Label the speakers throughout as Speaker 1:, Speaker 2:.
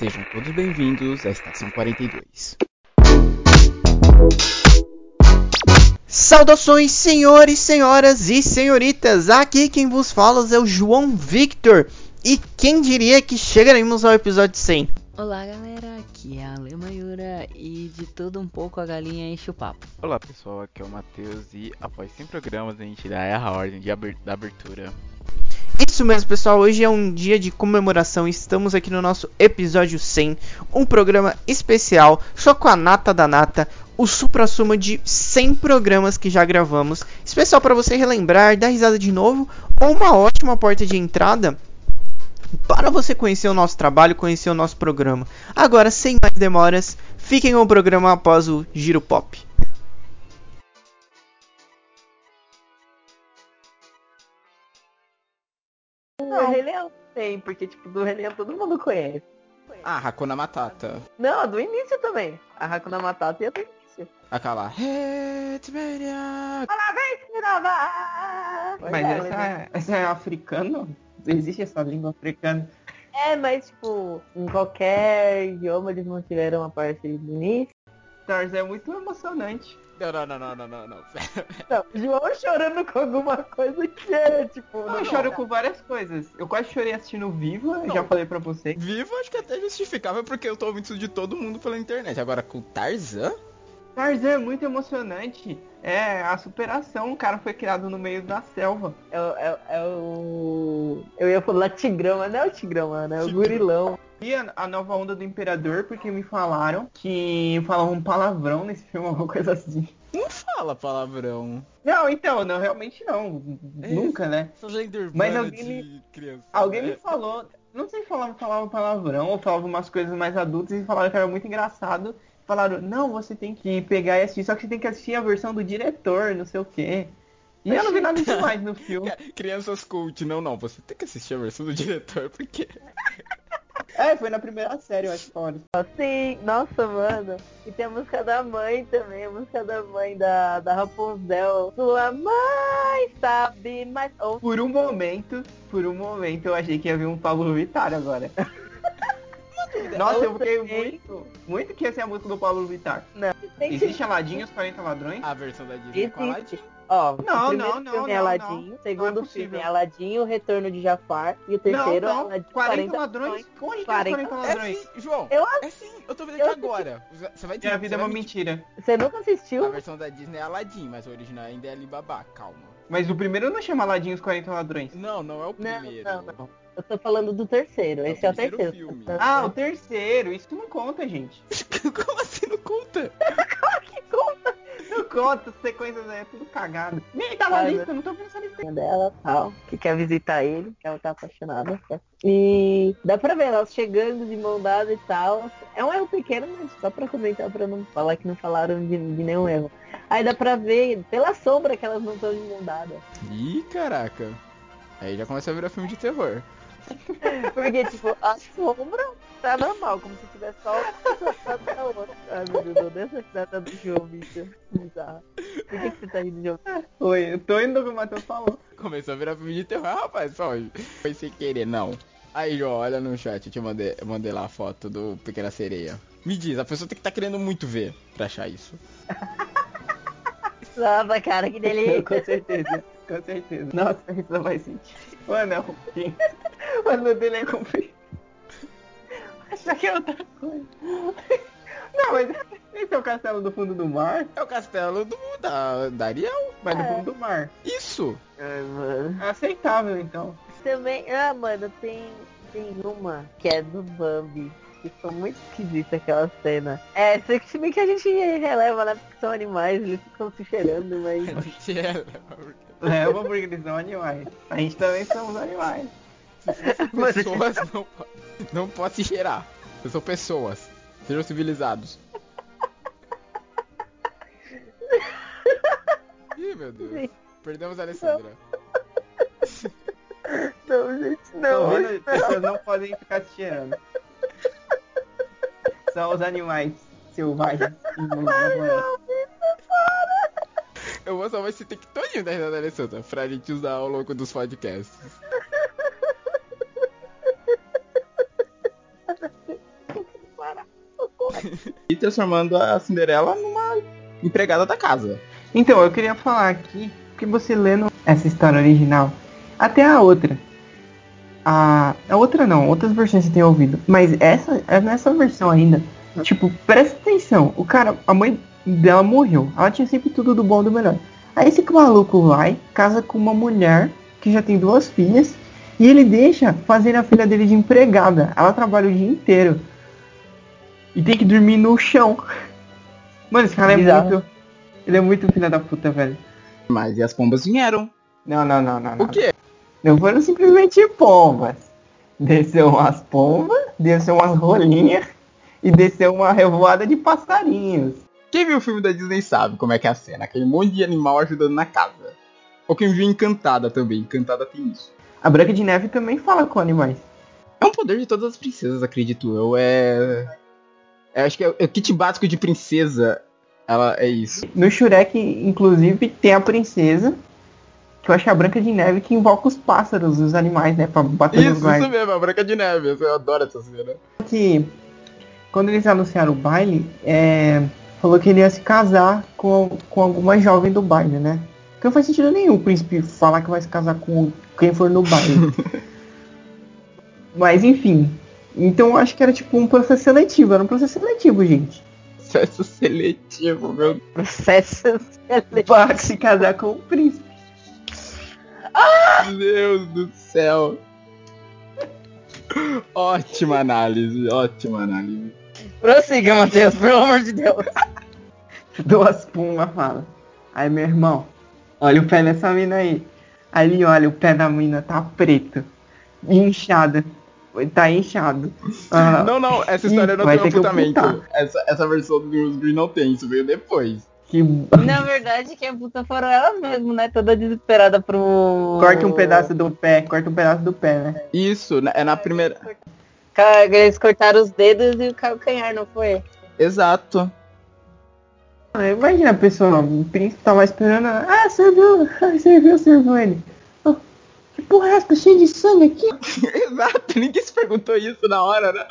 Speaker 1: Sejam todos bem-vindos à Estação 42. Saudações, senhores, senhoras e senhoritas! Aqui quem vos fala é o João Victor. E quem diria que chegaremos ao episódio 100?
Speaker 2: Olá galera, aqui é a Lemayura e de tudo um pouco a galinha enche o papo.
Speaker 3: Olá pessoal, aqui é o Matheus e após 100 programas a gente dá a ordem de aber da abertura.
Speaker 1: Isso mesmo, pessoal. Hoje é um dia de comemoração. Estamos aqui no nosso episódio 100, um programa especial só com a nata da nata, o supra-suma de 100 programas que já gravamos. Especial para você relembrar, dar risada de novo ou uma ótima porta de entrada para você conhecer o nosso trabalho, conhecer o nosso programa. Agora, sem mais demoras, fiquem com o programa após o Giro Pop.
Speaker 4: Não, o Rei Leão tem, porque, tipo, do Rei Leão todo mundo conhece.
Speaker 1: Ah, Hakuna Matata.
Speaker 4: Não, do início também. A Hakuna Matata ia do início.
Speaker 1: Aquela. Hitmania.
Speaker 4: Olá, vem, Sinova!
Speaker 5: Mas essa, essa é africano? Existe essa língua africana?
Speaker 4: É, mas, tipo, em qualquer idioma eles mantiveram a parte do início.
Speaker 5: Tarzan é muito emocionante.
Speaker 1: Não, não, não, não, não, não, não.
Speaker 4: Não, João chorando com alguma coisa que é, tipo...
Speaker 5: Não, eu choro com várias coisas. Eu quase chorei assistindo Viva, eu já falei pra você.
Speaker 1: Vivo acho que até justificável porque eu tô ouvindo isso de todo mundo pela internet. Agora com Tarzan?
Speaker 5: Tarzan é muito emocionante. É a superação. O cara foi criado no meio da selva.
Speaker 4: É, o- é, é o... Eu ia falar tigrão, mas não é o tigrão, mano. É o gurilão.
Speaker 5: E a, a nova onda do Imperador, porque me falaram que falavam um palavrão nesse filme, alguma coisa assim.
Speaker 1: Não fala palavrão.
Speaker 5: Não, então, não, realmente não. Nunca, né?
Speaker 1: Sou
Speaker 5: Mas alguém me-
Speaker 1: criança.
Speaker 5: Alguém
Speaker 1: né?
Speaker 5: me falou, não sei se falava, falava palavrão ou falava umas coisas mais adultas e falaram que era muito engraçado. Falaram, não, você tem que pegar e assistir, só que você tem que assistir a versão do diretor, não sei o quê. E eu não vi nada demais no filme.
Speaker 1: Crianças cult, não, não. Você tem que assistir a versão do diretor porque.
Speaker 5: É, foi na primeira série, eu acho, fora.
Speaker 4: Sim, nossa, mano. E tem a música da mãe também, a música da mãe da, da Rapunzel. Sua mãe sabe mais.
Speaker 5: Por um momento, por um momento eu achei que ia vir um Pablo Vittar agora. Nossa, eu fiquei muito, muito que ia ser a música do Pablo Vittar.
Speaker 4: tem
Speaker 5: Existe Aladinho, os 40 ladrões?
Speaker 1: A versão da Disney é com
Speaker 4: Existe.
Speaker 1: Aladdin.
Speaker 4: Ó,
Speaker 5: Não,
Speaker 4: o primeiro
Speaker 5: não, não,
Speaker 4: filme é
Speaker 5: não,
Speaker 4: Aladdin,
Speaker 5: não.
Speaker 4: o segundo
Speaker 5: Não é
Speaker 4: filme é Aladdin, o Retorno de Jafar e o terceiro
Speaker 5: não,
Speaker 4: é
Speaker 5: não.
Speaker 4: Aladdin
Speaker 5: 40, ladrões? Onde tem os 40
Speaker 4: 40
Speaker 1: É
Speaker 5: ladrões?
Speaker 1: sim, João.
Speaker 4: Eu
Speaker 1: É sim, eu tô vendo
Speaker 4: eu
Speaker 1: aqui agora. Você vai dizer
Speaker 5: a vida é uma
Speaker 1: vai
Speaker 5: mentira.
Speaker 4: Você nunca
Speaker 1: A
Speaker 4: assistiu?
Speaker 1: versão da Disney é Aladdin, mas o original ainda é Alibaba, calma.
Speaker 5: Mas o primeiro não chama Aladinho os 40 ladrões.
Speaker 1: Não, não é o
Speaker 4: Não,
Speaker 1: primeiro.
Speaker 4: não, não. Eu tô falando do terceiro. Esse é o
Speaker 1: terceiro
Speaker 4: terceiro.
Speaker 1: filme.
Speaker 5: Ah, o terceiro. Isso não conta, gente.
Speaker 1: Como assim não conta?
Speaker 5: Não conta, as sequências aí é tudo cagado. Nem tá na lista, eu não tô vendo essa lista.
Speaker 4: dela tal, que quer visitar ele, que ela tá apaixonada. E dá pra ver elas chegando de mão dada e tal. É um erro pequeno, mas só pra comentar, pra não falar que não falaram de, de nenhum erro. Aí dá pra ver pela sombra que elas não estão de mão dada.
Speaker 1: Ih, caraca. Aí já começa a virar filme de terror.
Speaker 4: Porque, tipo, a sombra tá normal, como se tivesse só da outra. Ai, meu Deus, eu dessa data do jogo, bicho. Bizarro. Por que, que você tá rindo de jogo?
Speaker 5: Oi, eu tô indo que o Matheus falou.
Speaker 1: Começou a virar filme de terror, rapaz, só foi sem querer, não. Aí, João, olha no chat, eu te mandei, eu mandei lá a foto do Pequena Sereia. Me diz, a pessoa tem que estar querendo muito ver pra achar isso.
Speaker 4: Nossa, cara, que delícia.
Speaker 5: com certeza, com certeza. Nossa, isso não vai sentir. O anel, gente. O anel dele é comprido. Acho que é outra coisa. Não, mas esse é o castelo do fundo do mar?
Speaker 1: É o castelo do, da, da Ariel.
Speaker 5: Mas do
Speaker 4: É.
Speaker 5: fundo do mar.
Speaker 1: Isso.
Speaker 4: Ai, mano.
Speaker 5: É aceitável, então.
Speaker 4: Também, ah, mano, tem, tem uma que é do Bambi. Que ficou muito esquisita aquela cena. É, se se bem que a gente releva, né? Porque são animais, eles ficam se cheirando, mas.
Speaker 5: Leva porque eles são animais. A gente também somos animais.
Speaker 4: Mas-
Speaker 1: Pessoas não, não podem se cheirar. Eu sou pessoas. Sejam civilizados. Ih, meu Deus. Perdemos a Alessandra.
Speaker 4: Não, gente, não.
Speaker 5: vendo? Pessoas não podem ficar se cheirando. São os animais selvagens. da floresta.
Speaker 1: Eu vou salvar esse take todinho da da Alessandra pra gente usar ao longo dos podcasts.
Speaker 3: e transformando a Cinderela numa empregada da casa.
Speaker 5: Então, eu queria falar aqui que você lendo essa história original, até a outra. A, a outra não, outras versões você tem ouvido. Mas essa, é nessa versão ainda, tipo, presta atenção. O cara, a mãe dela morreu. Ela tinha sempre tudo do bom e do melhor. Aí esse maluco vai, casa com uma mulher que já tem duas filhas. E ele deixa fazer a filha dele de empregada. Ela trabalha o dia inteiro. E tem que dormir no chão. Mano, esse cara é
Speaker 4: Bizarro.
Speaker 5: muito. Ele é muito filha da puta, velho.
Speaker 3: Mas e as pombas vieram.
Speaker 5: Não, não, não, não. não.
Speaker 3: O quê?
Speaker 5: Não foram simplesmente pombas. Desceu umas pombas, desceu umas rolinhas e desceu uma revoada de passarinhos.
Speaker 3: Quem viu o filme da Disney sabe como é que é a cena. Aquele monte de animal ajudando na casa. Ou quem viu Encantada também. Encantada tem isso.
Speaker 5: A Branca de Neve também fala com animais.
Speaker 3: É um poder de todas as princesas, acredito eu. É. é acho que é, é o kit básico de princesa. Ela é isso.
Speaker 5: No Shrek, inclusive, tem a princesa, que eu acho que é a Branca de Neve que invoca os pássaros, os animais, né, pra bater nos
Speaker 3: Isso,
Speaker 5: guardas.
Speaker 3: isso mesmo, a Branca de Neve. Eu adoro essa cena.
Speaker 5: que quando eles anunciaram o baile, é, falou que ele ia se casar com, com alguma jovem do baile, né? Porque não faz sentido nenhum o príncipe falar que vai se casar com quem for no baile. Mas enfim. Então eu acho que era tipo um processo seletivo, era um processo seletivo, gente.
Speaker 3: Processo seletivo, meu
Speaker 4: Processo
Speaker 5: Pra se casar com o príncipe.
Speaker 3: Deus do céu. Ótima análise, ótima análise.
Speaker 4: Prossiga, Matheus, pelo amor de Deus.
Speaker 5: Duas pumas fala. Aí meu irmão, olha o pé dessa mina aí. Ali, olha, o pé da mina tá preto. Inchado. Tá inchado. Ah,
Speaker 3: Não, não, essa história
Speaker 5: Ih,
Speaker 3: não tem um
Speaker 5: ocultar.
Speaker 3: Essa, essa versão do Bruce Green não tem, isso veio depois.
Speaker 5: que
Speaker 4: Na verdade, quem puta foram elas mesmo, né? Toda desesperada pro.
Speaker 5: corta um pedaço do pé, corta um pedaço do pé, né?
Speaker 3: Isso, né, é na primeira.
Speaker 4: Eles cortaram os dedos e o calcanhar, não foi?
Speaker 3: Exato.
Speaker 5: Ah, Imagina a pessoa, o príncipe tava esperando. Ah, serviu, ah, serviu, serviu ele. Ah, que porra é essa? Tá cheio de sangue aqui?
Speaker 3: Exato, ninguém se perguntou isso na hora, né?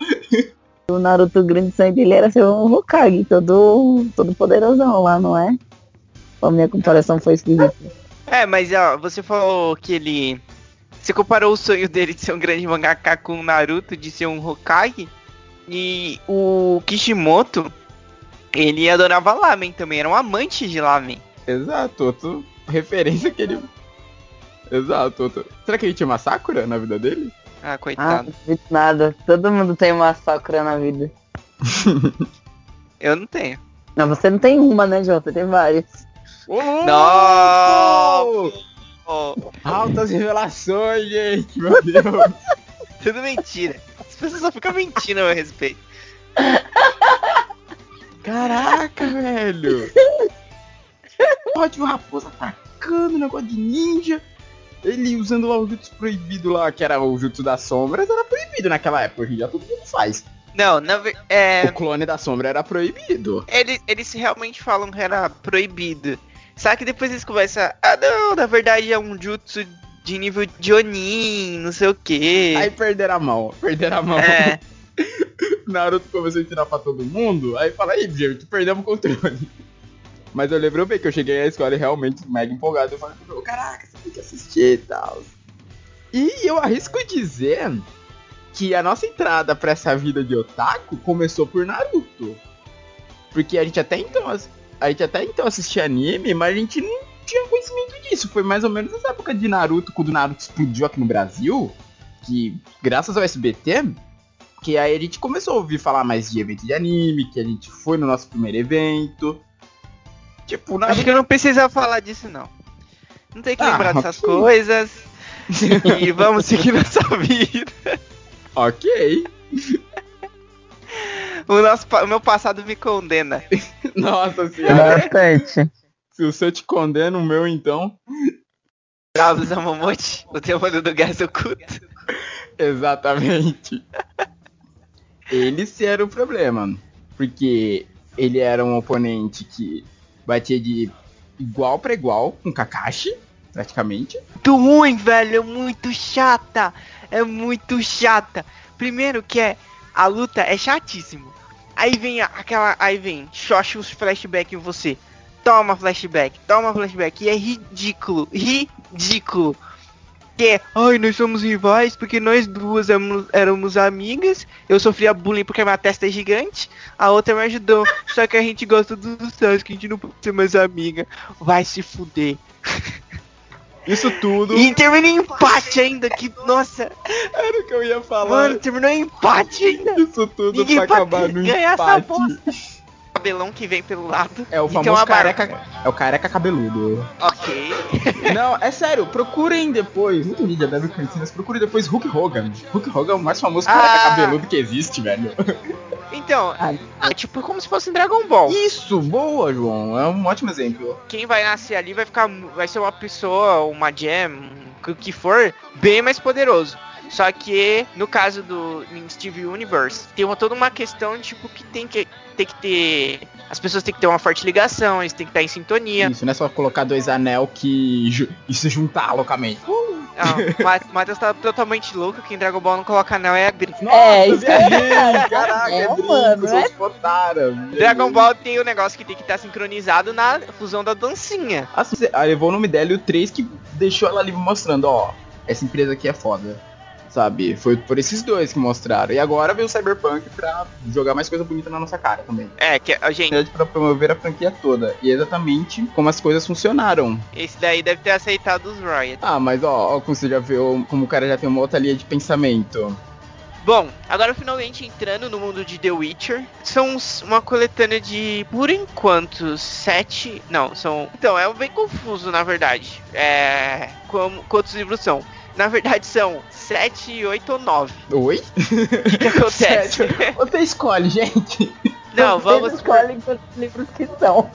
Speaker 4: O Naruto o grande sonho dele era ser um Hokage, todo, todo poderosão lá, não é? A minha comparação foi esquisita.
Speaker 1: É, mas ó, você falou que ele. Você comparou o sonho dele de ser um grande mangaka com o Naruto de ser um Hokage. E o Kishimoto, ele adorava lamen também, era um amante de lamen.
Speaker 3: Exato, outro referência que ele. Exato, outro. Será que ele tinha uma Sakura na vida dele?
Speaker 1: Ah,
Speaker 4: Ah,
Speaker 1: coitado.
Speaker 4: não duvido nada. Todo mundo tem uma Sakura na vida.
Speaker 1: Eu não tenho.
Speaker 4: Não, você não tem uma, né? Você tem várias.
Speaker 1: Não! Oh,
Speaker 3: Altas revelações, gente, meu Deus.
Speaker 1: tudo mentira. As pessoas só ficam mentindo a meu respeito.
Speaker 3: Caraca, velho. Pode o raposa atacando, negócio de ninja. Ele usando lá o jutsu proibido lá, que era o jutsu das sombras, era proibido naquela época, hoje já todo mundo faz.
Speaker 1: Não, na é,
Speaker 3: O clone da sombra era proibido.
Speaker 1: eles, eles realmente falam que era proibido. Só que depois eles começam. Ah, não, na verdade é um jutsu de nível de Onin, não sei o que.
Speaker 3: Aí perderam a mão, perderam a mão.
Speaker 1: É,
Speaker 3: Naruto começou a ensinar pra todo mundo, aí fala, aí, gente, perdemos o controle. Mas eu lembro bem que eu cheguei à escola e realmente mega empolgado. Eu falei, "Meu, caraca, você tem que assistir e tal. E eu arrisco dizer que a nossa entrada pra essa vida de otaku começou por Naruto. Porque a gente até então, a gente até então assistia anime, mas a gente não tinha conhecimento disso. Foi mais ou menos nessa época de Naruto, quando o Naruto explodiu aqui no Brasil, que graças ao SBT, que aí a gente começou a ouvir falar mais de evento de anime, que a gente foi no nosso primeiro evento. Tipo,
Speaker 1: acho
Speaker 3: Naruto
Speaker 1: que eu não precisava falar disso, não. Não tem que
Speaker 3: Ah,
Speaker 1: lembrar dessas
Speaker 3: ok.
Speaker 1: coisas. E vamos seguir nossa vida.
Speaker 3: Ok.
Speaker 1: O, nosso, o meu passado me condena.
Speaker 3: Nossa senhora.
Speaker 4: Bastante.
Speaker 3: Se o seu te condena, o meu então.
Speaker 1: Carlos Amamote, o demônio do gás oculto.
Speaker 3: Exatamente. Sim era o problema. Porque ele era um oponente que batia de igual pra igual com Kakashi, praticamente.
Speaker 1: Muito ruim, velho. É muito chata. É muito chata. Primeiro que é. A luta é chatíssimo. Aí vem aquela. Aí vem, xoxa os flashback em você. Toma flashback, toma flashback. E é ridículo, ridículo. Que é, ai, nós somos rivais porque nós duas éramos, éramos amigas. Eu sofria bullying porque minha testa é gigante. A outra me ajudou. Só que a gente gosta dos Sasuke, a gente não pode ser mais amiga. Vai se fuder.
Speaker 3: Isso tudo
Speaker 1: E termina em empate ainda, que. Nossa,
Speaker 3: era o que eu ia falar.
Speaker 1: mano, terminou em empate ainda.
Speaker 3: Isso tudo
Speaker 1: Ninguém
Speaker 3: pra acabar no
Speaker 1: ganhar essa
Speaker 3: empate.
Speaker 1: Cabelão que vem pelo lado.
Speaker 3: É o famoso
Speaker 1: barba.
Speaker 3: careca. É o careca cabeludo.
Speaker 1: Ok.
Speaker 3: Não, é sério, procurem depois. Muito mídia deve conhecer, mas procurem depois Hulk Hogan. Hulk Hogan é o mais famoso careca
Speaker 1: Ah.
Speaker 3: cabeludo que existe, velho.
Speaker 1: Então, é tipo como se fosse Dragon Ball.
Speaker 3: Isso, boa, João. É um ótimo exemplo.
Speaker 1: Quem vai nascer ali vai ficar. Vai ser uma pessoa, uma gem, o que for, bem mais poderoso. Só que no caso do Steve Universe, tem uma, toda uma questão tipo que tem que tem que ter. As pessoas têm que ter uma forte ligação, eles têm que estar em sintonia.
Speaker 3: Isso, não é só colocar dois anel que ju- e se juntar loucamente.
Speaker 1: Não, Ma- Matheus tá totalmente louco, que em Dragon Ball não coloca anel é abrir.
Speaker 4: É, isso eu ia
Speaker 3: viajei, Caraca,
Speaker 4: É,
Speaker 3: é, brinco,
Speaker 4: mano, é-
Speaker 3: otários.
Speaker 1: Dragon Ball tem o negócio que tem que estar sincronizado na fusão da dancinha.
Speaker 3: Assim, ah, levou o nome dela e o 3 que deixou ela ali mostrando, ó, essa empresa aqui é foda. Sabe? Foi por esses dois que mostraram. E agora veio o Cyberpunk pra jogar mais coisa bonita na nossa cara também.
Speaker 1: É, que a gente,
Speaker 3: verdade, pra promover a franquia toda. E é exatamente como as coisas funcionaram.
Speaker 1: esse daí deve ter aceitado os Riot.
Speaker 3: Ah, mas ó, ó como você já viu, como o cara já tem uma outra linha de pensamento.
Speaker 1: Bom, agora finalmente entrando no mundo de The Witcher, são uma coletânea de, por enquanto, sete. Não, são. Então, é bem confuso na verdade. É. Como, quantos livros são? Na verdade, são sete, oito ou nove.
Speaker 3: Oi?
Speaker 1: O que, que acontece?
Speaker 3: Você escolhe, gente.
Speaker 1: Não,
Speaker 4: Vocês
Speaker 1: vamos.
Speaker 4: escolhem quantos livros que são.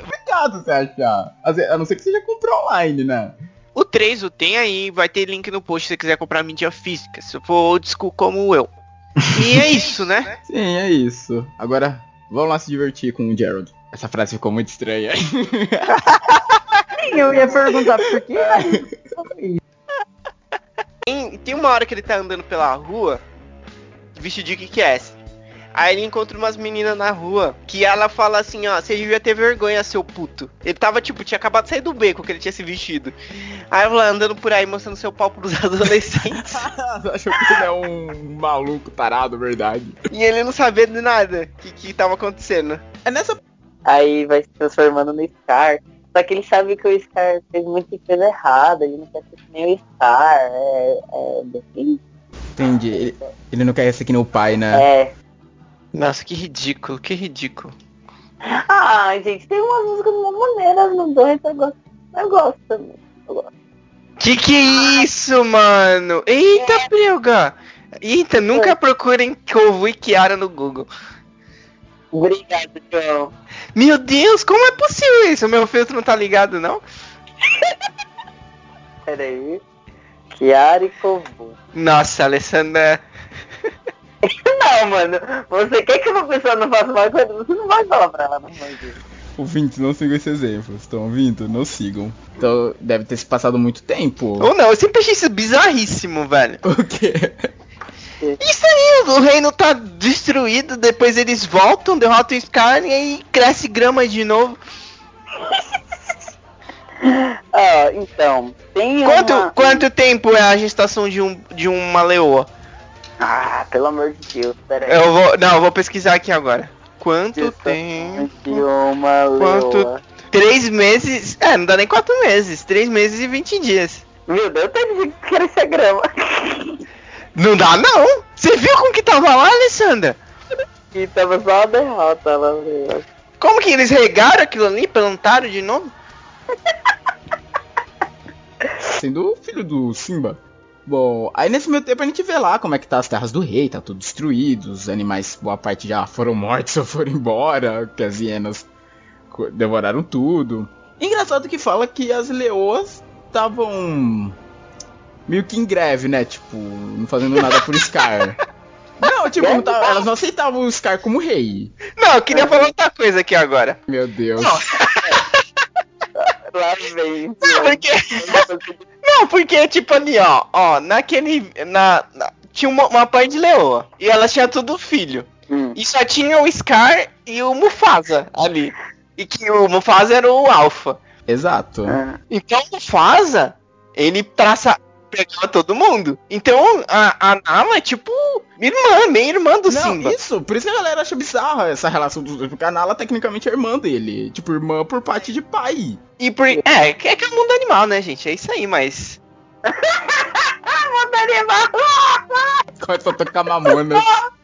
Speaker 3: Obrigado, você achar. A não ser que você já comprou online, né?
Speaker 1: O 3 o tem aí, vai ter link no post se você quiser comprar mídia física. Se for old school como eu. E é isso, né?
Speaker 3: Sim, é isso. Agora, vamos lá se divertir com o Gerald. Essa frase ficou muito estranha.
Speaker 4: Sim, eu ia perguntar por que.
Speaker 1: Tem, tem uma hora que ele tá andando pela rua, vestido de que é Aí ele encontra umas meninas na rua, que ela fala assim, ó, você devia ter vergonha, seu puto. Ele tava, tipo, tinha acabado de sair do beco que ele tinha se vestido. Aí ela andando por aí mostrando seu pau pros adolescentes.
Speaker 3: Achou que ele é um maluco tarado, verdade.
Speaker 1: e ele não sabia de nada que, que tava acontecendo.
Speaker 3: É nessa.
Speaker 4: Aí vai se transformando no Scar. Só que ele sabe que o Scar fez muita coisa errada, ele não quer ser que nem o Scar. É. É. bem-
Speaker 3: Entendi. Ele, ele não quer ser que nem o pai, né?
Speaker 4: é.
Speaker 1: Nossa, que ridículo, que ridículo.
Speaker 4: Ah, gente, tem umas músicas de uma maneira no dois, eu gosto. Eu gosto também. Eu gosto.
Speaker 1: Que que é isso, mano? Eita, Pilga! Eita, nunca procurem Kovu e Kiara no Google.
Speaker 4: Obrigado, João.
Speaker 1: Meu Deus, como é possível isso? O meu filtro não tá ligado, não?
Speaker 4: Pera aí. Chiara e Kovu.
Speaker 1: Nossa, Alessandra.
Speaker 4: Não, mano. Você quer que uma pessoa não faça uma coisa? Você não vai falar pra ela, não vai.
Speaker 3: Ouvintes, não sigam esse exemplo. Estão ouvindo? Não sigam. Então, deve ter se passado muito tempo.
Speaker 1: Ou não, eu sempre achei isso bizarríssimo, velho.
Speaker 3: O quê?
Speaker 1: Isso aí, o reino tá destruído, depois eles voltam, derrotam o Scar e aí cresce grama de novo.
Speaker 4: Ah, então. Tem
Speaker 1: Quanto,
Speaker 4: uma...
Speaker 1: quanto tempo é a gestação de, um, de uma leoa?
Speaker 4: Ah, pelo amor de Deus, pera aí.
Speaker 1: Eu vou. Não, eu vou pesquisar aqui agora. Quanto
Speaker 4: Gestação
Speaker 1: tempo?
Speaker 4: De uma
Speaker 1: Quanto-
Speaker 4: leoa.
Speaker 1: Três meses. É, não dá nem quatro meses. Três meses e 20 dias.
Speaker 4: Meu Deus, tem que crescer grama.
Speaker 1: Não dá, não! Você viu como que tava lá, Alessandra?
Speaker 4: E tava só uma derrota lá. meu.
Speaker 1: Como que eles regaram aquilo ali, plantaram de novo?
Speaker 3: Sendo o filho do Simba. Bom, aí nesse meio tempo a gente vê lá como é que tá as terras do rei, tá tudo destruído, os animais, boa parte já foram mortos ou foram embora, que as hienas devoraram tudo. Engraçado que fala que as leoas estavam meio que em greve, né? Tipo, não fazendo nada por Scar. Não, tipo, não tava- elas não aceitavam o Scar como rei.
Speaker 1: Não, eu queria falar outra coisa aqui agora.
Speaker 3: Meu Deus.
Speaker 4: Lá vem.
Speaker 1: Não, porque. Não, porque, tipo, ali, ó, ó, naquele. Na, na- tinha uma, uma parte de leoa. E ela tinha tudo filho.
Speaker 4: Hum.
Speaker 1: E só tinha o Scar e o Mufasa ali. E que o Mufasa era o Alpha.
Speaker 3: Exato.
Speaker 4: Ah.
Speaker 1: Então o Mufasa, ele traça. Pegava todo mundo. Então a, a Nala é tipo irmã, meio irmã do
Speaker 3: Não,
Speaker 1: Simba.
Speaker 3: isso, por isso que a galera acha bizarra essa relação dos dois, porque a Nala tecnicamente é irmã dele. Tipo, irmã por parte de pai.
Speaker 1: E por. É, que é que é o mundo animal, né, gente? É isso aí, mas.
Speaker 3: Começa a tocar mamonas.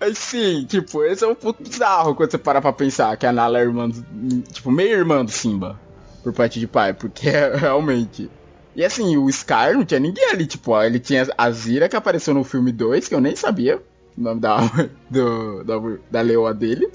Speaker 3: Mas sim, tipo, esse é um ponto bizarro quando você para pra pensar que a Nala é irmã, do, tipo, meio irmã do Simba, por parte de pai, porque é realmente. E assim, o Scar não tinha ninguém ali, tipo, ó, ele tinha a Zira que apareceu no filme 2, que eu nem sabia o nome da, do, da, da leoa dele,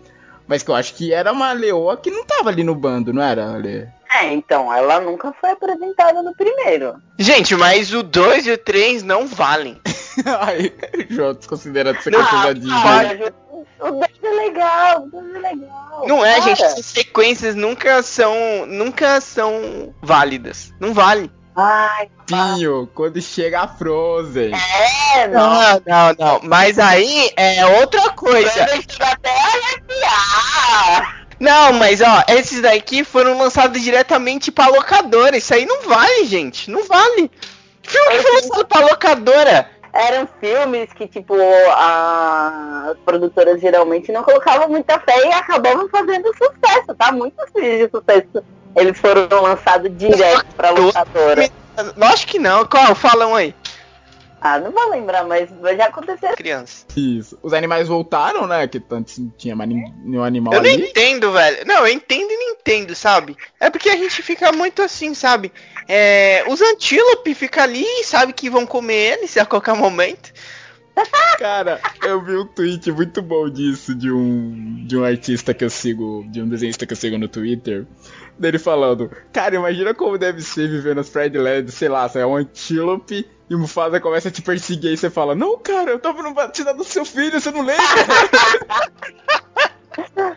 Speaker 3: mas que eu acho que era uma leoa que não tava ali no bando, não era, Ale?
Speaker 4: É, então, ela nunca foi apresentada no primeiro.
Speaker 1: Gente, mas o 2 e o 3 não valem.
Speaker 3: Ai, João, essa
Speaker 1: Não,
Speaker 3: questão da Disney.
Speaker 4: o 2 é legal, o 2 é legal.
Speaker 1: Não é,
Speaker 4: Cara,
Speaker 1: gente. Essas sequências nunca são. Nunca são válidas. Não vale.
Speaker 4: Ai,
Speaker 3: Pinho, quando chega a Frozen.
Speaker 4: é, não.
Speaker 1: Não, não, não. Mas aí é outra coisa.
Speaker 4: Eu até arrepiar.
Speaker 1: Não, mas ó, esses daqui foram lançados diretamente pra locadora. Isso aí não vale, gente. Não vale. Filme que foi lançado pra locadora.
Speaker 4: Eram filmes que, tipo, a- as produtoras geralmente não colocavam muita fé e acabavam fazendo sucesso, tá? Muitos filmes de sucesso. Eles foram lançados direto pra locadora.
Speaker 1: Lógico que não. Qual? Falam aí.
Speaker 4: Ah, não vou lembrar, mas já aconteceu.
Speaker 1: Criança.
Speaker 3: Isso. Os animais voltaram, né? Que antes não tinha mais nenhum animal
Speaker 1: Eu não
Speaker 3: ali.
Speaker 1: entendo, velho. Não, eu entendo e não entendo, sabe? É porque a gente fica muito assim, sabe? É, os antílope ficam ali e sabe que vão comer eles a qualquer momento.
Speaker 3: Cara, eu vi um tweet muito bom disso de um de um artista que eu sigo, de um desenhista que eu sigo no Twitter, dele falando: "Cara, imagina como deve ser viver nas Pride Land, sei lá, é um antílope e o Mufasa começa a te perseguir e você fala: "Não, cara, eu tava no batida do seu filho, você não lembra?"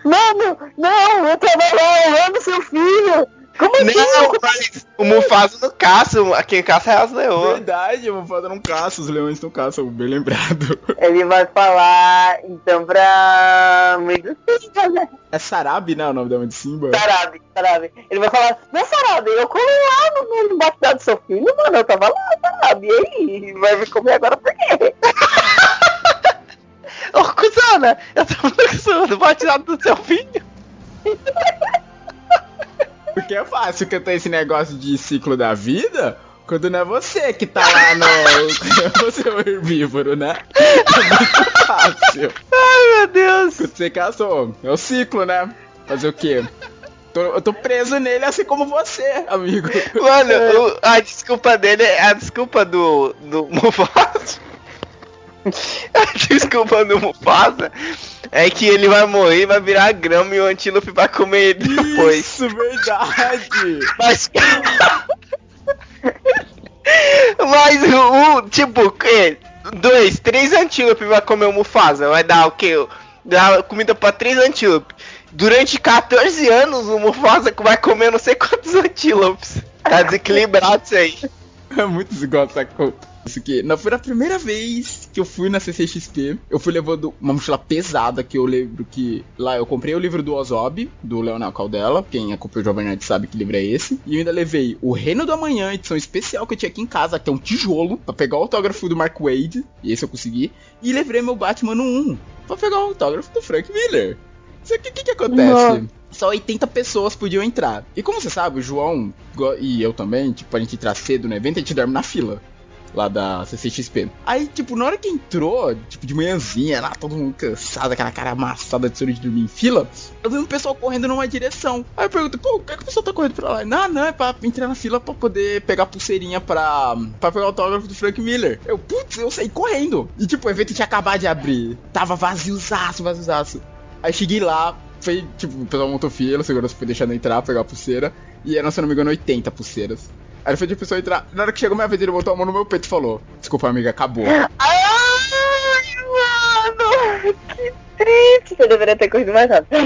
Speaker 4: Mano, não, eu tava lá, eu amo seu filho. Como assim?
Speaker 1: Não, mas o Mufasa não caça, quem caça é as leoas.
Speaker 3: Verdade, o Mufasa não caça, os leões não caçam, bem lembrado.
Speaker 4: Ele vai falar, então, pra mãe do Simba, né?
Speaker 3: É Sarabi, né, o nome da mãe de Simba?
Speaker 4: Sarabi, Sarabi. Ele vai falar, mas Sarabi, eu colei lá no, no batidão do seu filho, mano, eu tava lá, Sarabi, e aí? Vai me comer agora por quê?
Speaker 1: Ô, Cusana, eu tô no batizado do seu filho.
Speaker 3: Porque é fácil cantar esse negócio de ciclo da vida quando não é você que tá lá no. quando é você o herbívoro, né? É muito fácil.
Speaker 1: Ai, meu Deus.
Speaker 3: Quando você casou, é o ciclo, né? Fazer o quê? Tô- eu tô preso nele assim como você, amigo.
Speaker 1: Mano, o- a desculpa dele, é a desculpa do, do Mufasa. A desculpa do Mufasa é que ele vai morrer, vai virar grama e o antílope vai comer ele depois.
Speaker 3: Isso, verdade.
Speaker 1: Mas. Mas o, o- tipo, que, dois, três antílopes vai comer o Mufasa. Vai dar o quê? Dar comida pra três antílopes. Durante 14 anos o Mufasa vai comer não sei quantos antílopes. Tá desequilibrado isso aí.
Speaker 3: É muito desigual essa conta. Isso aqui. Não, foi a primeira vez que eu fui na CCXP. Eu fui levando uma mochila pesada que eu lembro que. Lá eu comprei o livro do Ozob, do Leonel Caldela. Quem acompanha o Jovem Nerd sabe que livro é esse. E eu ainda levei o Reino do Amanhã, edição especial que eu tinha aqui em casa, que é um tijolo, pra pegar o autógrafo do Mark Wade. E esse eu consegui. E levei meu Batman no 1 pra pegar o autógrafo do Frank Miller. Isso aqui, o que, que acontece?
Speaker 4: Nossa.
Speaker 3: Só 80 pessoas podiam entrar. E como você sabe, o João e eu também, tipo, a gente entrar cedo no evento, a gente dorme na fila. Lá da CCXP. Aí, tipo, na hora que entrou, tipo, de manhãzinha, lá, todo mundo cansado, aquela cara amassada de sono de dormir em fila, eu vi um pessoal correndo numa direção. Aí eu pergunto, pô, por que, que o pessoal tá correndo pra lá? Não, não, é pra entrar na fila pra poder pegar a pulseirinha pra, pra pegar o autógrafo do Frank Miller. Eu, putz, eu saí correndo. E, tipo, o evento tinha acabado de abrir. Tava vaziozaço, vaziozaço. Aí cheguei lá, foi, tipo, o pessoal montou fila, o segurança foi deixando entrar, pegar a pulseira. E eram, se não me engano, 80 pulseiras. Aí foi de pessoa entrar. Na hora que chegou minha vez, ele botou a mão no meu peito e falou: Desculpa, amiga, acabou.
Speaker 4: Ai, mano, que triste. Você deveria ter corrido mais rápido.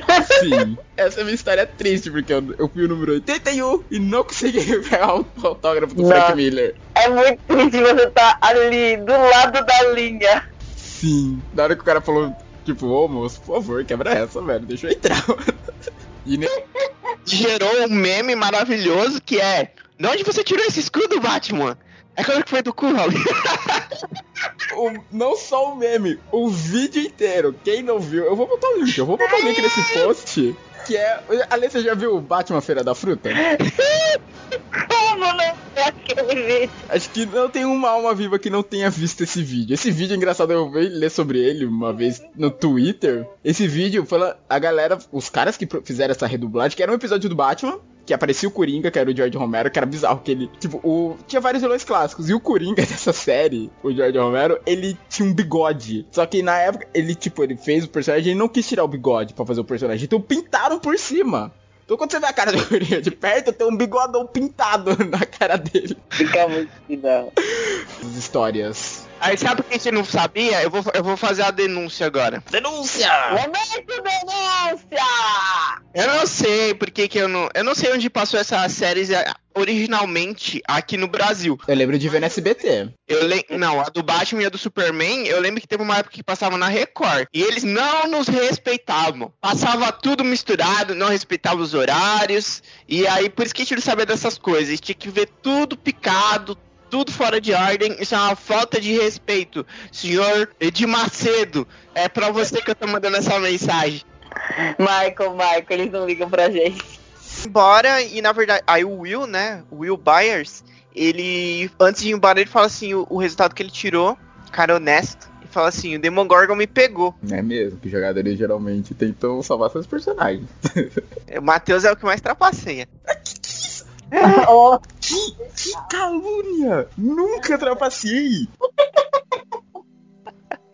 Speaker 3: Sim. Essa é a minha história triste, porque eu, eu fui o número 81 e não consegui pegar o autógrafo do Frank. Miller.
Speaker 4: É muito triste você tá ali, do lado da linha.
Speaker 3: Sim. Na hora que o cara falou Tipo, ô moço, por favor, quebra essa, velho. Deixa eu entrar. E ne-
Speaker 1: Gerou um meme maravilhoso que é: De onde você tirou esse escudo, Batman? É claro que foi do cu,
Speaker 3: o- não só o meme, o vídeo inteiro. Quem não viu, eu vou botar o link, eu vou botar o link nesse post. Que é. Ale, você já viu o Batman Feira da Fruta?
Speaker 4: Como não aquele vídeo?
Speaker 3: Acho que não tem uma alma viva que não tenha visto esse vídeo. Esse vídeo é engraçado, eu vi ler sobre ele uma vez no Twitter. Esse vídeo fala a galera, os caras que fizeram essa redublagem, que era um episódio do Batman. Que aparecia o Coringa, que era o George Romero, que era bizarro, que ele, tipo, o... tinha vários vilões clássicos. E o Coringa dessa série, o George Romero, ele tinha um bigode. Só que na época, ele, tipo, ele fez o personagem e não quis tirar o bigode pra fazer o personagem. Então pintaram por cima. Então quando você vê a cara do Coringa de perto, tem um bigodão pintado na cara dele.
Speaker 4: Fica muito bizarro.
Speaker 3: As histórias.
Speaker 1: Aí sabe por que você não sabia? Eu vou, eu vou fazer a denúncia agora. Denúncia!
Speaker 4: Momento denúncia!
Speaker 1: Eu não sei por que que eu não. Eu não sei onde passou essa série originalmente aqui no Brasil.
Speaker 3: Eu lembro de ver no SBT.
Speaker 1: Eu le... Não, a do Batman e a do Superman, eu lembro que teve uma época que passava na Record. E eles não nos respeitavam. Passava tudo misturado, não respeitava os horários. E aí, por isso que a gente não sabia dessas coisas. A gente tinha que ver tudo picado, tudo fora de ordem. Isso é uma falta de respeito. Senhor Edir Macedo, é pra você que eu tô mandando essa mensagem.
Speaker 4: Michael, Michael, eles não ligam pra gente.
Speaker 1: embora e na verdade aí o Will, né, o Will Byers, ele antes de ir embora ele fala assim o, o resultado que ele tirou, cara honesto, e fala assim, o Demogorgon me pegou.
Speaker 3: É mesmo? Que jogadores geralmente tentam salvar seus personagens.
Speaker 1: O Matheus é o que mais trapaceia.
Speaker 4: oh,
Speaker 3: Que calúnia! Nunca trapacei!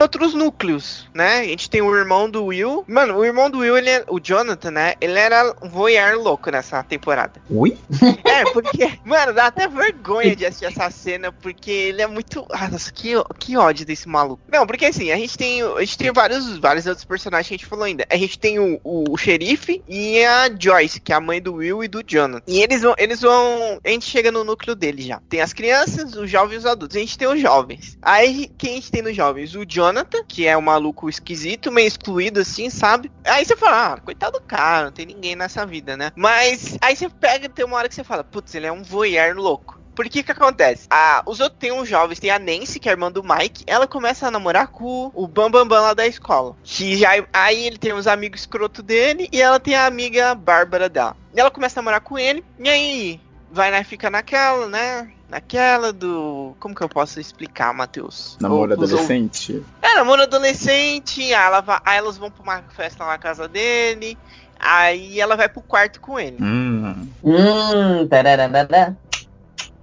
Speaker 1: Outros núcleos, né? A gente tem o irmão do Will. Mano, o irmão do Will, ele é, o Jonathan, né? Ele era um voyeur louco nessa temporada.
Speaker 3: Oi?
Speaker 1: É, porque, mano, dá até vergonha de assistir essa cena, porque ele é muito. Ah, nossa, que, que ódio desse maluco. Não, porque assim, a gente tem. A gente tem vários, vários outros personagens que a gente falou ainda. A gente tem o, o, o xerife e a Joyce, que é a mãe do Will e do Jonathan. E eles vão. Eles vão. A gente chega no núcleo deles já. Tem as crianças, os jovens e os adultos. A gente tem os jovens. Aí, quem a gente tem nos jovens? O Jonathan, que é um maluco esquisito, meio excluído assim, sabe? Aí você fala, ah, coitado do cara, não tem ninguém nessa vida, né? Mas aí você pega, tem uma hora que você fala, putz, ele é um voyeur louco. Por que que acontece? Ah, os outros tem uns jovens, tem a Nancy, que é a irmã do Mike, ela começa a namorar com o Bambambam Bam Bam lá da escola. Que já, aí ele tem os amigos escroto dele e ela tem a amiga Bárbara dela. E ela começa a namorar com ele, e aí vai, né, fica naquela, né? Naquela do. Como que eu posso explicar, Matheus?
Speaker 3: Namoro
Speaker 1: Ou-
Speaker 3: adolescente.
Speaker 1: é, namoro adolescente, aí, ela vai- aí elas vão pra uma festa lá na casa dele, aí ela vai pro quarto com ele.
Speaker 3: Hum.
Speaker 4: hum.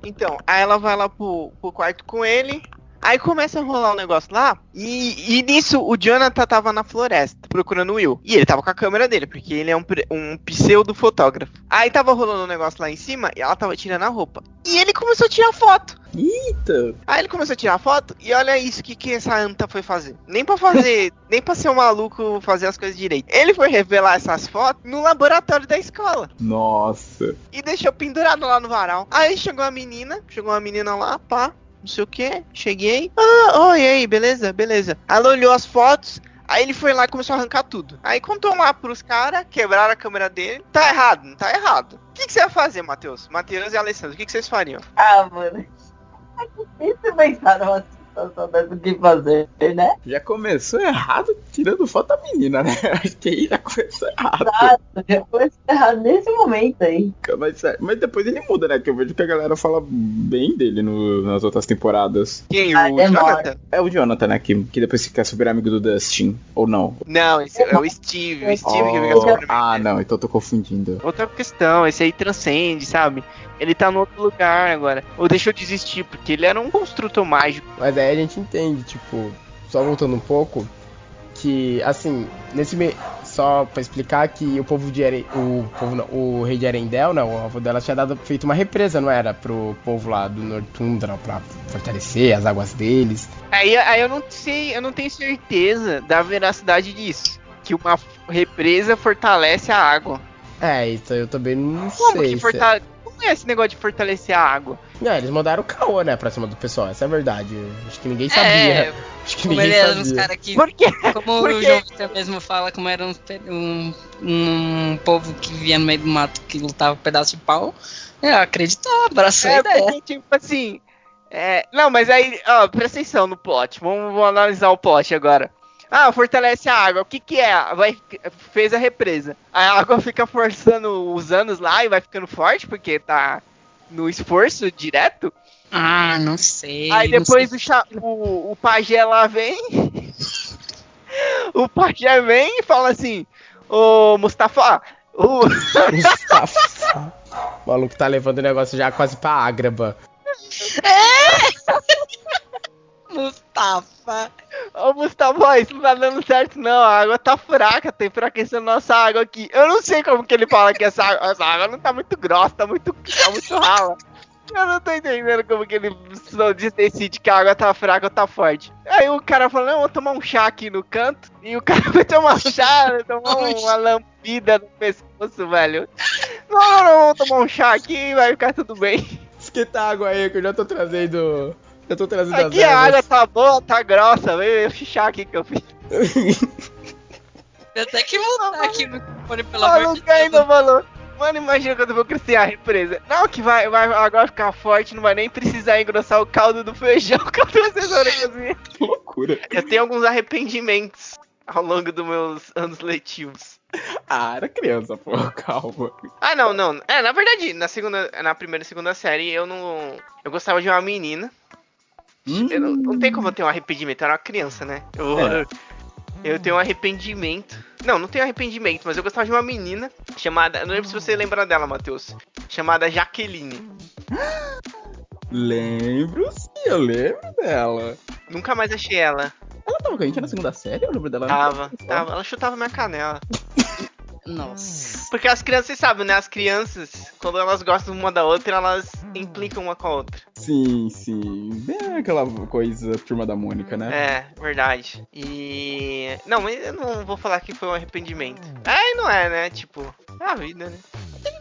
Speaker 1: Então, aí ela vai lá pro, pro quarto com ele, aí começa a rolar um negócio lá, e, e nisso o Jonathan tava na floresta, procurando o Will. E ele tava com a câmera dele, porque ele é um, um pseudo fotógrafo. Aí tava rolando um negócio lá em cima, e ela tava tirando a roupa. E ele começou a tirar foto.
Speaker 3: Eita!
Speaker 1: Aí ele começou a tirar foto e olha isso, que, que essa anta foi fazer? Nem pra fazer, nem pra ser um maluco fazer as coisas direito. Ele foi revelar essas fotos no laboratório da escola
Speaker 3: Nossa.
Speaker 1: e deixou pendurado lá no varal. Aí chegou a menina, chegou uma menina lá, pá, não sei o que, cheguei. Ah, oi, aí, beleza, beleza. Ela olhou as fotos. Aí ele foi lá e começou a arrancar tudo. Aí contou lá pros caras, quebraram a câmera dele. Tá errado, não tá errado. O que, que você ia fazer, Matheus? Matheus e Alessandro, o que, que vocês fariam?
Speaker 4: Ah, mano. É difícil pensar numa dessa o que fazer, né?
Speaker 3: Já começou errado tirando foto da menina, né? Acho que aí já começou errado.
Speaker 4: Exato, já foi errado nesse momento aí.
Speaker 3: Mas, mas depois ele muda, né? Que eu vejo que a galera fala bem dele no- nas outras temporadas.
Speaker 1: Quem?
Speaker 4: Ah,
Speaker 1: o
Speaker 4: demora.
Speaker 1: Jonathan?
Speaker 3: É o Jonathan, né? Que, que depois fica super amigo do Dustin. Ou não?
Speaker 1: Não, esse é o Steve. O Steve que fica
Speaker 3: Oh,
Speaker 1: super
Speaker 3: ah, não. Então eu tô confundindo.
Speaker 1: Outra questão, esse aí transcende, sabe? Ele tá no outro lugar agora. Ou deixou de existir, porque ele era um construtor mágico.
Speaker 6: Mas aí a gente entende, tipo, só voltando um pouco, que assim, nesse me... só pra explicar que o povo de Eren... o povo não, o rei de Erendel, né, o avô dela tinha dado feito uma represa, não era, pro povo lá do Nortundra pra fortalecer as águas deles.
Speaker 1: Aí, aí eu não sei, eu não tenho certeza da veracidade disso. Que uma represa fortalece a água.
Speaker 6: É, isso eu também não
Speaker 1: Como
Speaker 6: sei.
Speaker 1: que
Speaker 6: se-
Speaker 1: fortalece? Conheço esse negócio de fortalecer a água.
Speaker 6: Não, eles mandaram o caô, né, pra cima do pessoal, essa é a verdade. Acho que ninguém
Speaker 2: É,
Speaker 6: sabia. Acho que ninguém
Speaker 2: uns
Speaker 6: sabia.
Speaker 2: caras que.
Speaker 1: Por quê?
Speaker 2: Como
Speaker 1: Por
Speaker 2: o
Speaker 1: quê?
Speaker 2: João Vitor mesmo fala, como era um, um, um povo que vivia no meio do mato que lutava com pedaço de pau, é, acreditou, abraçou a
Speaker 1: É,
Speaker 2: ideia.
Speaker 1: porque, tipo assim. É, não, mas aí, ó, presta atenção no plot. Vamos, vamos analisar o plot agora. Ah, fortalece a água. O que que é? Vai, fez a represa. A água fica forçando os anos lá e vai ficando forte porque tá no esforço direto.
Speaker 2: Ah, não sei.
Speaker 1: Aí depois
Speaker 2: sei.
Speaker 1: o, o, o pajé lá vem. o pajé vem e fala assim: Ô Mustafa, o.
Speaker 6: Mustafa. O maluco tá levando o negócio já quase pra Ágraba.
Speaker 2: Mustafa.
Speaker 1: Ô Mustafa, isso não tá dando certo não, a água tá fraca, tem enfraquecendo nossa água aqui. Eu não sei como que ele fala que essa água, essa água não tá muito grossa, tá muito, tá muito rala. Eu não tô entendendo como que ele decide que a água tá fraca ou tá forte. Aí o cara falou, não, vou tomar um chá aqui no canto. E o cara foi tomar um chá, tomou uma lambida no pescoço, velho. Não, não, não, vou tomar um chá aqui e vai ficar tudo bem.
Speaker 6: Esquenta a água aí que eu já tô trazendo. Já tô trazendo
Speaker 1: Aqui
Speaker 6: as
Speaker 1: a água tá boa, tá grossa, veio esse chá aqui que eu fiz.
Speaker 2: Eu tenho que voltar aqui no microfone, pelo
Speaker 1: O
Speaker 2: amor de Deus.
Speaker 1: ainda falou. Mano, imagina quando eu vou crescer a represa. Não, que vai, vai agora ficar forte, não vai nem precisar engrossar o caldo do feijão que eu tô fazendo na cozinha.
Speaker 3: Que loucura.
Speaker 1: Eu tenho alguns arrependimentos ao longo dos meus anos letivos.
Speaker 3: Ah, era criança, pô, calma.
Speaker 1: Ah, não, não. É, na verdade, na segunda, na primeira e segunda série, eu não. Eu gostava de uma menina. Eu não, não tem como eu ter um arrependimento, eu era uma criança, né? Eu,
Speaker 3: É.
Speaker 1: eu tenho um arrependimento. Não, não tenho arrependimento, mas eu gostava de uma menina chamada. Eu não lembro se você lembra dela, Matheus. Chamada Jaqueline.
Speaker 3: Lembro sim, eu lembro dela.
Speaker 1: Nunca mais achei ela.
Speaker 3: Ela tava com a gente na segunda série? Eu lembro dela.
Speaker 1: Tava, tava. Ela chutava minha canela.
Speaker 2: Nossa.
Speaker 1: Porque as crianças, vocês sabem, né? As crianças, quando elas gostam uma da outra, elas implicam uma com a outra.
Speaker 3: Sim, sim. Bem aquela coisa turma da Mônica, né?
Speaker 1: É, verdade. E. Não, mas eu não vou falar que foi um arrependimento. É, e não é, né? Tipo, é a vida, né?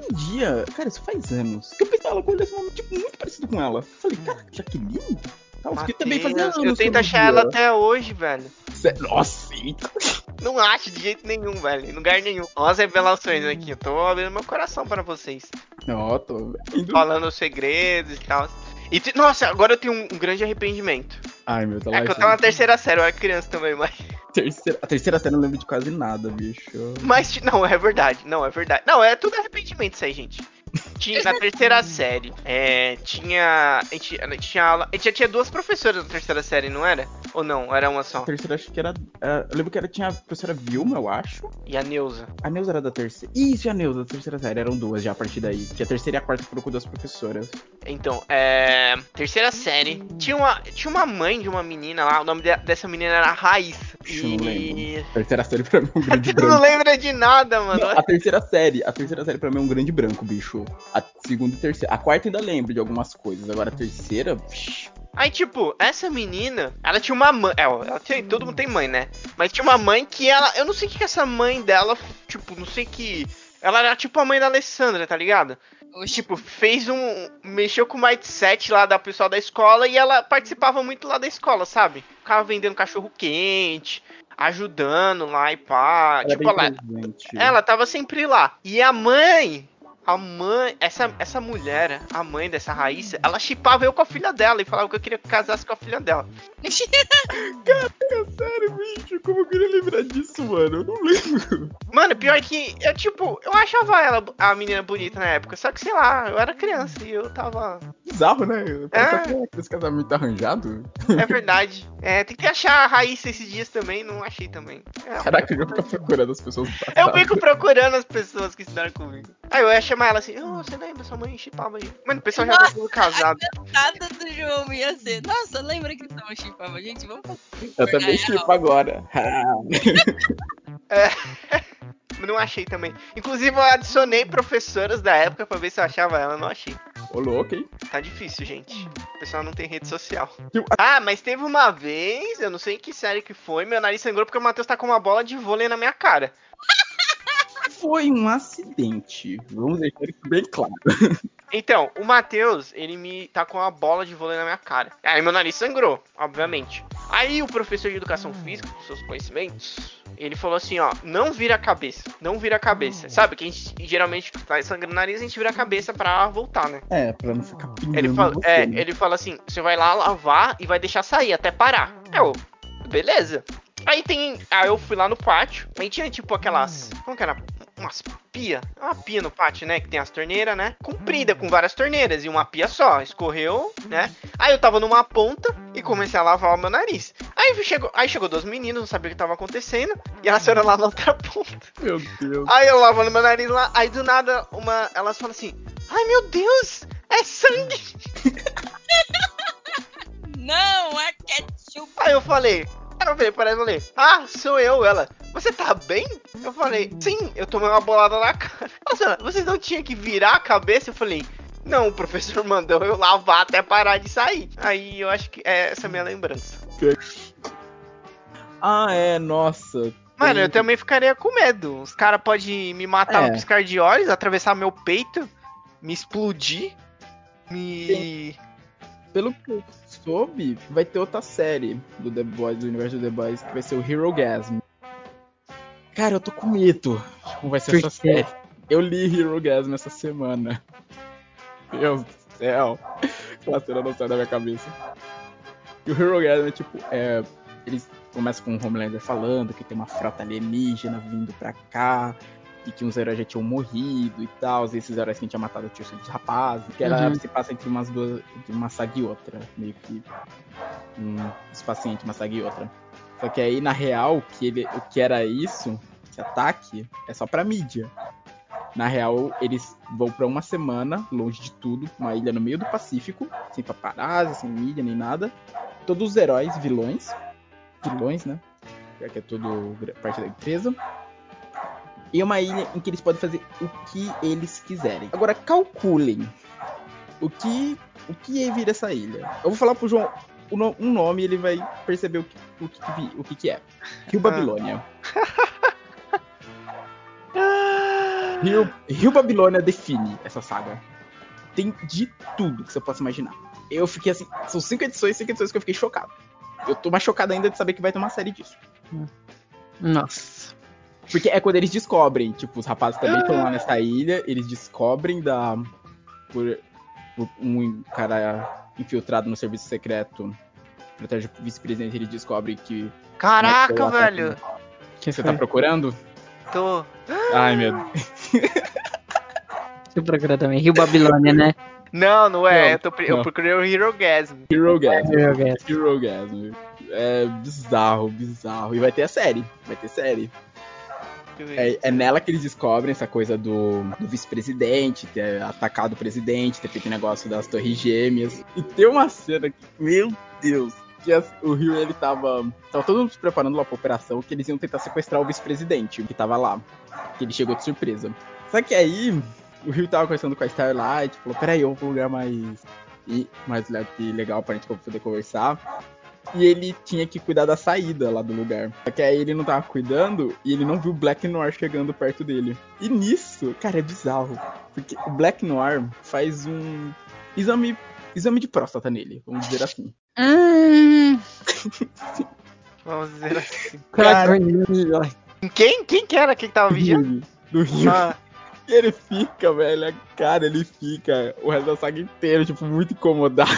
Speaker 3: Um dia, cara, isso faz anos, que eu pensava com esse momento, tipo, muito parecido com ela. Falei, cara, Jaqueline? Tal, porque também fazia anos.
Speaker 1: eu tento achar ela até hoje, velho.
Speaker 3: Nossa, eita.
Speaker 1: Não acho de jeito nenhum, velho. Em lugar nenhum. Olha as revelações aqui. Eu tô abrindo meu coração para vocês.
Speaker 3: Ó, tô indo.
Speaker 1: Falando os segredos e tal. E, te- nossa, agora eu tenho um, um grande arrependimento.
Speaker 3: Ai, meu, tá
Speaker 1: É que eu tava na terceira série, eu era criança também, mas.
Speaker 3: terceira... A terceira série eu não lembro de quase nada, bicho.
Speaker 1: Mas, não, é verdade. Não, é verdade. Não, é tudo arrependimento isso aí, gente. Tinha, na terceira série, é, tinha. A gente, a gente tinha aula. A gente já tinha duas professoras na terceira série, não era? Ou não? Era uma só?
Speaker 3: A terceira acho que era. era- eu lembro que era, tinha a professora Vilma, eu acho.
Speaker 1: E a Neuza.
Speaker 3: A Neuza era da terceira. Isso, e a Neuza da terceira série. Eram duas já a partir daí. Que a terceira e a quarta foram com duas professoras.
Speaker 1: Então, é. Terceira série. Tinha uma, tinha uma mãe de uma menina lá, o nome de- dessa menina era.
Speaker 3: Ixi, eu não
Speaker 1: E.
Speaker 3: A terceira série pra mim é um grande
Speaker 1: Tu não
Speaker 3: branco.
Speaker 1: lembra de nada, mano.
Speaker 3: Não, a terceira série, a terceira série pra mim é um grande branco, bicho. A segunda e terceira. A quarta ainda lembro de algumas coisas. Agora a terceira.
Speaker 1: Aí, tipo, essa menina, ela tinha uma mãe. É, ela tem, todo mundo tem mãe, né? Mas tinha uma mãe que ela. Eu não sei o que que essa mãe dela. Tipo, não sei que. Ela era tipo a mãe da Alessandra, tá ligado? Tipo, fez um. Mexeu com o mindset lá da pessoal da escola e ela participava muito lá da escola, sabe? Ficava vendendo cachorro quente, ajudando lá e pá.
Speaker 3: Ela é
Speaker 1: tipo, ela,
Speaker 3: presente.
Speaker 1: ela tava sempre lá. E a mãe. A mãe, essa, essa mulher, a mãe dessa Raíssa, ela chipava eu com a filha dela e falava que eu queria que casasse com a filha dela.
Speaker 3: Sério, bicho, como eu queria lembrar disso, mano? Eu não lembro.
Speaker 1: Mano, pior que eu, tipo, eu achava ela, a menina bonita na época, só que sei lá, eu era criança e eu tava.
Speaker 3: Bizarro, né?
Speaker 1: É.
Speaker 3: esse casamento arranjado.
Speaker 1: É verdade. É, tem que achar a Raíssa esses dias também, não achei também. É,
Speaker 3: Caraca, eu vou ficar procurando as pessoas.
Speaker 1: Eu fico procurando as pessoas que estudaram comigo. Aí eu ia chamar ela assim, oh, você lembra? Sua mãe chipava aí. Mano, o pessoal já tá tudo casado.
Speaker 2: nada do João ia ser. Nossa, lembra que tava chipava, gente? Vamos fazer.
Speaker 3: Eu também chipo agora.
Speaker 1: Não achei também. Inclusive, eu adicionei professoras da época pra ver se eu achava ela, não achei.
Speaker 3: Ô, louco, hein?
Speaker 1: Tá difícil, gente. O pessoal não tem rede social. Ah, mas teve uma vez, eu não sei em que série que foi, meu nariz sangrou porque o Matheus tá com uma bola de vôlei na minha cara.
Speaker 3: Foi um acidente. Vamos deixar isso bem claro.
Speaker 1: Então, o Matheus, ele me tá com uma bola de vôlei na minha cara. Aí meu nariz sangrou, obviamente. Aí o professor de educação física, com seus conhecimentos, ele falou assim, ó, não vira a cabeça, não vira a cabeça. Sabe que a gente geralmente tá sangrando o nariz, a gente vira a cabeça pra voltar, né?
Speaker 3: É, pra não ficar
Speaker 1: Ele fala,
Speaker 3: você,
Speaker 1: é,
Speaker 3: né?
Speaker 1: ele fala assim, você vai lá lavar e vai deixar sair até parar. Eu, beleza. Aí tem, aí eu fui lá no pátio, aí tinha tipo aquelas, como que era? Umas pia, uma pia no pátio, né, que tem as torneiras, né? Comprida com várias torneiras e uma pia só, escorreu, né? Aí eu tava numa ponta e comecei a lavar o meu nariz. Aí chegou, aí chegou duas meninas, não sabia o que tava acontecendo, e elas foram lá na outra ponta.
Speaker 3: Meu Deus.
Speaker 1: Aí eu lavando meu nariz lá, aí do nada uma, elas falam assim: "Ai meu Deus, é sangue".
Speaker 2: Não, é ketchup.
Speaker 1: Aí eu falei, aí eu falei para ela, eu falei, ah, sou eu, ela. Você tá bem? Eu falei, sim, eu tomei uma bolada na cara. Ela vocês não tinham que virar a cabeça? Eu falei, não, o professor mandou eu lavar até parar de sair. Aí eu acho que é essa a minha lembrança.
Speaker 3: Ah, é, nossa.
Speaker 1: Mano,
Speaker 3: Tem-
Speaker 1: eu também ficaria com medo. Os caras podem me matar
Speaker 3: É.
Speaker 1: no piscar de olhos, atravessar meu peito, me explodir, me.
Speaker 3: Pelo soube, vai ter outra série do The Boys, do universo do The Boys, que vai ser o Hero Gasm. Cara, eu tô com medo. Como vai ser
Speaker 2: Por
Speaker 3: essa
Speaker 2: quê?
Speaker 3: série? Eu li Hero Gasm essa semana. Meu Deus do céu. Aquela cena não sai da minha cabeça. E o Hero Gasm é tipo, é, eles começam com o Homelander falando que tem uma frota alienígena vindo pra cá. E que uns heróis já tinham morrido e tal. E esses heróis que tinham matado tinham sido os rapazes. Que ela
Speaker 2: Uhum.
Speaker 3: se passa entre umas duas. Entre uma saga e outra. Meio que. Um espacinho entre uma saga e outra. Só que aí, na real, que ele, o que era isso, esse ataque, é só pra mídia. Na real, eles vão pra uma semana, longe de tudo, uma ilha no meio do Pacífico, sem paparazzi, sem mídia, nem nada. Todos os heróis, vilões. Vilões, né? Já que é tudo parte da empresa. E é uma ilha em que eles podem fazer o que eles quiserem. Agora, calculem o que, o que é vir essa ilha. Eu vou falar pro João um nome e ele vai perceber o que, o que, o que, que é. Rio Babilônia. Rio, Rio Babilônia define essa saga. Tem de tudo que você possa imaginar. Eu fiquei assim, são cinco edições, cinco edições que eu fiquei chocado. Eu tô mais chocado ainda de saber que vai ter uma série disso.
Speaker 2: Nossa.
Speaker 3: Porque é quando eles descobrem, tipo, os rapazes também estão lá nessa ilha, eles descobrem da. Por, por um cara infiltrado no serviço secreto, protege o vice-presidente, ele descobre que.
Speaker 1: Caraca, velho.
Speaker 3: assassino.
Speaker 2: Que
Speaker 3: Você
Speaker 2: foi?
Speaker 3: tá procurando?
Speaker 1: Tô.
Speaker 3: Ai, meu Deus.
Speaker 2: Deixa eu procurar também. Rio Babilônia, né?
Speaker 1: Não, não é.
Speaker 3: Não,
Speaker 1: eu, tô, eu
Speaker 3: não.
Speaker 1: procurei o Hero Gasm.
Speaker 3: Hero Gasm.
Speaker 2: Hero Gasm.
Speaker 3: Hero Gasm. É bizarro, bizarro. E vai ter a série. Vai ter série. É, é nela que eles descobrem essa coisa do, do vice-presidente, ter atacado o presidente, ter feito negócio das torres gêmeas. E tem uma cena que, meu Deus, o Rio ele tava. Tava todo mundo se preparando lá pra operação que eles iam tentar sequestrar o vice-presidente, que tava lá. Que ele chegou de surpresa. Só que aí, o Rio tava conversando com a Starlight, falou, peraí, eu vou um lugar mais. E, mais legal pra gente poder conversar. E ele tinha que cuidar da saída lá do lugar. Só que aí ele não tava cuidando e ele não viu o Black Noir chegando perto dele. E nisso, cara, é bizarro. Porque o Black Noir faz um exame, exame de próstata nele, vamos dizer assim.
Speaker 2: Hum,
Speaker 1: Vamos dizer assim.
Speaker 3: Cara.
Speaker 1: Quem? Quem que era? Quem que tava vigiando?
Speaker 3: Do Rio.
Speaker 1: Ah,
Speaker 3: E ele fica, velho, cara, ele fica o resto da saga inteira, tipo, muito incomodado.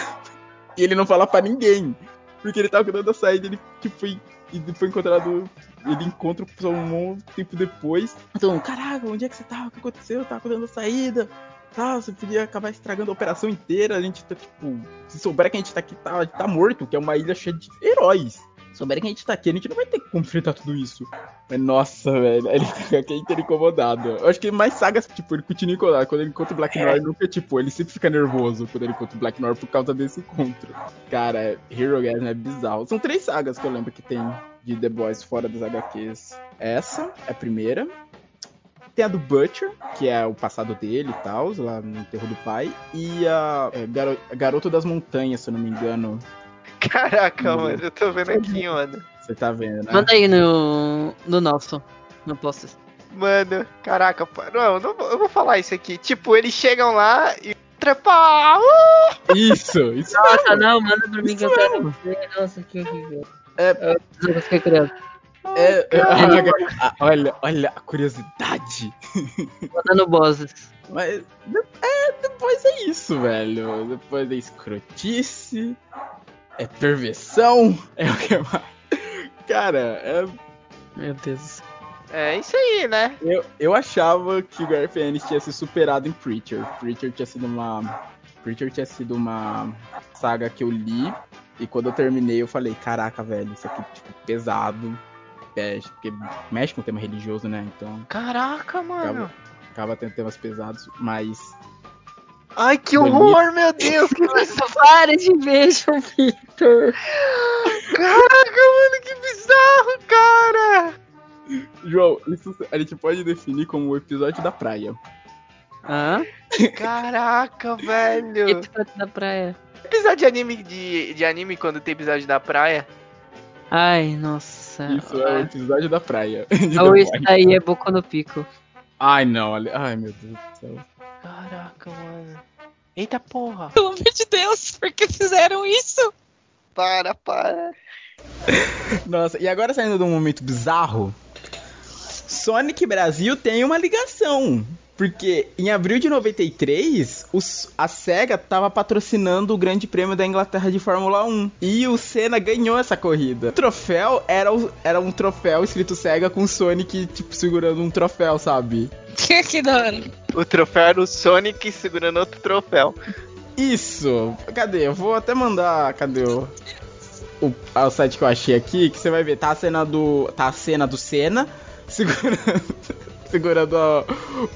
Speaker 3: E ele não fala pra ninguém. Porque ele tava cuidando da saída, ele, tipo, foi, e foi encontrado. Ele encontra o pessoal um tempo depois. Então, caraca, onde é que você tava? O que aconteceu? Eu tava cuidando da saída. Tá, você podia acabar estragando a operação inteira. A gente tá, tipo, se souber que a gente tá aqui, tá, tá morto, que é uma ilha cheia de heróis. Souberem que a gente tá aqui, a gente não vai ter como enfrentar tudo isso. Mas nossa, velho, ele fica inteiro incomodado. Eu acho que mais sagas, tipo, ele continua incomodado. Quando ele encontra o Black Noir, nunca, tipo, ele sempre fica nervoso quando ele encontra o Black Noir por causa desse encontro. Cara, Hero Gasm é bizarro. São três sagas que eu lembro que tem de The Boys fora das HQs. Essa é a primeira. Tem a do Butcher, que é o passado dele e tal, lá no enterro do pai. E a é, Garo- Garoto das Montanhas, se eu não me engano.
Speaker 1: Caraca, mano. Eu tô vendo aqui, mano.
Speaker 3: Você tá vendo, né?
Speaker 2: manda aí no, no nosso. No post.
Speaker 1: Mano, caraca, pô. Não, eu não vou- eu vou falar isso aqui. Tipo, eles chegam lá e trepar! Uh!
Speaker 3: Isso, isso
Speaker 2: Nossa, não, manda pra mim que eu quero ver. Nossa, que horrível.
Speaker 3: É.
Speaker 2: Eu fiquei curioso.
Speaker 3: é. é- ah, olha, olha a curiosidade.
Speaker 2: Mandando bosses.
Speaker 3: Mas é, depois é isso, velho. Depois é escrotice, é perversão, é o que mais. Cara, é-
Speaker 2: Meu Deus.
Speaker 1: É isso aí, né?
Speaker 3: eu, eu achava que o Ennis tinha se superado em Preacher. Preacher tinha sido uma. Preacher tinha sido uma saga que eu li. E quando eu terminei, eu falei, caraca, velho, isso aqui, tipo, pesado. É, porque mexe com o tema religioso, né? Então,
Speaker 1: Caraca, mano.
Speaker 3: acaba tendo temas pesados, mas
Speaker 1: Ai, que horror, meu Deus. Que...
Speaker 2: Para de beijo, Victor.
Speaker 1: Caraca, mano, que bizarro, cara.
Speaker 3: João, isso a gente pode definir como o episódio da praia.
Speaker 2: Hã?
Speaker 1: Caraca, velho.
Speaker 2: Episódio da praia.
Speaker 1: Episódio de anime de, de anime quando tem episódio da praia.
Speaker 2: Ai, nossa.
Speaker 3: Isso é o episódio da praia.
Speaker 2: Ou isso daí é Boku no Pico.
Speaker 3: Ai, não. Ai, meu Deus do céu.
Speaker 1: Caraca, mano. Eita porra.
Speaker 7: Pelo amor de Deus, por que fizeram isso?
Speaker 1: Para, para.
Speaker 3: Nossa, e agora saindo de um momento bizarro, Sonic Brasil tem uma ligação. Porque em abril de 93, os, a SEGA tava patrocinando o Grande Prêmio da Inglaterra de Fórmula 1. E o Senna ganhou essa corrida. O troféu era, o- era um troféu escrito SEGA com o Sonic, tipo, segurando um troféu, sabe?
Speaker 7: Que, que da hora.
Speaker 1: O troféu era o Sonic segurando outro troféu.
Speaker 3: Isso! Cadê? Eu vou até mandar. Cadê o. O, o site que eu achei aqui, que você vai ver, tá a cena do. Tá a cena do Senna segurando. Segurando a-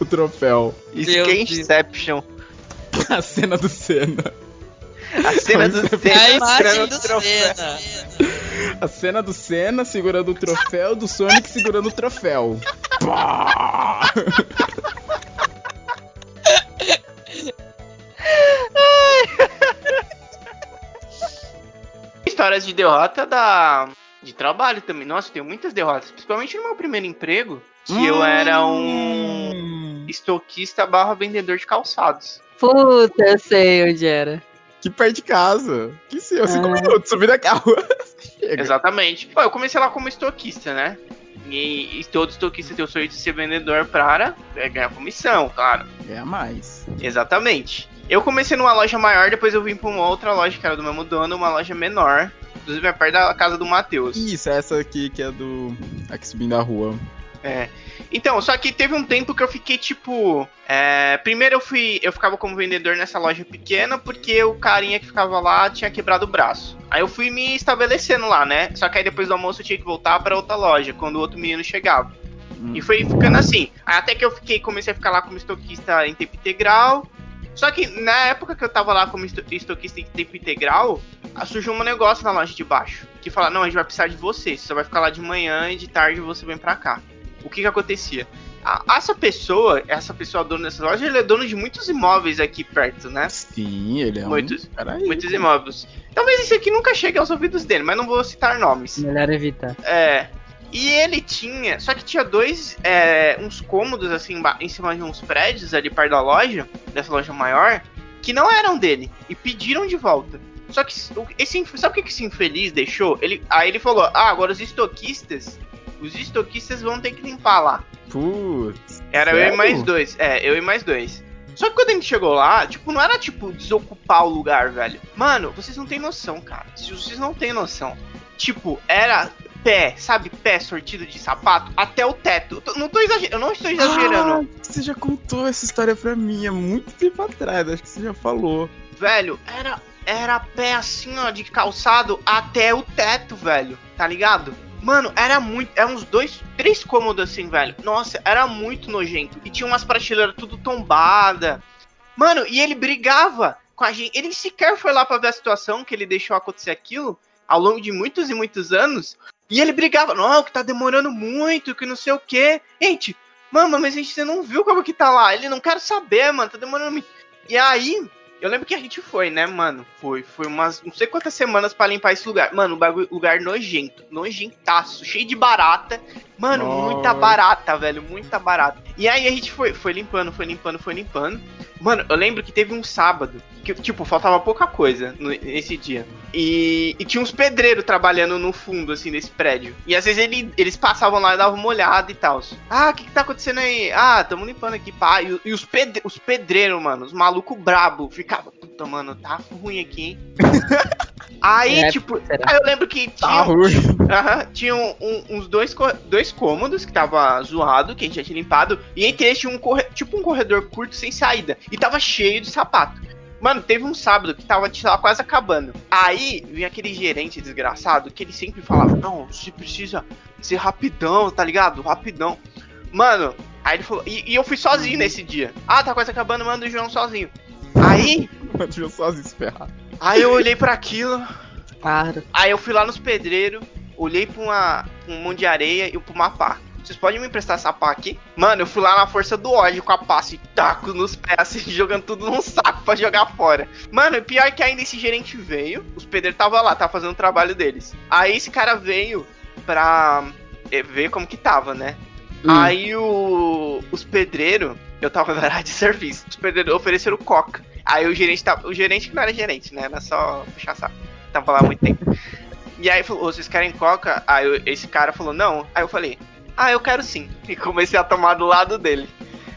Speaker 3: o troféu.
Speaker 7: Deus
Speaker 1: Inception.
Speaker 3: A cena do Senna.
Speaker 1: A cena do Senna
Speaker 7: A
Speaker 1: segurando
Speaker 7: imagem
Speaker 1: o
Speaker 7: do. Senna.
Speaker 3: A cena do Senna segurando o troféu, do Sonic segurando o troféu. Pá!
Speaker 1: Histórias de derrota da. de trabalho também. Nossa, eu tenho muitas derrotas. Principalmente no meu primeiro emprego, que eu era um
Speaker 3: Hum,
Speaker 1: estoquista barra vendedor de calçados.
Speaker 2: Puta, eu sei onde era.
Speaker 3: Que perto de casa. Que seu, cinco
Speaker 2: Ah.
Speaker 3: minutos, subir da rua. Chega.
Speaker 1: Exatamente. Pô, eu comecei lá como estoquista, né? E, e todo estoquista tem o sonho de ser vendedor para é, ganhar comissão, claro.
Speaker 3: Ganha mais.
Speaker 1: Exatamente. Eu comecei numa loja maior, depois eu vim pra uma outra loja que era do mesmo dono, uma loja menor. Inclusive é perto da casa do Matheus.
Speaker 3: Isso, essa aqui que é do. Aqui subindo a rua.
Speaker 1: É. Então, só que teve um tempo que eu fiquei tipo. é, primeiro eu fui. Eu ficava como vendedor nessa loja pequena porque o carinha que ficava lá tinha quebrado o braço. Aí eu fui me estabelecendo lá, né? Só que aí depois do almoço eu tinha que voltar pra outra loja, quando o outro menino chegava.
Speaker 3: Hum.
Speaker 1: E foi ficando assim. Aí Até que eu fiquei, comecei a ficar lá como estoquista em tempo integral. Só que na época que eu tava lá como esto- estoquista em tempo integral, ah, surgiu um negócio na loja de baixo. Que fala, não, a gente vai precisar de você. Você só vai ficar lá de manhã e de tarde você vem pra cá. O que que acontecia? A- essa pessoa, essa pessoa dona dessa loja, ele é dono de muitos imóveis aqui perto, né?
Speaker 3: Sim, ele é
Speaker 1: Muitos.
Speaker 3: um cara rico.
Speaker 1: Muitos imóveis. Talvez isso aqui nunca chegue aos ouvidos dele, mas não vou citar nomes.
Speaker 2: Melhor evitar.
Speaker 1: É. E ele tinha. Só que tinha dois. é, uns cômodos assim em cima de uns prédios ali perto da loja, dessa loja maior, que não eram dele. E pediram de volta. Só que esse, sabe o que que esse infeliz deixou? Ele, aí ele falou: Ah, agora os estoquistas. Os estoquistas vão ter que limpar lá.
Speaker 3: Putz.
Speaker 1: Era eu
Speaker 3: Sério?
Speaker 1: e mais dois. É, eu e mais dois. Só que quando a gente chegou lá, tipo, não era tipo desocupar o lugar, velho. Mano, vocês não têm noção, cara. Se Vocês não têm noção. Tipo, era pé, sabe, pé sortido de sapato até o teto. Eu não tô exagerando, eu não estou exagerando.
Speaker 3: Ah, você já contou essa história pra mim há muito tempo atrás, acho que você já falou.
Speaker 1: Velho, era era pé assim, ó, de calçado até o teto, velho. Tá ligado? Mano, era muito. Era uns dois, três cômodos assim, velho. Nossa, era muito nojento. E tinha umas prateleiras tudo tombada. Mano, e ele brigava com a gente. Ele sequer foi lá pra ver a situação que ele deixou acontecer aquilo ao longo de muitos e muitos anos. E ele brigava, não, que tá demorando muito, que não sei o que. Gente, mano, mas a gente não viu como que tá lá. Ele não quer saber, mano, tá demorando muito. E aí, eu lembro que a gente foi, né, mano? Foi, foi umas não sei quantas semanas pra limpar esse lugar. Mano, o bagulho, lugar nojento, nojentaço, cheio de barata. Mano,
Speaker 3: Nossa.
Speaker 1: muita barata, velho, muita barata. E aí a gente foi, foi limpando, foi limpando, foi limpando. Mano, eu lembro que teve um sábado que, tipo, faltava pouca coisa nesse dia. E, e tinha uns pedreiros trabalhando no fundo, assim, desse prédio. E às vezes ele- eles passavam lá e davam uma olhada e tal. Ah, o que, que tá acontecendo aí? Ah, tamo limpando aqui, pá. E, e os, pedre, os pedreiros, mano, os malucos brabo, ficava, puta, mano, tá ruim aqui, hein? Aí,
Speaker 2: É,
Speaker 1: tipo, aí eu lembro que tinha,
Speaker 8: Tá ruim.
Speaker 1: Aham, tinha um- um- uns dois, dois cômodos que tava zoado, que a gente já tinha limpado, e entre eles tinha um corre- tipo um corredor curto sem saída, e tava cheio de sapato. Mano, teve um sábado que tava, lá, quase acabando. Aí vinha aquele gerente desgraçado que ele sempre falava: Não, você precisa ser rapidão, tá ligado? Rapidão. Mano, aí ele falou. E, e eu fui sozinho nesse dia. Ah, tá quase acabando, manda o João sozinho. Aí,
Speaker 8: Deixa eu só se ferrar.
Speaker 1: Aí eu olhei pra aquilo,
Speaker 2: Claro.
Speaker 1: Aí eu fui lá nos pedreiros, olhei pra, uma, pra um monte de areia e pra uma pá. Vocês podem me emprestar essa pá aqui? Mano, eu fui lá na força do ódio com a pá, assim, taco nos pés, assim, jogando tudo num saco pra jogar fora. Mano, o pior é que ainda esse gerente veio, os pedreiros tava lá, tava fazendo o trabalho deles. Aí esse cara veio pra eh, ver como que tava, né? Aí o, os pedreiros, eu tava na área de serviço, os pedreiros ofereceram coca. Aí o gerente tava, o gerente que não era gerente, né? Era só puxar saco. Tava lá há muito tempo. E aí falou, "Ô, vocês querem coca? Aí eu- esse cara falou, não. Aí eu falei, ah, eu quero sim. E comecei a tomar do lado dele.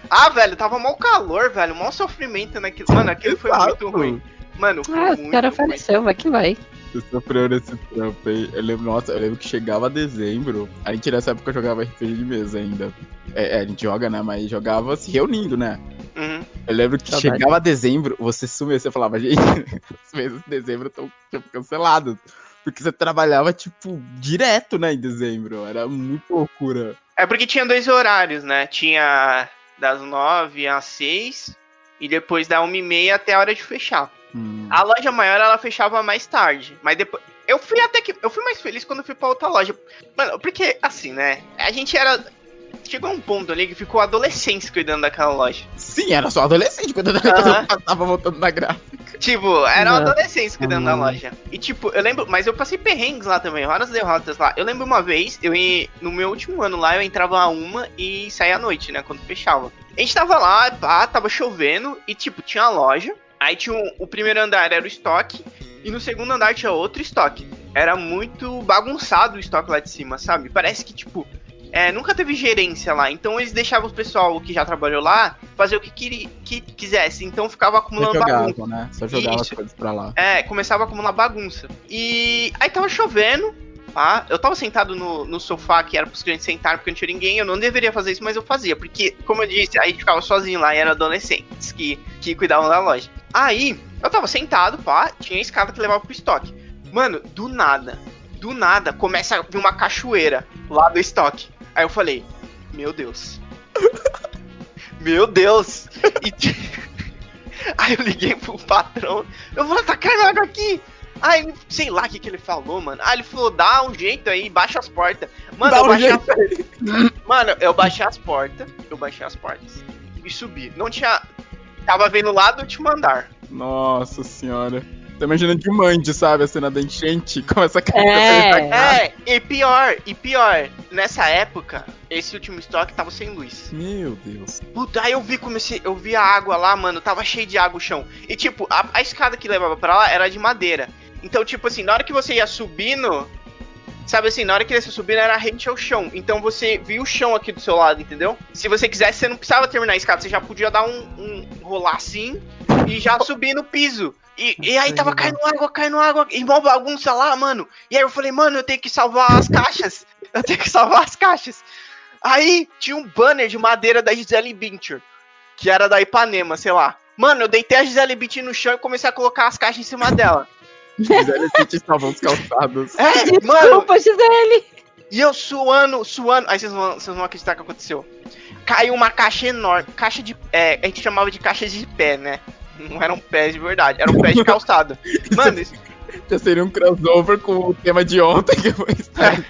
Speaker 1: Ah, velho, tava mal calor, velho, mal sofrimento naquilo. Mano, aquilo foi muito ruim. Mano, foi
Speaker 2: Ah,
Speaker 1: muito
Speaker 2: o cara
Speaker 1: ruim.
Speaker 2: ofereceu, vai que vai.
Speaker 8: Você sofreu nesse trampo aí. Eu lembro, nossa, eu lembro que chegava dezembro. A gente nessa época jogava RPG de mesa ainda. É, é, a gente joga, né? Mas jogava se reunindo, né?
Speaker 1: Uhum.
Speaker 8: Eu lembro que
Speaker 2: Saudade.
Speaker 8: chegava dezembro, você sumia, você falava, gente, os meses de dezembro estão tipo, cancelados. Porque você trabalhava, tipo, direto, né, em dezembro. Era muito loucura.
Speaker 1: É porque tinha dois horários, né? Tinha das nove às seis e depois da uma e meia até a hora de fechar.
Speaker 8: Hum.
Speaker 1: A loja maior ela fechava mais tarde, mas depois eu fui até que eu fui mais feliz quando eu fui pra outra loja. Mano, porque assim, né? A gente era chegou um ponto ali que ficou adolescentes cuidando daquela loja.
Speaker 8: Sim, era só adolescente quando eu
Speaker 1: Aham.
Speaker 8: tava voltando na gráfica.
Speaker 1: Tipo, eram
Speaker 2: Não.
Speaker 1: adolescentes cuidando da
Speaker 6: Uhum.
Speaker 1: loja. E tipo, eu lembro, mas eu passei perrengues lá também, várias derrotas lá. Eu lembro uma vez, eu ia- no meu último ano lá, eu entrava a uma e saía à noite, né, quando fechava. A gente tava lá, pá, tava chovendo e tipo, tinha a loja. Aí tinha um- o primeiro andar era o estoque e no segundo andar tinha outro estoque. Era muito bagunçado o estoque lá de cima, sabe? Parece que tipo é, nunca teve gerência lá, então eles deixavam o pessoal que já trabalhou lá fazer o que, queria, que quisesse, então ficava acumulando bagunça.
Speaker 8: jogava, né? Só jogava as
Speaker 1: Isso.
Speaker 8: coisas pra lá.
Speaker 1: É, começava a acumular bagunça. E aí tava chovendo, tá? Eu tava sentado no, no sofá que era pros clientes sentarem porque não tinha ninguém. Eu não deveria fazer isso, mas eu fazia. Porque, como eu disse, a gente ficava sozinho lá e eram adolescentes que, que cuidavam da loja. Aí, eu tava sentado, pá, tinha a escada que levava pro estoque. Mano, do nada, do nada, começa a vir uma cachoeira lá do estoque. Aí eu falei, meu Deus. meu Deus. E Aí eu liguei pro patrão. Eu falei, tá caindo água aqui. Aí, sei lá o que, que ele falou, mano. Aí ele falou, dá um jeito aí, baixa as portas. Mano,
Speaker 8: Dá
Speaker 1: eu
Speaker 8: um
Speaker 1: baixei
Speaker 8: jeito
Speaker 1: a- Mano, eu baixei as portas. Eu baixei as portas e subi. Não tinha. Tava vendo lá do último andar.
Speaker 8: Nossa senhora. Tô imaginando de Mandy, sabe? A cena da enchente. Começa a cair.
Speaker 2: É.
Speaker 1: É, e pior, e pior, nessa época, esse último estoque tava sem luz.
Speaker 8: Meu Deus.
Speaker 1: Puta, aí eu vi comecei, eu vi a água lá, mano, tava cheio de água o chão. E tipo, a, a escada que levava pra lá era de madeira. Então, tipo assim, na hora que você ia subindo, sabe assim, na hora que ia subindo era rente ao chão. Então você via o chão aqui do seu lado, entendeu? Se você quisesse, você não precisava terminar a escada, você já podia dar um, um rolar assim e já subir no piso. E, e aí tava caindo água, caindo água, e mó bagunça lá, mano. E aí eu falei, mano, eu tenho que salvar as caixas. Eu tenho que salvar as caixas. Aí tinha um banner de madeira da Gisele Bündchen, que era da Ipanema, sei lá. Mano, eu deitei a Gisele Bündchen no chão e comecei a colocar as caixas em cima dela.
Speaker 8: Gisele City salvou os calçados.
Speaker 1: É, mano,
Speaker 2: Desculpa, Gisele.
Speaker 1: e eu suando, suando. Aí vocês vão, vocês vão acreditar o que aconteceu. Caiu uma caixa enorme, caixa de. É, a gente chamava de caixa de pé, né? Não eram pés de verdade, eram pés de calçado. Mano, isso-
Speaker 8: Já seria um crossover com o tema de ontem que foi estranho.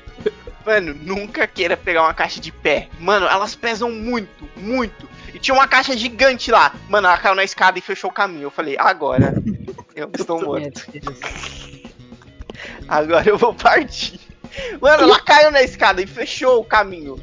Speaker 1: Mano, nunca queira pegar uma caixa de pé. Mano, elas pesam muito, muito. E tinha uma caixa gigante lá. Mano, ela caiu na escada e fechou o caminho. Eu falei, agora. Eu estou morto.
Speaker 2: Deus.
Speaker 1: Agora eu vou partir. Mano, ela caiu na escada e fechou o caminho.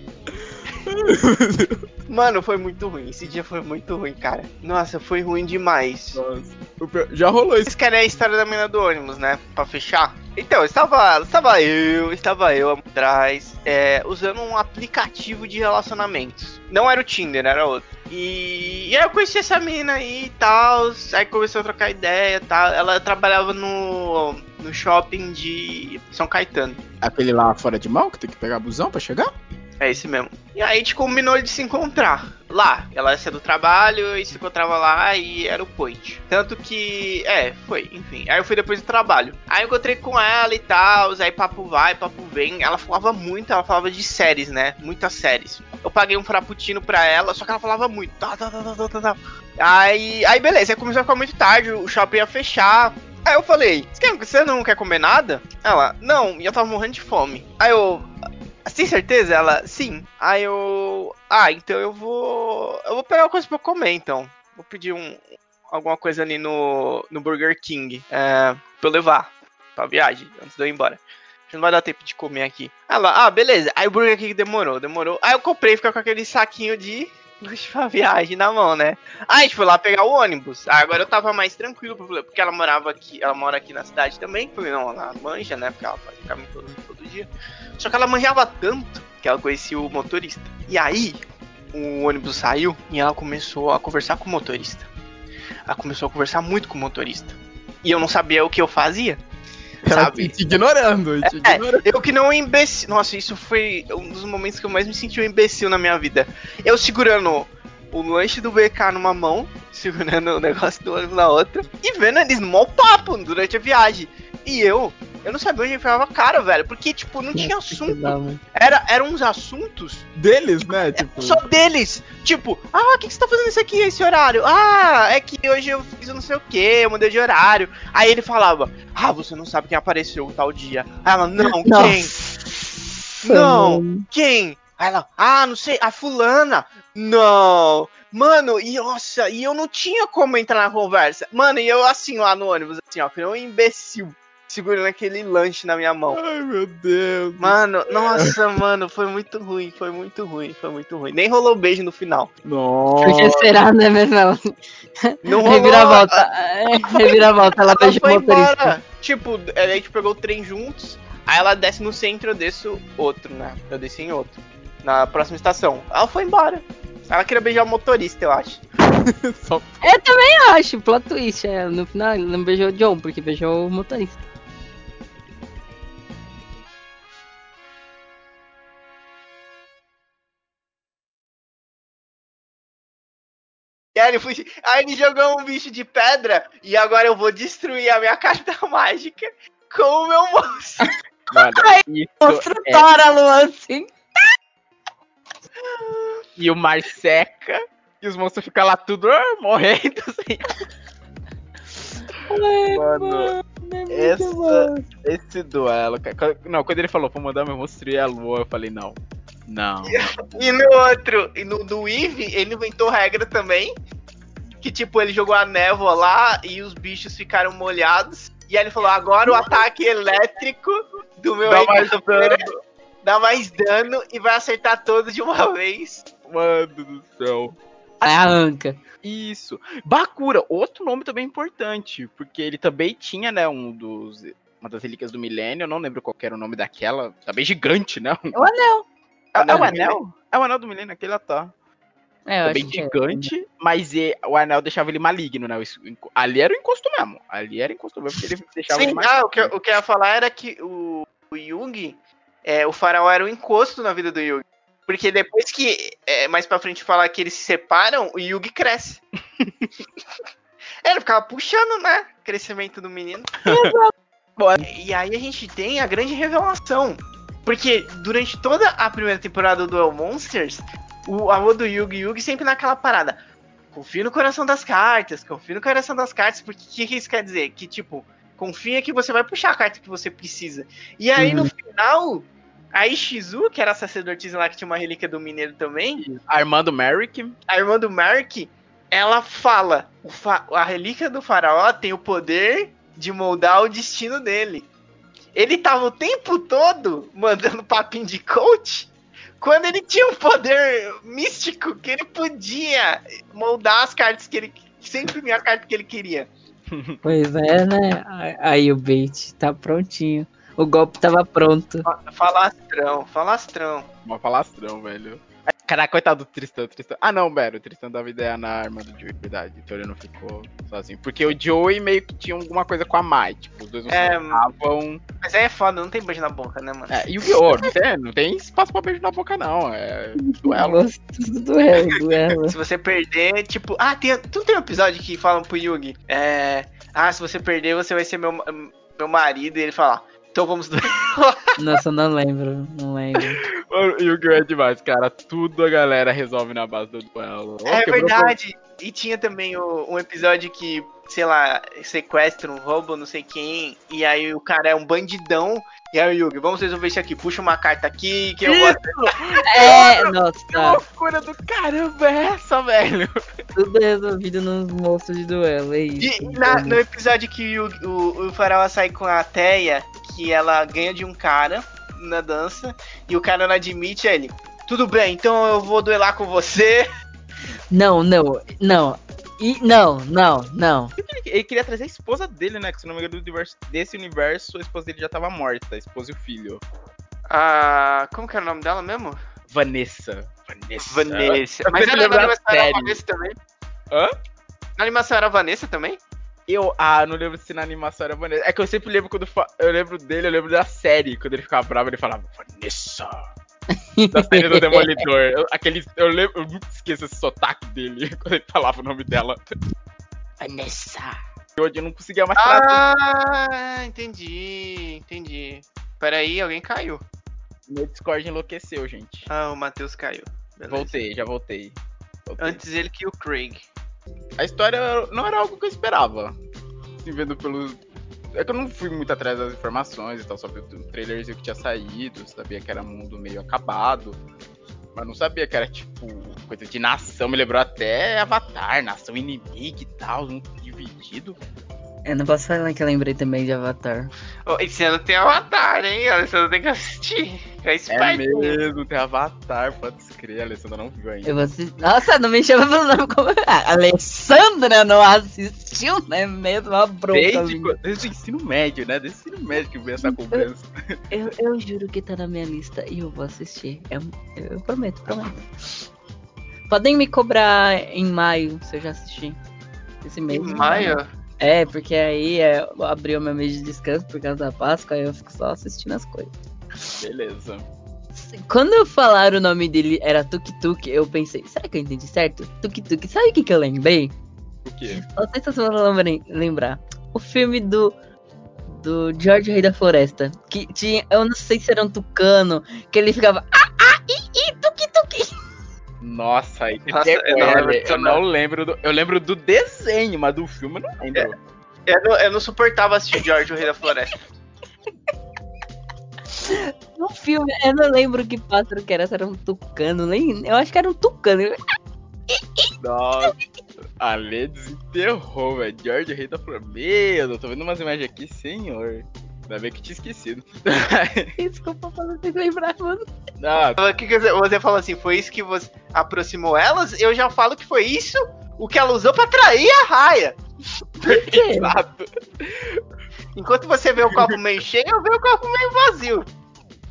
Speaker 1: Mano, foi muito ruim. Esse dia foi muito ruim, cara. Nossa, foi ruim demais.
Speaker 8: Nossa. Já rolou isso.
Speaker 1: Vocês querem a história da menina do ônibus, né? Pra fechar? Então, estava, estava eu, estava eu atrás, é, usando um aplicativo de relacionamentos. Não era o Tinder, era outro. E, e aí eu conheci essa menina aí e tal. Aí começou a trocar ideia e tal. Ela trabalhava no, no shopping de São Caetano.
Speaker 8: Aquele lá fora de mão que tem que pegar busão pra chegar?
Speaker 1: É esse mesmo. E aí a gente combinou de se encontrar lá. Ela ia do trabalho e se encontrava lá e era o point. Tanto que. É, foi, enfim. Aí eu fui depois do trabalho. Aí eu encontrei com ela e tal. Aí papo vai, papo vem. Ela falava muito, ela falava de séries, né? Muitas séries. Eu paguei um frappuccino pra ela, só que ela falava muito. Tá, tá, tá, tá, tá, tá, tá. Aí, aí beleza, aí começou a ficar muito tarde, o shopping ia fechar. Aí eu falei, você não quer comer nada? Ela, não, e eu tava morrendo de fome. Aí eu, tem certeza? Ela, sim. Aí eu, ah, então eu vou, eu vou pegar uma coisa pra comer então. Vou pedir um, alguma coisa ali no, no Burger King, é, pra eu levar pra viagem, antes de eu ir embora. Não vai dar tempo de comer aqui. Ela, ah, beleza. Aí o Burger King demorou, demorou. Aí eu comprei, fica com aquele saquinho de pra viagem na mão, né? Aí a gente foi lá pegar o ônibus. Aí agora eu tava mais tranquilo, porque ela morava aqui, ela mora aqui na cidade também. Falei, não, ela manja, né? Porque ela faz o caminho todo, todo dia. Só que ela manjava tanto que ela conhecia o motorista. E aí, o ônibus saiu e ela começou a conversar com o motorista. Ela começou a conversar muito com o motorista. E eu não sabia o que eu fazia. Sabe?
Speaker 8: te ignorando, te
Speaker 1: É,
Speaker 8: ignorando.
Speaker 1: eu que não um imbecil. Nossa, isso foi um dos momentos que eu mais me senti um imbecil na minha vida. Eu segurando o lanche do BK numa mão, segurando o negócio do ônibus na outra, e vendo eles no mau papo durante a viagem. E eu, eu não sabia onde enfiava a cara, velho, porque, tipo, não tinha assunto. Era, eram uns assuntos
Speaker 8: Deles, né? Tipo,
Speaker 1: só deles. Tipo, ah, o que, que você tá fazendo isso aqui, esse horário? Ah, é que hoje eu fiz não sei o que, eu mudei de horário. Aí ele falava, ah, você não sabe quem apareceu tal dia. Aí ela, não, quem? Não, quem? Aí ela, ah, não sei, a fulana. Não. Mano, e nossa, e eu não tinha como entrar na conversa. Mano, e eu assim lá no ônibus, assim, ó, que um imbecil, segurando aquele lanche na minha mão.
Speaker 8: Ai, meu Deus.
Speaker 1: Mano, nossa, mano, foi muito ruim, foi muito ruim, foi muito ruim. Nem rolou beijo no final.
Speaker 8: Nossa.
Speaker 2: será, né, Mesão?
Speaker 1: Não rolou.
Speaker 2: Reviravolta. É, reviravolta, ela
Speaker 1: Ela
Speaker 2: beija o
Speaker 1: foi
Speaker 2: motorista.
Speaker 1: embora. Tipo, a gente pegou o trem juntos, aí ela desce no centro, eu desço outro, né? Eu desci em outro. Na próxima estação. Ela foi embora. Ela queria beijar o motorista, eu acho.
Speaker 8: Só-
Speaker 2: Eu também acho, plot twist. É, no final ele não beijou o John, porque beijou o motorista.
Speaker 1: Aí ele, foi, aí ele jogou um bicho de pedra e agora eu vou destruir a minha carta mágica com o meu monstro.
Speaker 3: Mano, isso é...
Speaker 2: Tora, Luan, assim.
Speaker 3: E o mar seca. E os monstros ficam lá tudo ah, morrendo. Assim. Mano, essa, esse duelo. cara, Não, quando ele falou, vou mandar meu monstro e a lua, eu falei, não. Não.
Speaker 1: E no outro, e no do Eve, ele inventou regra também. Que tipo, ele jogou a névoa lá e os bichos ficaram molhados. E aí ele falou: agora o ataque elétrico do meu
Speaker 3: Dá mais
Speaker 1: helicóptero dá mais dano e vai acertar todos de uma vez.
Speaker 3: Mano do céu.
Speaker 2: É a Anca.
Speaker 3: Isso. Bakura, outro nome também importante, porque ele também tinha, né, um dos uma das relíquias do milênio, eu não lembro qual que era o nome daquela, também gigante, né?
Speaker 2: É o anel.
Speaker 3: É, é o
Speaker 1: Anel do
Speaker 3: anel? É o anel do milênio, aquele lá tá.
Speaker 2: É,
Speaker 3: Também
Speaker 2: que é.
Speaker 3: gigante, mas e- o anel deixava ele maligno, né? Ali era o encosto mesmo. Ali era o encosto mesmo, porque ele deixava ele
Speaker 1: Sim,
Speaker 3: maligno.
Speaker 1: ah, o que, eu- o que eu ia falar era que o, o Yugi, é, o faraó era um encosto na vida do Yugi. Porque depois que, é, mais pra frente falar que eles se separam, o Yugi cresce. Ele ficava puxando, né? O crescimento do menino. e aí a gente tem a grande revelação. Porque durante toda a primeira temporada do Duel Monsters, o amor do Yugi Yugi sempre naquela parada. Confia no coração das cartas, confia no coração das cartas, porque o que, que isso quer dizer? Que tipo, confia que você vai puxar a carta que você precisa. E aí no final, a Ishizu, que era a sacerdotisa lá que tinha uma relíquia do mineiro também,
Speaker 3: Armando Merrick.
Speaker 1: a irmã do Mark, ela fala: a relíquia do faraó tem o poder de moldar o destino dele. Ele tava o tempo todo mandando papinho de coach quando ele tinha um poder místico que ele podia moldar as cartas que ele. Sempre imprimir a carta que ele queria.
Speaker 2: Pois é, né? Aí o bait tá prontinho. O golpe tava pronto.
Speaker 1: Falastrão, falastrão.
Speaker 3: Mó falastrão, velho. Caraca, coitado do Tristan, Tristan. Ah, não, Bero, o Tristan dava ideia na arma do Joey, verdade. Então ele não ficou sozinho. Porque o Joey meio que tinha alguma coisa com a Mai. Tipo, os dois não
Speaker 1: É,
Speaker 3: se falavam.
Speaker 1: Mas aí é foda, não tem beijo na boca, né, mano?
Speaker 3: É, e o Yu-Gi-Oh! Não tem, não tem espaço pra beijo na boca, não. É duelo.
Speaker 2: Duelo, duelo.
Speaker 1: Se você perder, tipo. Ah, tem, tu tem um episódio que falam pro Yugi. É. Ah, se você perder, você vai ser meu, meu marido. E ele fala. Então vamos.
Speaker 2: Nossa, eu não lembro, não lembro.
Speaker 3: O Yu-Gi-Oh! é demais, cara. Tudo a galera resolve na base do duelo. Ô,
Speaker 1: É verdade. E tinha também o- um episódio que, sei lá, sequestra um roubo, não sei quem. E aí o cara é um bandidão. E aí o Yugi, vamos resolver isso aqui. Puxa uma carta aqui que eu vou.
Speaker 2: É,
Speaker 3: Que
Speaker 2: nossa,
Speaker 3: loucura do caramba é essa, velho?
Speaker 2: tudo resolvido nos monstros de duelo, é isso.
Speaker 1: E na- no episódio que o, o, o Faraó sai com a Teia, que ela ganha de um cara na dança, e o cara não admite ele. Tudo bem, então eu vou duelar com você.
Speaker 2: Não, não, não. E não, não, não.
Speaker 3: Ele, queria trazer a esposa dele, né? Que se não me engano, universo, desse universo, a esposa dele já tava morta, a esposa e o filho.
Speaker 1: Ah, como que era o nome dela mesmo?
Speaker 3: Vanessa. Vanessa.
Speaker 1: Vanessa. Mas na
Speaker 3: da
Speaker 1: animação era. Vanessa também?
Speaker 3: Hã?
Speaker 1: Na animação era a Vanessa também?
Speaker 3: Eu, ah, não lembro se na animação era Vanessa. É que eu sempre lembro quando fa- eu lembro dele, eu lembro da série. Quando ele ficava bravo, ele falava Vanessa. Da série do Demolidor. Eu, aquele, eu, lembro, eu nunca esqueço esse sotaque dele quando ele falava o nome dela.
Speaker 2: Vanessa.
Speaker 3: Hoje eu não conseguia mais traduzir.
Speaker 1: Ah, entendi, entendi. Peraí, alguém caiu.
Speaker 3: Meu Discord enlouqueceu, gente.
Speaker 1: Ah, o Matheus caiu. Beleza.
Speaker 3: Voltei, já voltei. Voltei.
Speaker 1: Antes ele que o Craig.
Speaker 3: A história não era algo que eu esperava. Assim, vendo pelos. É que eu não fui muito atrás das informações e tal, só o trailerzinho que tinha saído, sabia que era mundo meio acabado. Mas não sabia que era tipo coisa de nação, me lembrou até Avatar, nação inimiga e tal, um dividido.
Speaker 2: Eu não posso falar que eu lembrei também de Avatar.
Speaker 1: Oh, esse ano tem Avatar, hein? A Alessandra tem que assistir. É
Speaker 3: É mesmo, tem Avatar, pode escrever, a Alessandra não viu ainda.
Speaker 2: Eu vou assistir. Nossa, não me chama pelo nome como. A Alessandra não assistiu, né? Mesmo uma bronca.
Speaker 3: Desde, desde o ensino médio, né? Desde o ensino médio que veio essa cobrança.
Speaker 2: Eu, eu juro que tá na minha lista e eu vou assistir. Eu, eu prometo, prometo. Podem me cobrar em maio se eu já assisti. Esse
Speaker 1: Em
Speaker 2: mês.
Speaker 1: maio?
Speaker 2: É, porque aí é, abriu meu mês de descanso por causa da Páscoa, aí eu fico só assistindo as coisas.
Speaker 3: Beleza.
Speaker 2: Quando eu falar o nome dele era Tuk Tuk, eu pensei, será que eu entendi certo? Tuk Tuk, sabe o que, que eu lembrei?
Speaker 3: O quê?
Speaker 2: Não sei se vocês vão lembra- lembrar. O filme do. Do George Rei da Floresta. Que tinha. Eu não sei se era um tucano. Que ele ficava. Ah, ah, i, i, tuk tuk.
Speaker 3: Nossa, aí
Speaker 1: Nossa, eu não lembro
Speaker 3: eu
Speaker 1: não.
Speaker 3: lembro do, eu lembro do desenho, mas do filme eu não lembro.
Speaker 1: Eu não, eu não suportava assistir George, o Rei da Floresta.
Speaker 2: No filme, eu não lembro que pássaro que era. Se era um tucano. Nem, eu acho que era um tucano.
Speaker 3: Nossa, a Lê desenterrou, velho. George Rei da Flor. Meu, eu tô vendo umas imagens aqui, senhor. Ainda bem que eu tinha esquecido.
Speaker 2: Desculpa, eu não tenho que lembrar, mano.
Speaker 3: ah,
Speaker 1: O que que você, falou assim? Foi isso que você aproximou elas? Eu já falo que foi isso o que ela usou pra atrair a raia.
Speaker 2: Por
Speaker 3: exato.
Speaker 1: Enquanto você vê o copo meio cheio, eu vejo o copo meio vazio.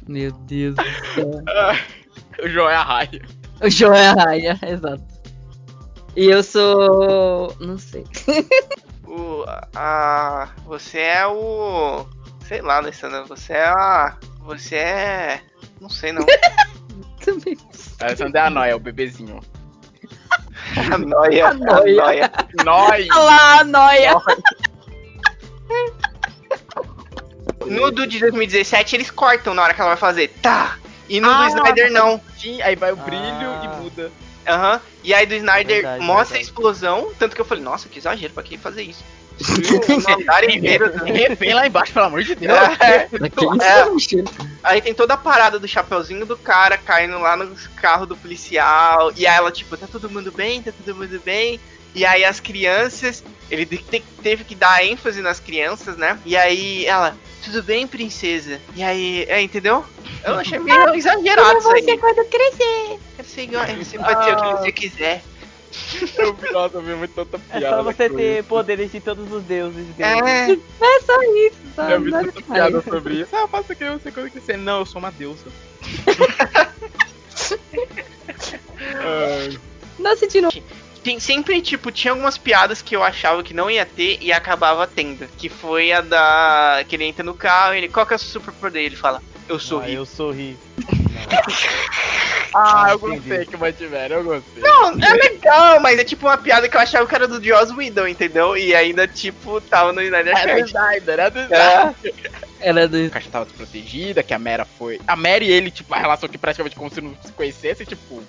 Speaker 2: Meu Deus do céu.
Speaker 3: O João é a raia.
Speaker 2: O João é a raia, exato. E eu sou. Não sei.
Speaker 1: O, a, você é o. Sei lá, Alessandra. Você é a. Você é. Não sei não.
Speaker 2: Também.
Speaker 3: A Alessandra é a Noia, o bebezinho.
Speaker 1: A noia.
Speaker 2: A noia.
Speaker 1: A noia.
Speaker 3: Noia!
Speaker 2: Olha lá, a noia.
Speaker 1: No do de 2017 eles cortam na hora que ela vai fazer. Tá! E no
Speaker 3: Ah,
Speaker 1: do Snyder não.
Speaker 3: Sim, Aí vai o brilho
Speaker 5: Ah.
Speaker 3: e muda.
Speaker 1: Aham. E aí do Snyder
Speaker 5: Verdade,
Speaker 1: mostra a
Speaker 5: verdade.
Speaker 1: explosão. Tanto que eu falei, nossa, que exagero, pra que fazer isso?
Speaker 3: Vem lá embaixo, pelo amor de Deus.
Speaker 1: É.
Speaker 2: Isso,
Speaker 1: Aí tem toda a parada do chapeuzinho do cara caindo lá no carro do policial. E aí ela, tipo, tá todo mundo bem? Tá todo mundo bem? E aí as crianças, ele te- te- teve que dar ênfase nas crianças, né? E aí ela, tudo bem, princesa? E aí, é, entendeu? Eu achei meio exagerado isso aí.
Speaker 2: quando crescer.
Speaker 1: Quero ser igual, você pode ser o que você quiser.
Speaker 3: Eu vi, nossa, eu vi muito tanta
Speaker 8: É
Speaker 3: piada.
Speaker 8: só você
Speaker 3: com
Speaker 8: ter
Speaker 3: isso.
Speaker 8: poderes de todos os deuses.
Speaker 1: É,
Speaker 2: É só isso, só
Speaker 3: Eu vi tanta
Speaker 2: demais.
Speaker 3: piada sobre isso. Ah, aquilo, eu sei quando crescer. Não, eu sou uma deusa.
Speaker 2: Nossa, de novo.
Speaker 1: Tem- sempre, tipo, tinha algumas piadas que eu achava que não ia ter e acabava tendo. Que foi a da. Que ele entra no carro e ele. Qual que é o seu superpoder? Ele fala, eu sou
Speaker 8: Ah,
Speaker 1: rico.
Speaker 8: eu sorri.
Speaker 3: ah, eu gostei que mantiveram, eu gostei.
Speaker 1: Não, é legal, mas é tipo uma piada que eu achava que era do Joss Whedon, entendeu? E ainda, tipo, tava no Snyder
Speaker 3: Era do
Speaker 1: Cut.
Speaker 3: Snyder, era do
Speaker 1: É.
Speaker 3: Snyder.
Speaker 2: Era do.
Speaker 3: A caixa tava desprotegida, que a Mera foi. A Mera e ele, tipo, a relação que praticamente como se não se conhecesse, tipo.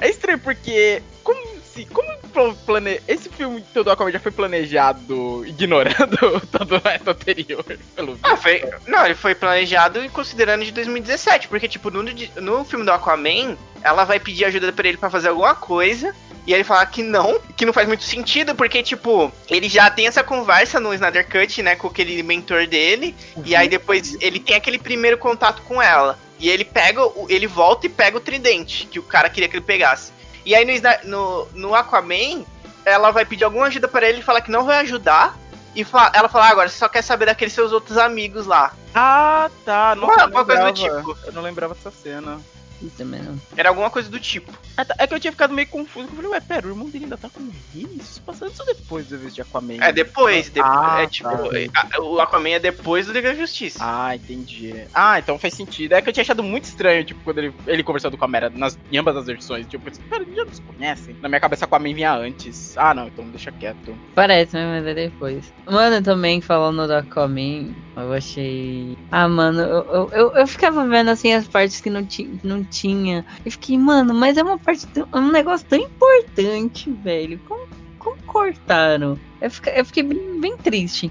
Speaker 3: É estranho porque. Como se. Como pl- plane... esse filme todo Aquaman já foi planejado ignorando todo o resto anterior, pelo.
Speaker 1: Ah, foi. Não, ele foi planejado e considerando de 2017, porque, tipo, no, no filme do Aquaman, ela vai pedir ajuda pra ele pra fazer alguma coisa. E ele fala que não, que não faz muito sentido, porque, tipo, ele já tem essa conversa no Snyder Cut, né, com aquele mentor dele. E aí depois ele tem aquele primeiro contato com ela. E ele pega, o- ele volta e pega o tridente, que o cara queria que ele pegasse. E aí no, no, no Aquaman, ela vai pedir alguma ajuda pra ele e fala que não vai ajudar. E fa- ela fala, ah, agora você só quer saber daqueles seus outros amigos lá.
Speaker 3: Ah, tá. Nossa,
Speaker 1: Uma- uma coisa do tipo.
Speaker 3: Eu não lembrava dessa cena.
Speaker 2: Isso também não.
Speaker 1: Era alguma coisa do tipo.
Speaker 3: Ah, tá. É que eu tinha ficado meio confuso. Eu falei, ué, pera, o irmão dele ainda tá com? Isso passando isso depois do de Aquaman.
Speaker 1: É depois, depois
Speaker 3: Ah,
Speaker 1: é tipo,
Speaker 3: tá.
Speaker 1: o Aquaman é depois do Liga da Justiça.
Speaker 3: Ah, entendi. Ah, então faz sentido. É que eu tinha achado muito estranho, tipo, quando ele, ele conversando com a Mera nas, em ambas as versões. Tipo, eu pensei, pera, eles já nos conhecem? Na minha cabeça, Aquaman vinha antes. Ah, não, então deixa quieto.
Speaker 2: Parece, mas é depois. Mano, também falando da Aquaman, eu achei. Ah, mano, eu, eu, eu, eu ficava vendo assim as partes que não, ti, não tinha. Eu fiquei, mano, mas é uma parte. tão- É um negócio tão importante, velho. Como, como cortaram? Eu fiquei, eu fiquei bem, bem triste.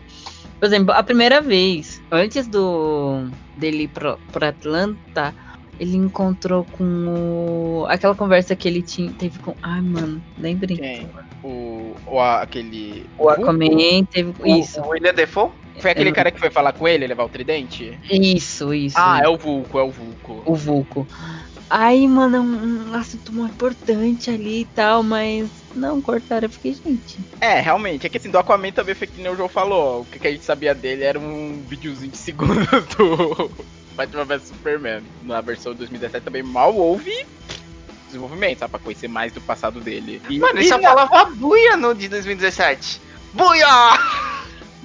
Speaker 2: Por exemplo, a primeira vez, antes do dele ir pro, pro Atlanta, ele encontrou com o. aquela conversa que ele tinha, teve com. Ai, mano, lembrem.
Speaker 3: Quem? O. o a- aquele.
Speaker 2: O Aquaman teve.
Speaker 1: O-
Speaker 2: Isso.
Speaker 1: O William Defoe?
Speaker 3: Foi aquele
Speaker 2: Eu-
Speaker 3: cara que foi falar com ele, levar o tridente?
Speaker 2: Isso, isso.
Speaker 3: Ah,
Speaker 2: isso.
Speaker 3: é o Vulco, é o Vulco.
Speaker 2: o Vulco. Aí, mano, é um, um assunto muito importante ali e tal, mas não cortaram. Eu fiquei, gente.
Speaker 3: É, realmente. É que assim, do Aquaman também foi que nem o João falou. O que, que a gente sabia dele era um videozinho de segundos do Batman vs Superman. Na versão de 2017 também mal houve desenvolvimento, sabe? Pra conhecer mais do passado dele. E,
Speaker 1: Mano, ele só
Speaker 3: na-
Speaker 1: falava buia no de 2017. Buia!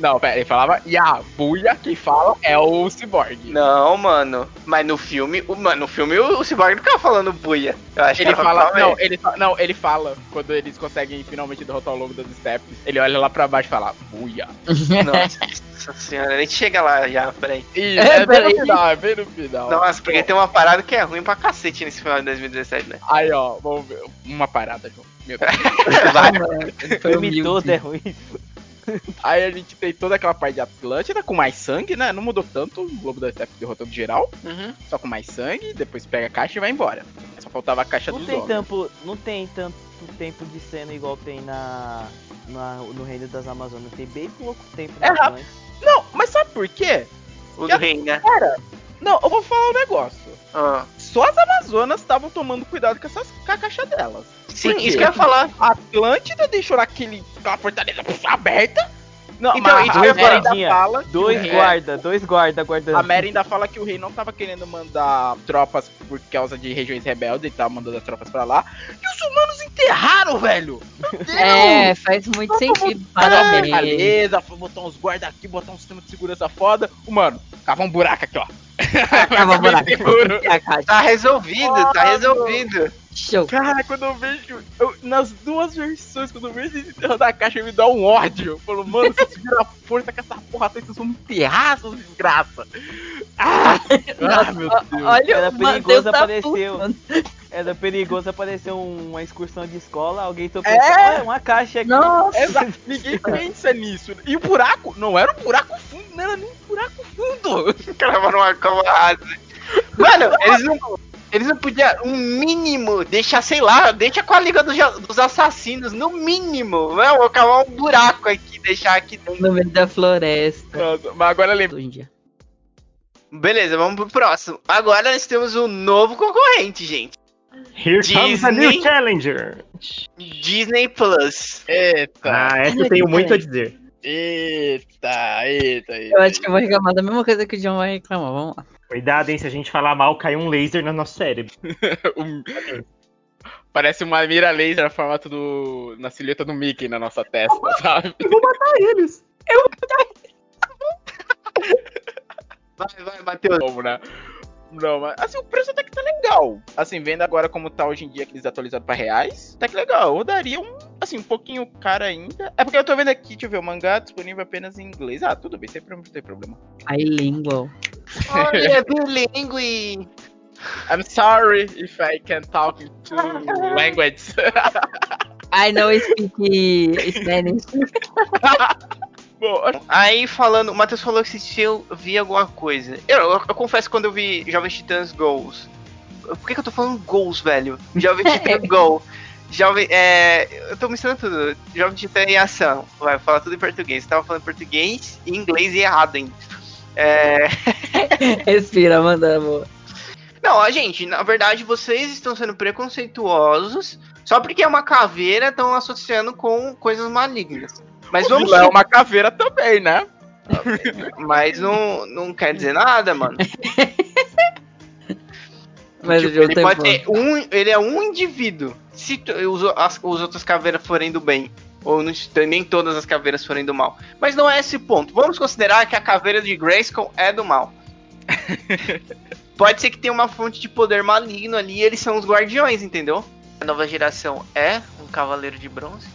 Speaker 3: Não, pera, ele falava Ya, Buia, quem fala é o Cyborg.
Speaker 1: Não, mano. Mas no filme, o, mano, no filme o, o Cyborg não ficava falando buia. Eu acho
Speaker 3: Ele
Speaker 1: que
Speaker 3: fala, não ele, fa- não, ele fala, quando eles conseguem finalmente derrotar o lobo das steps, ele olha lá pra baixo e fala, buia.
Speaker 1: Nossa senhora, a gente chega lá já, peraí.
Speaker 3: E
Speaker 2: É,
Speaker 3: é, bem
Speaker 2: peraí.
Speaker 3: no final, é bem no final.
Speaker 1: Nossa, porque tem uma parada que é ruim pra cacete nesse final de 2017, né?
Speaker 3: Aí, ó, vamos ver. Uma parada, João. Meu Deus.
Speaker 1: Vai.
Speaker 8: O filme todo é ruim.
Speaker 3: Aí a gente tem toda aquela parte de Atlântida com mais sangue, né? Não mudou tanto o Lobo da Steppe derrotando geral,
Speaker 1: Uhum.
Speaker 3: só com mais sangue, depois pega a caixa e vai embora. Só faltava a caixa
Speaker 8: Não
Speaker 3: dos
Speaker 8: tem,
Speaker 3: homens.
Speaker 8: tempo, não tem tanto tempo de cena igual tem na, na- no Reino das Amazonas. Tem bem pouco tempo
Speaker 3: É
Speaker 8: na
Speaker 3: rápido. Não, mas sabe por quê?
Speaker 1: O do rei, né?
Speaker 3: Não, eu vou falar um negócio.
Speaker 1: Ah.
Speaker 3: Só as Amazonas estavam tomando cuidado com, essas, com a caixa delas.
Speaker 1: Sim, isso que eu ia falar.
Speaker 3: A Atlântida deixou aquele, aquela fortaleza aberta. Não,
Speaker 1: Então,
Speaker 3: mas
Speaker 1: isso
Speaker 3: a
Speaker 1: que eu ia
Speaker 3: Mera
Speaker 1: falar.
Speaker 3: ainda
Speaker 8: Dinha,
Speaker 3: fala
Speaker 8: Dois
Speaker 3: rei-
Speaker 8: guarda, dois guarda guardando.
Speaker 3: A Mera ainda fala que o rei não tava querendo mandar tropas por causa de regiões rebeldes, ele tava mandando as tropas pra lá. E os humanos enterraram, velho! Meu Deus!
Speaker 2: É, faz muito sentido. Parabéns.
Speaker 3: Beleza, foi botar uns guarda aqui, botar um sistema de segurança foda. O mano, cava um buraco aqui, ó.
Speaker 2: Tava
Speaker 3: Bem
Speaker 2: buraco.
Speaker 1: Tá resolvido, tá resolvido.
Speaker 2: Show.
Speaker 3: Cara, quando eu vejo. eu- nas duas versões, quando eu vejo esse enterro da caixa, me dá um ódio. Eu falo, mano, vocês viram a força que essa porra tem, vocês vão me enterrar, seus desgraça. Ah, ah, meu Deus.
Speaker 2: Olha,
Speaker 8: Era perigoso
Speaker 2: tá
Speaker 8: apareceu. Era perigoso aparecer um- uma excursão de escola, alguém tocou
Speaker 3: É?
Speaker 8: "Ah, uma caixa aqui.
Speaker 2: Nossa.
Speaker 3: Exato, ninguém pensa nisso. E o buraco não era um buraco fundo, não era nem um buraco fundo.
Speaker 1: Crava numa cama. Mano, eles não. Eles não podiam, um mínimo, deixar, sei lá, deixa com a Liga dos, dos Assassinos, no mínimo. Não, vou cavar um buraco aqui, deixar aqui dentro.
Speaker 2: No meio da floresta.
Speaker 3: Nossa, mas agora lembra.
Speaker 1: Beleza, vamos pro próximo. Agora nós temos um novo concorrente, gente.
Speaker 9: Here comes a new
Speaker 1: Disney.
Speaker 9: challenger.
Speaker 1: Disney Plus.
Speaker 3: Eita,
Speaker 9: Ah, essa eu tenho muito a dizer.
Speaker 3: eita, eita, eita.
Speaker 2: Eu acho que eu vou reclamar da mesma coisa que o John vai reclamar. Vamos lá.
Speaker 9: Cuidado, hein? Se a gente falar mal, cai um laser no nosso cérebro.
Speaker 3: Um- Parece uma mira laser no formato do. na silhueta do Mickey na nossa testa, sabe?
Speaker 9: Eu vou matar eles.
Speaker 1: Vai, vai, Matheus.
Speaker 3: Como, né? Não, mas assim, o preço até que tá legal. Assim, vendo agora como tá hoje em dia que eles atualizaram pra reais, tá que legal. Eu daria um, assim, um pouquinho caro ainda. É porque eu tô vendo aqui, deixa eu ver, o mangá disponível apenas em inglês. Ah, tudo bem, sempre não tem problema.
Speaker 2: Bilingual.
Speaker 1: Olha, é bilingue.
Speaker 3: I'm sorry if I can talk to language.
Speaker 2: I know speak Spanish.
Speaker 3: Bom,
Speaker 1: Aí falando, o Matheus falou que assistiu, vi alguma coisa. Eu, eu, eu confesso que quando eu vi Jovens Titãs Goals. Por que, que eu tô falando Goals, velho? Jovens Titãs Go. Jovem, é, eu tô misturando tudo. Jovem Titã em ação. Vai falar tudo em português. Eu tava falando português e inglês e errado, hein? É,
Speaker 2: Respira, manda, amor.
Speaker 1: Não, ó, gente, na verdade vocês estão sendo preconceituosos só porque é uma caveira, estão associando com coisas malignas. Mas
Speaker 3: o
Speaker 1: vamos
Speaker 3: é uma caveira também, né?
Speaker 1: Mas não, não quer dizer nada, mano.
Speaker 2: Mas
Speaker 1: Tipo, ele
Speaker 2: tem
Speaker 1: pode um, ele é um indivíduo. Se tu- os, as, os outras caveiras forem do bem, ou não- nem todas as caveiras forem do mal. Mas não é esse o ponto. Vamos considerar que a caveira de Grayskull é do mal. pode ser que tenha uma fonte de poder maligno ali e eles são os guardiões, entendeu? A nova geração é um cavaleiro de bronze.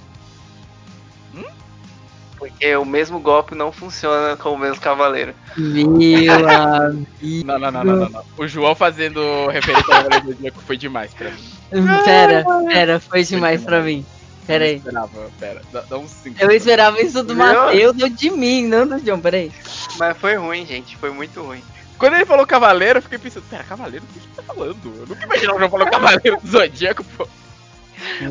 Speaker 3: Hum?
Speaker 1: Porque o mesmo golpe não funciona com o mesmo cavaleiro.
Speaker 2: Meu amigo.
Speaker 3: Não, não, não, não, não, não. O João fazendo referência ao Cavaleiro do Zodíaco foi demais pra mim.
Speaker 2: Pera, pera, foi demais pra mim. Pera
Speaker 3: Eu
Speaker 2: aí.
Speaker 3: esperava, pera. Dá, dá uns 5
Speaker 2: Eu esperava isso do. Matheus ou de mim, não do John. Pera aí.
Speaker 1: Mas foi ruim, gente. Foi muito ruim.
Speaker 3: Quando ele falou cavaleiro, eu fiquei pensando, pera, cavaleiro, o que ele tá falando? Eu nunca imaginava o João falou cavaleiro do Zodíaco, pô.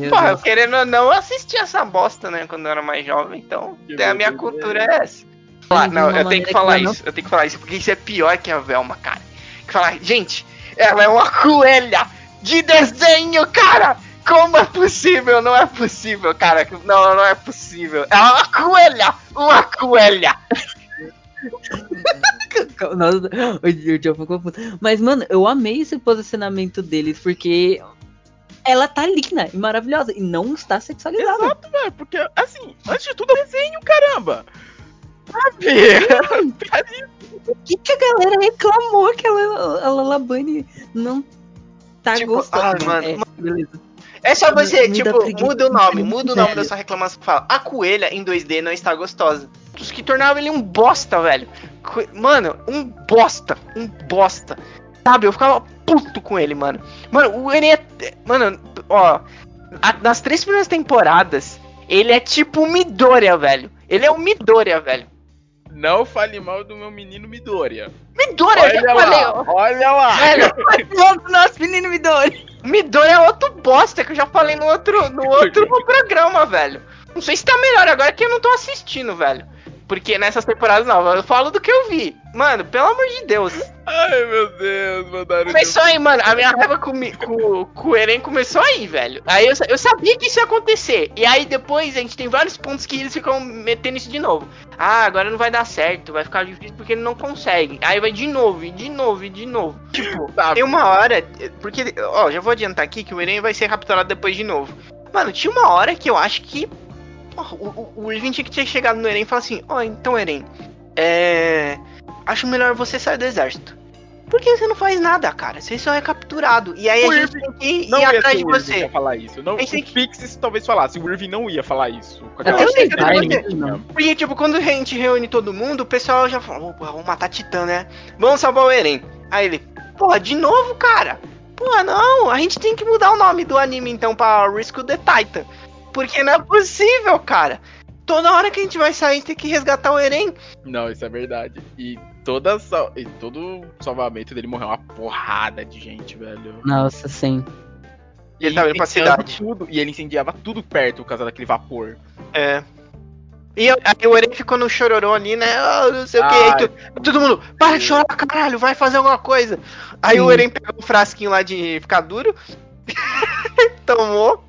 Speaker 1: Porra, eu querendo ou não, eu assisti essa bosta, né, quando eu era mais jovem, então
Speaker 3: Que
Speaker 1: a minha cultura é essa. Falar, não, eu tenho que falar isso, eu tenho que falar isso, porque isso é pior que a Velma, cara. Que falar, gente, ela é uma coelha de desenho, cara! Como é possível? Não é possível, cara. Não, não é possível. Ela é uma coelha! Uma coelha!
Speaker 2: Nossa, o John ficou puto. Mas, mano, eu amei esse posicionamento deles, porque ela tá linda e maravilhosa e não está sexualizada.
Speaker 3: Exato, velho, porque, assim, antes de tudo é desenho, caramba. Sabe? Tá.
Speaker 2: O que, que a galera reclamou que a Lala a Lala Bunny não tá
Speaker 1: Tipo,
Speaker 2: gostando?
Speaker 1: ah, mano,
Speaker 2: É, beleza.
Speaker 1: É só você,
Speaker 2: Me
Speaker 1: tipo,
Speaker 2: preguiça
Speaker 1: muda o nome, muda o nome
Speaker 2: velho.
Speaker 1: da sua reclamação que fala. A coelha em 2D não está gostosa. Os que tornavam ele um bosta, velho. Mano, um bosta, um bosta. Sabe, eu ficava puto com ele, mano. Mano, o Eren é. Mano, ó. a- nas três primeiras temporadas, ele é tipo o Midoriya, velho. Ele é o Midoriya, velho.
Speaker 3: Não fale mal do meu menino Midoriya.
Speaker 1: Midoriya, eu
Speaker 3: Olha
Speaker 1: já falei,
Speaker 3: lá,
Speaker 1: ó.
Speaker 3: olha lá.
Speaker 1: Velho,
Speaker 2: Nossa, nosso menino me dói.
Speaker 1: Midori é outro bosta que eu já falei no outro, no outro programa, velho. Não sei se tá melhor agora que eu não tô assistindo, velho. Porque nessas temporadas novas eu falo do que eu vi. Mano, pelo amor de Deus.
Speaker 3: Ai, meu Deus, mandaram
Speaker 1: Começou aí, mano. A minha raiva com, com, com o Eren começou aí, velho. Aí eu, eu sabia que isso ia acontecer. E aí depois a gente tem vários pontos que eles ficam metendo isso de novo. Ah, agora não vai dar certo, vai ficar difícil porque ele não consegue. Aí vai de novo, e de novo, e de novo. Tipo,
Speaker 3: Tá,
Speaker 1: tem uma hora. Porque, ó, já vou adiantar aqui que o Eren vai ser capturado depois de novo. Mano, tinha uma hora que eu acho que. porra, o, o, o Irving tinha que ter chegado no Eren e falar assim: Ó, então, Eren, é. Acho melhor você sair do exército. Porque você não faz nada, cara. Você só é capturado. E aí
Speaker 3: O
Speaker 1: a gente
Speaker 3: Irving
Speaker 1: tem que ir,
Speaker 3: Não
Speaker 1: ir
Speaker 3: ia
Speaker 1: atrás de
Speaker 3: que
Speaker 1: você.
Speaker 3: ia falar isso. Não,
Speaker 1: A gente
Speaker 3: o Pixies talvez falasse. O Irving não ia falar isso.
Speaker 1: Eu sei que
Speaker 3: que tinha.
Speaker 1: Porque, tipo, quando a gente reúne todo mundo, o pessoal já fala, opa, vamos matar Titã, né? Vamos salvar o Eren. Aí ele, porra, de novo, cara? Porra, não, a gente tem que mudar o nome do anime então pra Risk of the Titan. Porque não é possível, cara. Toda hora que a gente vai sair, tem que resgatar o Eren.
Speaker 3: Não, isso é verdade. E, toda sal- e todo salvamento dele morreu uma porrada de gente, velho.
Speaker 2: Nossa, sim.
Speaker 1: E ele tava indo pra cidade.
Speaker 3: Tudo, e ele incendiava tudo perto por causa daquele vapor.
Speaker 1: É. E eu- aí o Eren ficou no chororô ali, né? Ah, não sei o que. Aí tu- todo mundo, para de chorar, caralho, vai fazer alguma coisa. Aí o
Speaker 2: Sim.
Speaker 1: Eren pegou um frasquinho lá de ficar duro. tomou.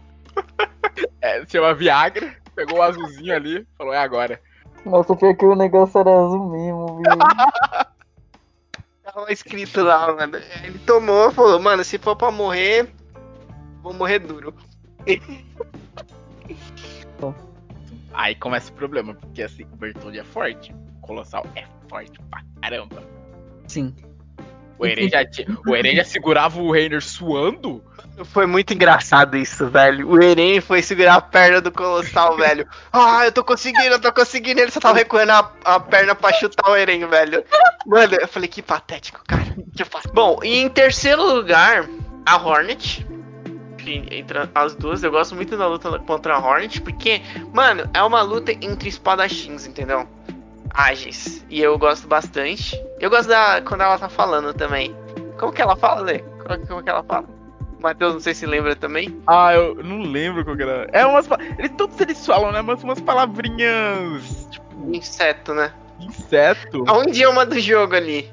Speaker 3: É, se chama Viagra, pegou o azulzinho ali, falou, é agora.
Speaker 4: Nossa, pior que o negócio era azul mesmo, viu?
Speaker 1: Tava escrito lá, mano. Ele tomou e falou, mano, se for pra morrer, vou morrer duro.
Speaker 3: Aí começa o problema, porque assim, o Bertoldi é forte, o Colossal é forte pra caramba.
Speaker 2: Sim.
Speaker 3: O Eren já, tinha- o Eren já segurava o Reiner suando.
Speaker 1: Foi muito engraçado isso, velho. O Eren foi segurar a perna do Colossal, velho. Ah, eu tô conseguindo, eu tô conseguindo. Ele só tava recuando a, a perna pra chutar o Eren, velho. Mano, eu falei, que patético, cara. Que. Bom, e em terceiro lugar, a Hornet. Que Entre as duas, eu gosto muito da luta contra a Hornet, porque, mano, é uma luta entre espadachins, entendeu? Ágeis. E eu gosto bastante. Eu gosto da. quando ela tá falando também. Como que ela fala, Lê? Como, como que ela fala? Matheus, não sei se lembra também.
Speaker 3: Ah, eu não lembro qual que era. É umas. pa- Eles, todos eles falam, né? Mas umas palavrinhas. Tipo,
Speaker 1: Inseto, né?
Speaker 3: inseto.
Speaker 1: A um idioma do jogo ali.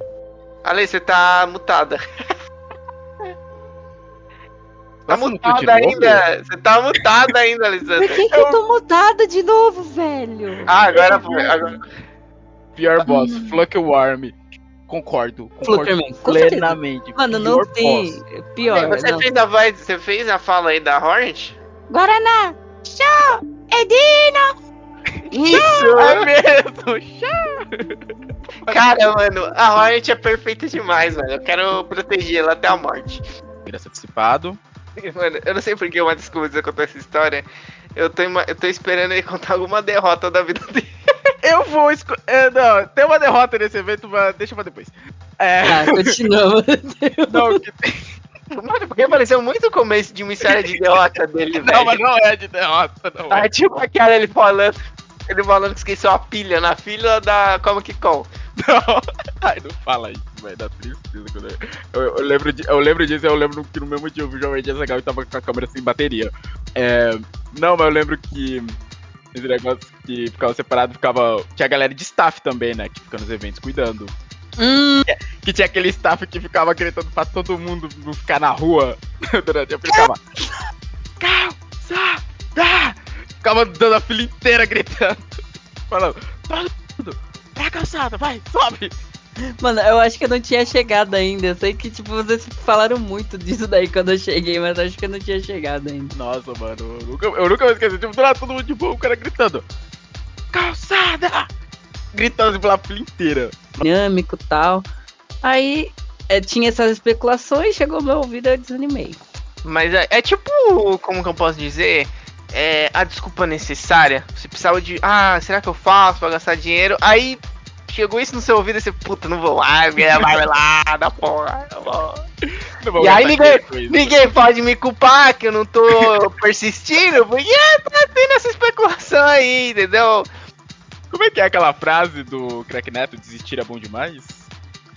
Speaker 1: Ale, você tá mutada. Tá
Speaker 3: Nossa,
Speaker 1: mutada ainda. Você tá mutada ainda,
Speaker 2: Por
Speaker 1: Alessandra.
Speaker 2: que, que eu tô mutada de novo, velho?
Speaker 1: Ah, agora foi. Agora...
Speaker 3: Pior boss, Fluckworm. Concordo. Concordo
Speaker 2: Flutterman, com certeza.
Speaker 3: plenamente.
Speaker 2: Mano, não
Speaker 3: Pior
Speaker 2: tem.
Speaker 3: boss.
Speaker 2: Pior.
Speaker 1: você
Speaker 2: não.
Speaker 1: fez a voz, você fez a fala aí da Hornet?
Speaker 2: Guaraná! Show! Edina!
Speaker 1: Isso!
Speaker 3: É mesmo.
Speaker 1: Cara, mano, a Hornet é perfeita demais, velho. Eu quero proteger ela até a morte.
Speaker 3: Graça dissipado.
Speaker 1: Mano, eu não sei porque o Matheus começou a contar essa história. Eu tô, eu tô esperando ele contar alguma derrota da vida dele.
Speaker 3: Eu vou esco... é, não, tem uma derrota nesse evento, mas deixa pra depois. É.
Speaker 2: Ah, continuamos.
Speaker 3: Não, que tem-
Speaker 1: Mano, porque pareceu muito o começo de uma história de derrota dele, velho.
Speaker 3: não, mas não é de derrota, não é.
Speaker 1: Ah, tipo aquela ele falando. Ele falando que esqueceu a pilha na fila da Comic Con.
Speaker 3: Não. Ai, não fala isso, velho. Dá tristeza quando eu, eu, eu lembro de, eu lembro disso, eu lembro que no mesmo dia eu vi o Jovem Dia Legal e tava com a câmera sem bateria. É, não, mas eu lembro que esse negócio que ficava separado, ficava. Tinha a galera de staff também, né? Que fica nos eventos cuidando.
Speaker 2: Hum,
Speaker 3: Que tinha aquele staff que ficava gritando pra todo mundo não ficar na rua durante a ficava. Calçada! Ficava dando a fila inteira gritando. Falando, todo mundo, pra calçada, vai, sobe!
Speaker 2: Mano, eu acho que eu não tinha chegado ainda. Eu sei que, tipo, vocês falaram muito disso daí quando eu cheguei, mas acho que eu não tinha chegado ainda.
Speaker 3: Nossa, mano, eu nunca, eu nunca vou esquecer. Tipo, do lado todo mundo de boa, o cara gritando. Calçada! Gritando assim pela fila inteira.
Speaker 2: Dinâmico e tal. Aí é, tinha essas especulações, chegou meu ouvido eu desanimei.
Speaker 1: Mas é, é tipo, como que eu posso dizer? É a desculpa necessária. Você precisava de. Ah, será que eu faço pra gastar dinheiro? Aí chegou isso no seu ouvido e você, puta, não vou lá, vai vai lá, da porra. vou.
Speaker 3: Não vou
Speaker 1: E aí ninguém, ninguém pode me culpar que eu não tô persistindo, porque tá tendo essa especulação aí, entendeu?
Speaker 3: Como é que é aquela frase do Crack Neto, desistir é bom demais?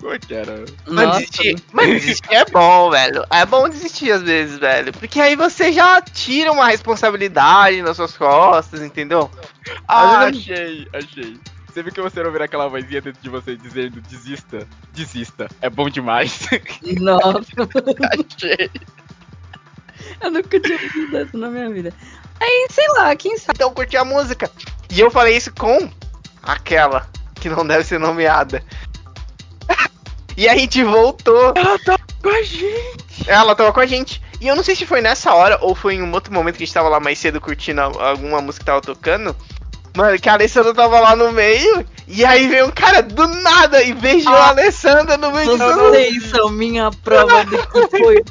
Speaker 3: Como é que era?
Speaker 1: Mas desistir, mas desistir é bom, velho. É bom desistir às vezes, velho. Porque aí você já tira uma responsabilidade nas suas costas, entendeu?
Speaker 3: Ah,
Speaker 1: vezes
Speaker 3: achei, achei. Você viu que você não ouvir aquela vozinha dentro de você dizendo desista, desista, é bom demais.
Speaker 2: Nossa,
Speaker 3: achei.
Speaker 2: eu nunca tinha ouvido isso na minha vida. Aí, sei lá, quem sabe.
Speaker 1: Então curti a música. E eu falei isso com aquela que não deve ser nomeada. e a gente voltou.
Speaker 3: Ela tá com a gente.
Speaker 1: Ela tava com a gente. E eu não sei se foi nessa hora ou foi em um outro momento que a gente tava lá mais cedo curtindo alguma música que tava tocando. Mano, que a Alessandra tava lá no meio. E aí veio um cara do nada e beijou a Alessandra no meio todo mundo.
Speaker 2: Vocês são minha prova de que foi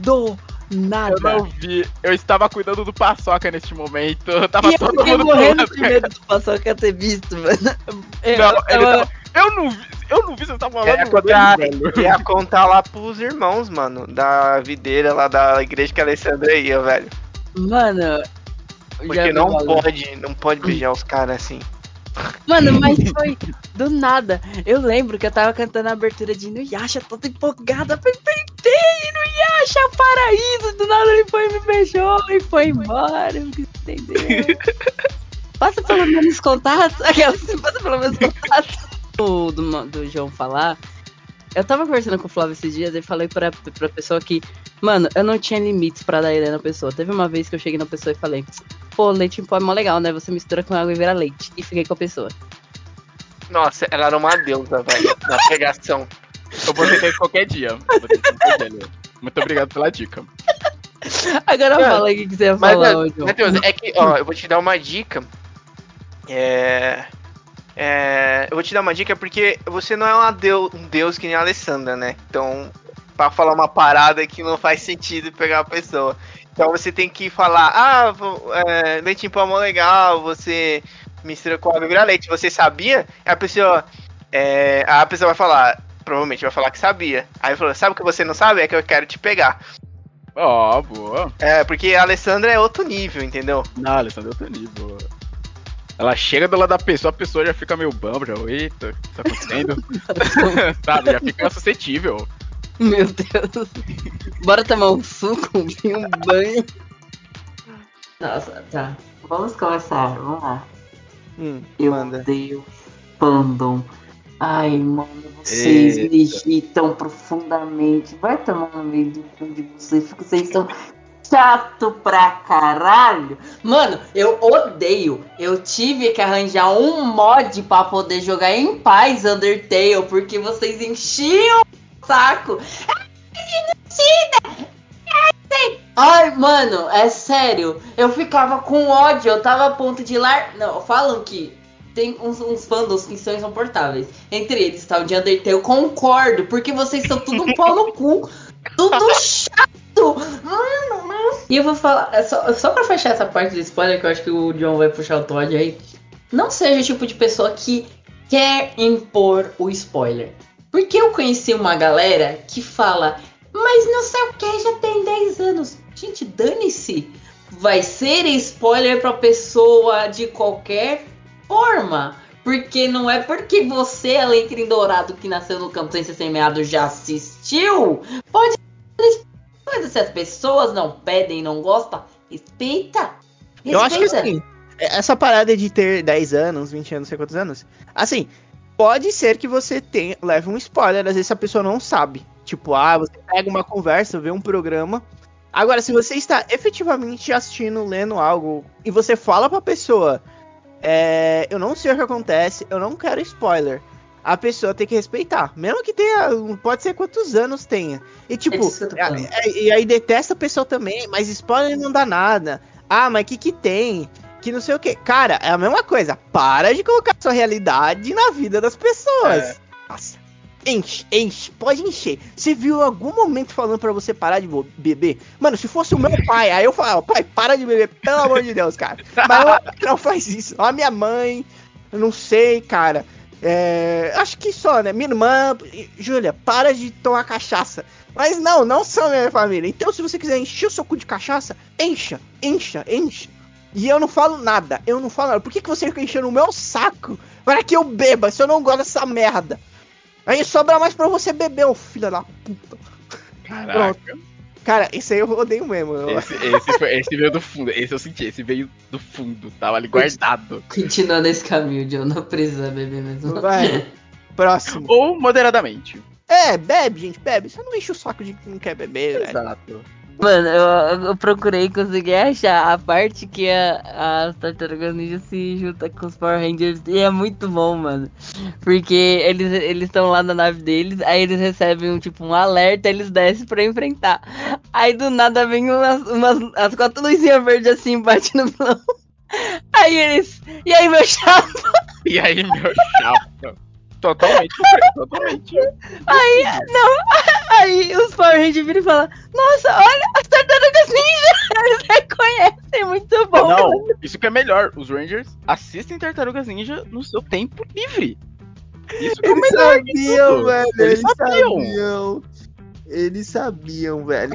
Speaker 2: do nada.
Speaker 3: Eu não vi. Eu estava cuidando do paçoca neste momento. Eu tava
Speaker 2: E eu
Speaker 3: todo
Speaker 2: fiquei
Speaker 3: mundo
Speaker 2: morrendo de medo de paçoca ter visto, mano. Eu,
Speaker 3: Não, ele
Speaker 2: eu-
Speaker 3: tava- Eu não vi. Eu não vi, você tava falando.
Speaker 1: Ia
Speaker 3: dele,
Speaker 1: contar,
Speaker 3: velho.
Speaker 1: ia contar lá pros irmãos, mano, da videira lá da igreja que a Alessandra ia, velho.
Speaker 2: Mano.
Speaker 1: Porque não pode, não pode beijar os caras assim.
Speaker 2: Mano, mas foi do nada. Eu lembro que eu tava cantando a abertura de Inuyasha, toda empolgada. Falei, tentei, Inuyasha, paraíso. Do nada ele foi e me beijou e foi embora. Eu não quis entender. Passa pelo menos contato. Aquelas, passa pelo menos contato. O do, do João falar. Eu tava conversando com o Flávio esses dias e falei pra, pra pessoa que, mano, eu não tinha limites pra dar ideia na pessoa. Teve uma vez que eu cheguei na pessoa e falei, pô, leite em pó é mó legal, né? Você mistura com água e vira leite. E fiquei com a pessoa.
Speaker 1: Nossa, ela era uma deusa, velho, na pegação.
Speaker 3: Eu vou tentar qualquer dia. Qualquer dia. Muito obrigado pela dica.
Speaker 2: Agora
Speaker 1: Mano,
Speaker 2: fala aí o que que você ia
Speaker 1: Mas,
Speaker 2: falar.
Speaker 1: Matheus, é que, ó, eu vou te dar uma dica. É. É. Eu vou te dar uma dica porque você não é uma deu- um deus que nem a Alessandra, né? Então, pra falar uma parada que não faz sentido pegar a pessoa. Então você tem que falar, ah, vo- é, leite em pó é legal, você mistura com água e leite. Você sabia? A pessoa. É, a pessoa vai falar, provavelmente vai falar que sabia. Aí falou, sabe o que você não sabe? É que eu quero te pegar.
Speaker 3: Ó, boa.
Speaker 1: É, porque a Alessandra é outro nível, entendeu?
Speaker 3: Não, Alessandra, outro nível. Ela chega do lado da pessoa, a pessoa já fica meio bamba, já. Eita, o que tá acontecendo? Sabe, já fica suscetível.
Speaker 2: Meu Deus. Bora tomar um suco, um um banho. Nossa, tá. Vamos começar, vamos lá.
Speaker 1: Hum,
Speaker 2: Eu
Speaker 1: manda.
Speaker 2: odeio fandom. Ai, mano, vocês
Speaker 3: Eita.
Speaker 2: me irritam profundamente. Vai tomar no meio do cu de vocês, porque vocês são chato pra caralho. Mano, eu odeio. Eu tive que arranjar um mod pra poder jogar em paz Undertale, porque vocês enchiam o saco. Ai, mano, é sério. Eu ficava com ódio, eu tava a ponto de lar. Não, falam que tem uns, uns fandoms que são insuportáveis. Entre eles tá o de Undertale, eu concordo, porque vocês são tudo um pau no cu. Tudo chato. Mano. E eu vou falar, é só, só pra fechar essa parte do spoiler, que eu acho que o John vai puxar o Todd aí. Não seja o tipo de pessoa que quer impor o spoiler. Porque eu conheci uma galera que fala, mas não sei o que, já tem 10 anos. Gente, dane-se. Vai ser spoiler pra pessoa de qualquer forma. Porque não é porque você, Alecrim Dourado, que nasceu no campo sem ser semeado, já assistiu. Pode mas se as pessoas não pedem, não gostam, respeita.
Speaker 1: Eu acho que
Speaker 2: Respeita.
Speaker 1: assim, essa parada de ter 10 anos, 20 anos, não sei quantos anos, assim, pode ser que você tenha, leve um spoiler, às vezes a pessoa não sabe. Tipo, ah, você pega uma conversa, vê um programa. Agora, se você está efetivamente assistindo, lendo algo, e você fala pra pessoa, é, eu não sei o que acontece, eu não quero spoiler. A pessoa tem que respeitar. Mesmo que tenha. Pode ser quantos anos tenha. E tipo, é- e aí detesta a pessoa também, mas spoiler não dá nada. Ah, mas o que que tem? Que não sei o que. Cara, é a mesma coisa. Para de colocar sua realidade na vida das pessoas.
Speaker 3: É.
Speaker 1: Nossa. Enche, enche, pode encher. Você viu algum momento falando pra você parar de beber? Mano, se fosse o meu pai, aí eu falava, pai, para de beber, pelo amor de Deus, cara. Mas não faz isso. A minha mãe, eu não sei, cara. É, acho que só, né? Minha irmã, Júlia, para de tomar cachaça. Mas não, não são minha família. Então, se você quiser encher o seu cu de cachaça, encha, encha, encha. E eu não falo nada, eu não falo nada. Por que, que você fica enchendo o meu saco para que eu beba se eu não gosto dessa merda? Aí sobra mais pra você beber, ô filho da puta.
Speaker 3: Caraca.
Speaker 1: Cara, esse aí eu odeio mesmo. eu-
Speaker 3: Esse, esse, foi- esse veio do fundo. Esse eu senti, esse veio do fundo. Tava ali guardado.
Speaker 2: Continuando esse caminho, John, não precisa beber mesmo.
Speaker 1: Vai. Próximo.
Speaker 3: Ou moderadamente.
Speaker 1: É, bebe, gente, bebe. Você não enche o saco de quem não quer beber, velho.
Speaker 3: Exato.
Speaker 2: Mano, eu, eu procurei e consegui achar a parte que a, as Tartarugas Ninja se junta com os Power Rangers e é muito bom, mano. Porque eles estão lá na nave deles, aí eles recebem um tipo um alerta, eles descem pra enfrentar. Aí do nada vem umas, umas as quatro luzinhas verdes assim, bate no vilão. Aí eles. E aí, meu chapa?
Speaker 3: E aí, meu chapa. Totalmente, totalmente.
Speaker 2: Aí, não. Aí os Power Rangers viram e falam: Nossa, olha as tartarugas ninja! Eles reconhecem, muito bom.
Speaker 3: Não, isso que é melhor. Os Rangers assistem Tartarugas Ninja no seu tempo livre. Isso que é
Speaker 1: Eles
Speaker 3: melhor
Speaker 1: sabiam, velho.
Speaker 3: Eles
Speaker 1: Eles
Speaker 3: sabiam.
Speaker 1: sabiam. Eles sabiam, velho.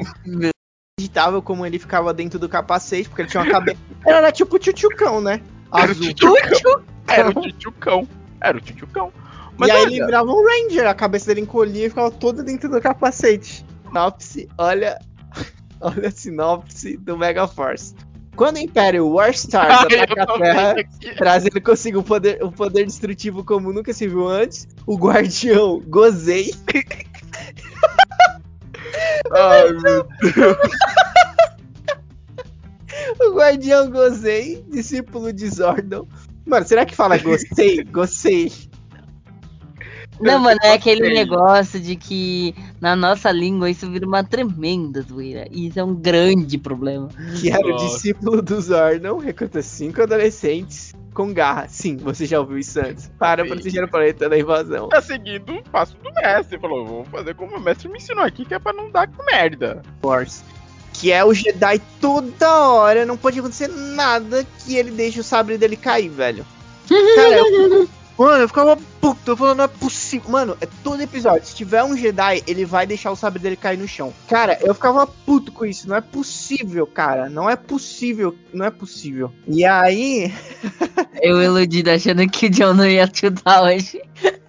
Speaker 1: Acreditável como ele ficava dentro do capacete, porque ele tinha uma cabeça. Era tipo o tchutchucão, né?
Speaker 3: Era o
Speaker 1: Azul.
Speaker 3: tchutchucão. Era o tchutchucão. Era o tchutchucão. Mas
Speaker 1: e aí
Speaker 3: olha,
Speaker 1: lembrava um Ranger, a cabeça dele encolhia e ficava toda dentro do capacete. Sinopse, olha. Olha a sinopse do Mega Force. Quando o Império Warstars
Speaker 3: eu
Speaker 1: ataca a Terra, trazendo consigo um poder, um poder destrutivo como nunca se viu antes, o Guardião Gozei
Speaker 3: Ai, meu
Speaker 1: O Guardião Gozei, discípulo de Zordon. Mano, será que fala gostei? Gostei.
Speaker 2: Não, mano, é aquele negócio de que na nossa língua isso vira uma tremenda zoeira. E isso é um grande problema.
Speaker 1: Que era o discípulo do Zordon, recruta cinco adolescentes com garra. Sim, você já ouviu isso antes. Para
Speaker 3: Sim.
Speaker 1: proteger o planeta da invasão.
Speaker 3: Tá seguindo o passo do mestre. Falou, vou fazer como o mestre me ensinou aqui, que é pra não dar merda.
Speaker 1: Force. Que é o Jedi toda hora, não pode acontecer nada que ele deixe o sabre dele cair, velho. Cara, eu, mano, eu ficava puto, eu falando, não é possível. Mano, é todo episódio, se tiver um Jedi, ele vai deixar o sabre dele cair no chão. Cara, eu ficava puto com isso, não é possível, cara, não é possível, não é possível. E aí,
Speaker 2: Eu iludido achando que o John não ia chutar hoje.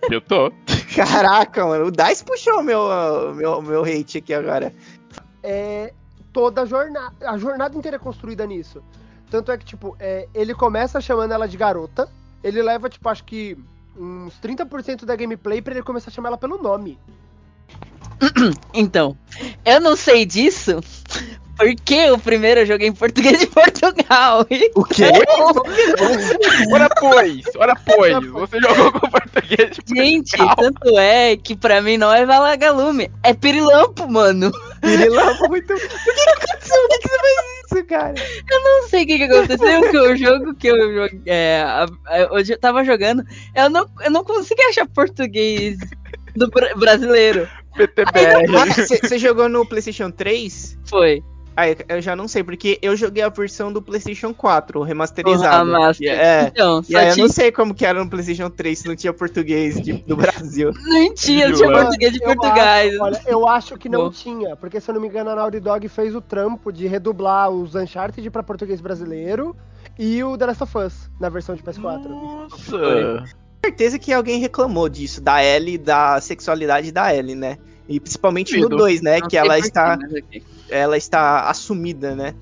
Speaker 3: Eu tô.
Speaker 1: caraca, mano, o Dice puxou meu, meu, meu hate aqui agora.
Speaker 10: é, toda a jornada. A jornada inteira é construída nisso. Tanto é que, tipo, é, ele começa chamando ela de garota. Ele leva, tipo, acho que uns 30% da gameplay pra ele começar a chamar ela pelo nome.
Speaker 2: Então, eu não sei disso porque o primeiro eu joguei em português de Portugal.
Speaker 1: O quê?
Speaker 3: Ora pois, ora pois. Você jogou com português. de
Speaker 2: Gente,
Speaker 3: Portugal.
Speaker 2: tanto é que pra mim não é Valagalume, é Pirilampo, mano.
Speaker 1: Pirilampo muito. Por que que aconteceu? Por que, que você fez isso, cara?
Speaker 2: Eu não sei o que, que aconteceu, que o jogo que eu joguei. É, eu tava jogando, eu não, eu não consegui achar português do bra- brasileiro.
Speaker 3: PTBR.
Speaker 1: Você jogou no PlayStation 3?
Speaker 2: Foi.
Speaker 1: Ah, eu- já não sei, porque eu joguei a versão do PlayStation 4, remasterizada.
Speaker 2: Ah, master.
Speaker 1: É.
Speaker 2: Então,
Speaker 1: E aí eu
Speaker 2: tinha,
Speaker 1: não sei como que era no PlayStation 3 se não tinha português de- do Brasil.
Speaker 2: não tinha, tinha
Speaker 3: Mano,
Speaker 2: português de
Speaker 10: Eu
Speaker 2: Portugal.
Speaker 10: acho- olha, eu acho que não
Speaker 2: Bom.
Speaker 10: tinha, porque se eu não me engano, a Naughty Dog fez o trampo de redublar os Uncharted pra português brasileiro e o The Last of Us na versão de PS4.
Speaker 3: Nossa.
Speaker 1: certeza que alguém reclamou disso, da Ellie, da sexualidade da Ellie, né? E principalmente no
Speaker 3: Duvido.
Speaker 1: 2, né?
Speaker 2: Não
Speaker 1: Que ela está, ela está assumida, né?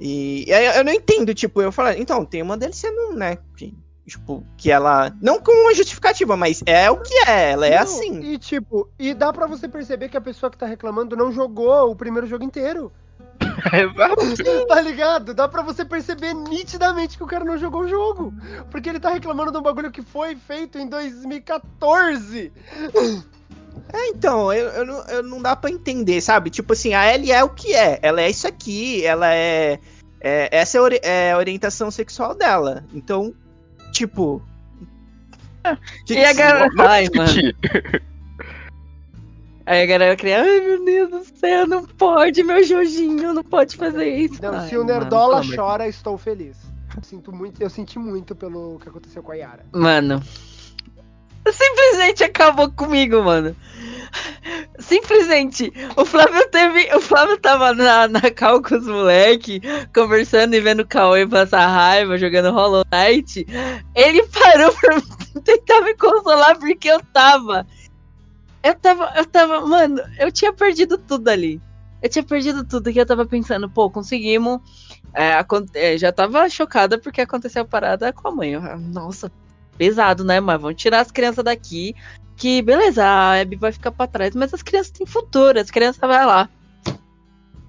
Speaker 1: E, e aí eu não entendo, tipo, eu falo, então, tem uma DLC não, né? Que, tipo, que ela. Não com uma justificativa, mas é o que é, ela é
Speaker 10: Não,
Speaker 1: assim.
Speaker 10: E tipo, e dá pra você perceber que a pessoa que tá reclamando não jogou o primeiro jogo inteiro. Tá ligado? Dá pra você perceber nitidamente que o cara não jogou o jogo. Porque ele tá reclamando de um bagulho que foi feito em 2014.
Speaker 1: É, então, eu, eu, não, eu não dá pra entender, sabe? Tipo assim, a Ellie é o que é. Ela é isso aqui, ela é. é- essa é a, ori- é a orientação sexual dela. Então, tipo. que
Speaker 2: E a
Speaker 1: que-
Speaker 2: galera.
Speaker 3: Não
Speaker 2: Ai, mano. Aí a galera cria, ai meu Deus do céu, não pode, meu Jorginho, não pode fazer isso.
Speaker 10: Não,
Speaker 2: Ai,
Speaker 10: se o
Speaker 2: mano,
Speaker 10: Nerdola
Speaker 2: amor
Speaker 10: chora, estou feliz. Sinto muito, eu senti muito pelo que aconteceu com a Yara.
Speaker 2: Mano. Simplesmente acabou comigo, mano. Simplesmente. O Flávio teve. O Flávio tava na, na cal com os moleque, conversando e vendo o Cauê passar raiva, jogando Hollow Knight. Ele parou pra tentar me consolar porque eu tava. Eu tava. Eu tava. Mano, eu tinha perdido tudo ali. Eu tinha perdido tudo que eu tava pensando, pô, conseguimos. É, é, já tava chocada porque aconteceu a parada com a mãe. Eu, Nossa, pesado, né? Mas vamos tirar as crianças daqui. Que beleza, a Abby vai ficar pra trás, mas as crianças têm futuro, as crianças vai lá.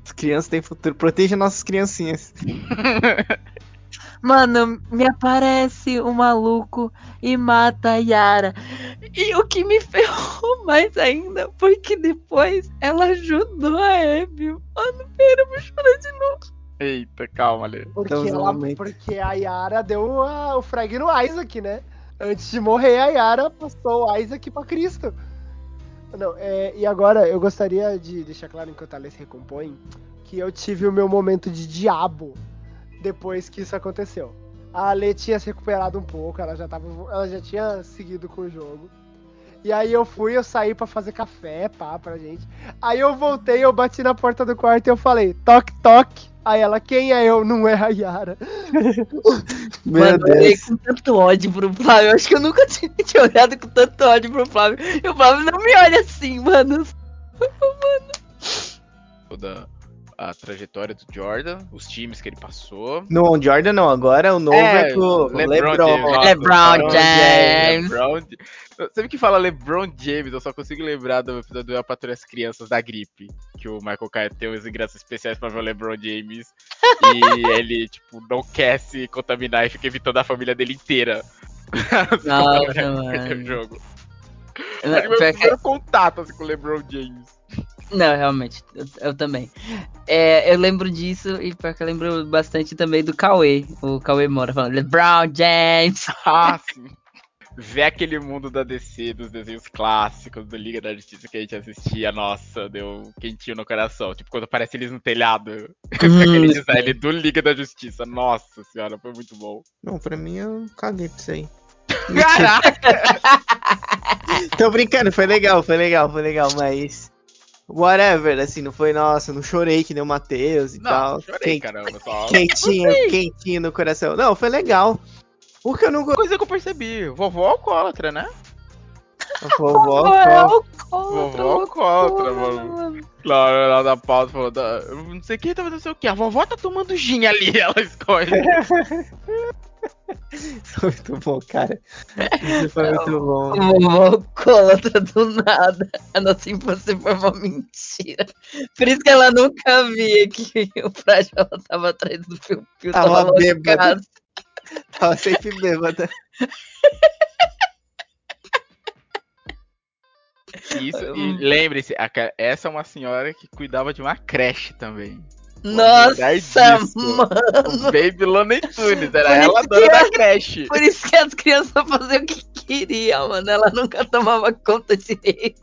Speaker 1: As crianças têm futuro. Proteja nossas criancinhas.
Speaker 2: Mano, me aparece um maluco e mata a Yara. E o que me ferrou mais ainda foi que depois ela ajudou a Abby. Mano, pera, eu vou chorar de novo.
Speaker 3: Eita, calma, Lê.
Speaker 10: Porque, ela, porque a Yara deu a- o frag no Isaac, né? Antes de morrer, a Yara passou o Isaac pra Cristo. Não, é, e agora eu gostaria de deixar claro, enquanto a Alê se recompõe, que eu tive o meu momento de diabo depois que isso aconteceu. A Alê tinha se recuperado um pouco, ela já, tava, ela já tinha seguido com o jogo. E aí eu fui, eu saí pra fazer café, pá, pra gente. Aí eu voltei, eu bati na porta do quarto e eu falei, toque, toque. Aí ela, quem é eu? Não é a Yara.
Speaker 1: Meu
Speaker 2: Mano, eu olhei
Speaker 1: Deus.
Speaker 2: com tanto ódio pro Flávio. Eu acho que eu nunca tinha, tinha olhado com tanto ódio pro Flávio. E o Flávio não me olha assim, mano.
Speaker 3: Toda a trajetória do Jordan, os times que ele passou.
Speaker 1: No on Jordan não, agora o novo é, com o LeBron.
Speaker 3: James,
Speaker 2: LeBron
Speaker 3: LeBron
Speaker 2: James.
Speaker 3: LeBron James. Sempre que fala LeBron James, eu só consigo lembrar do episódio do Eu Patrulho as Crianças da gripe. Que o Michael Caio tem os ingressos especiais pra ver o LeBron James. e ele, tipo, não quer se contaminar e fica evitando a família dele inteira.
Speaker 2: Nossa,
Speaker 3: Perder
Speaker 2: mano.
Speaker 3: o jogo.
Speaker 2: Não,
Speaker 3: Foi meu primeiro contato assim, com o LeBron James.
Speaker 2: Não, realmente, eu, eu também. É, eu lembro disso e pior que eu lembro bastante também do Cauê. O Cauê Mora falando LeBron James.
Speaker 3: Ah, sim. Ver aquele mundo da DC, dos desenhos clássicos, do Liga da Justiça que a gente assistia, nossa, deu um quentinho no coração. Tipo, quando aparece eles no telhado, com aquele
Speaker 2: Hum,
Speaker 3: design do Liga da Justiça. Nossa senhora, foi muito bom.
Speaker 1: Não, pra mim eu caguei pra isso aí.
Speaker 3: Caraca!
Speaker 1: Tô brincando, foi legal, foi legal, foi legal, mas. Whatever, assim, não foi, nossa, não chorei que nem o Matheus e
Speaker 3: Não,
Speaker 1: tal.
Speaker 3: chorei,
Speaker 1: Quem-
Speaker 3: caramba. Só
Speaker 1: Quentinho, quentinho no coração. Não, foi legal. O que eu não
Speaker 3: coisa que eu percebi. Vovó alcoólatra, né?
Speaker 1: Vovó,
Speaker 2: Vovó
Speaker 3: Vovó alcoólatra, mano. Claro, ela da pauta falou, da, eu não sei quem tá fazendo não sei o que. A vovó tá tomando gin ali, ela escolhe.
Speaker 1: Foi muito bom, cara. Isso foi muito bom.
Speaker 2: Vovó alcoólatra do nada. A nossa infância foi uma mentira. Por isso que ela nunca via que o Frágil ela tava atrás do fio-fio.
Speaker 1: Tava
Speaker 2: longe de
Speaker 1: bêbada. Tava sempre bêbada.
Speaker 3: Isso, e lembre-se, essa é uma senhora que cuidava de uma creche também.
Speaker 2: Nossa, mano.
Speaker 3: O Baby Looney Tunes, era
Speaker 2: Por
Speaker 3: ela a dona da creche.
Speaker 2: Por isso que as crianças faziam o que queriam, mano. Ela nunca tomava conta direito.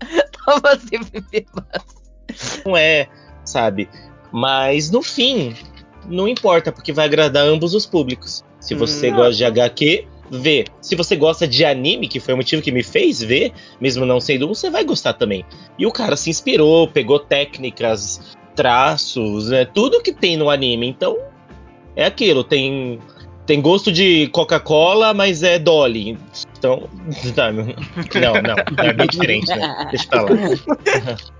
Speaker 2: Tava sempre bêbada.
Speaker 11: Não é, sabe? Mas no fim, não importa, porque vai agradar ambos os públicos. Se você
Speaker 1: Hum.
Speaker 11: gosta de HQ, vê. Se você gosta de anime, que foi o motivo que me fez ver, mesmo não sendo um, você vai gostar também. E o cara se inspirou, pegou técnicas, traços, né, tudo que tem no anime. Então, é aquilo. Tem, tem gosto de Coca-Cola, mas é Dolly. Então, tá, não, não, é bem diferente, né? Deixa pra lá.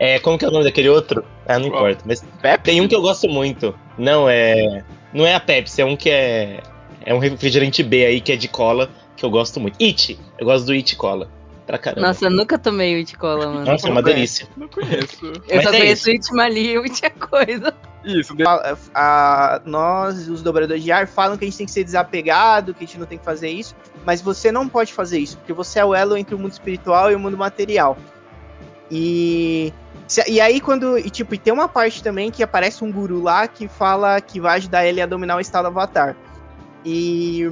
Speaker 11: É, como que é o nome daquele outro? Ah, não importa. Mas
Speaker 3: Pepsi?
Speaker 11: tem um que eu gosto muito. Não, é. Não é a Pepsi, é um que é. É um refrigerante B aí que é de cola, que eu gosto muito. It! Eu gosto do It Cola. Pra caramba.
Speaker 2: Nossa, eu nunca tomei o de cola, mano.
Speaker 11: Nossa, é uma
Speaker 1: é?
Speaker 11: delícia.
Speaker 3: Não conheço.
Speaker 2: Eu
Speaker 11: Mas
Speaker 2: só
Speaker 11: é
Speaker 2: conheço o Itmali e é coisa.
Speaker 3: Isso,
Speaker 1: A- a- nós, os dobradores de ar, falam que a gente tem que ser desapegado, que a gente não tem que fazer isso, mas você não pode fazer isso, porque você é o elo entre o mundo espiritual e o mundo material. E. se- E aí, quando. E, tipo, e tem uma parte também que aparece um guru lá que fala que vai ajudar ele a dominar o estado avatar. E.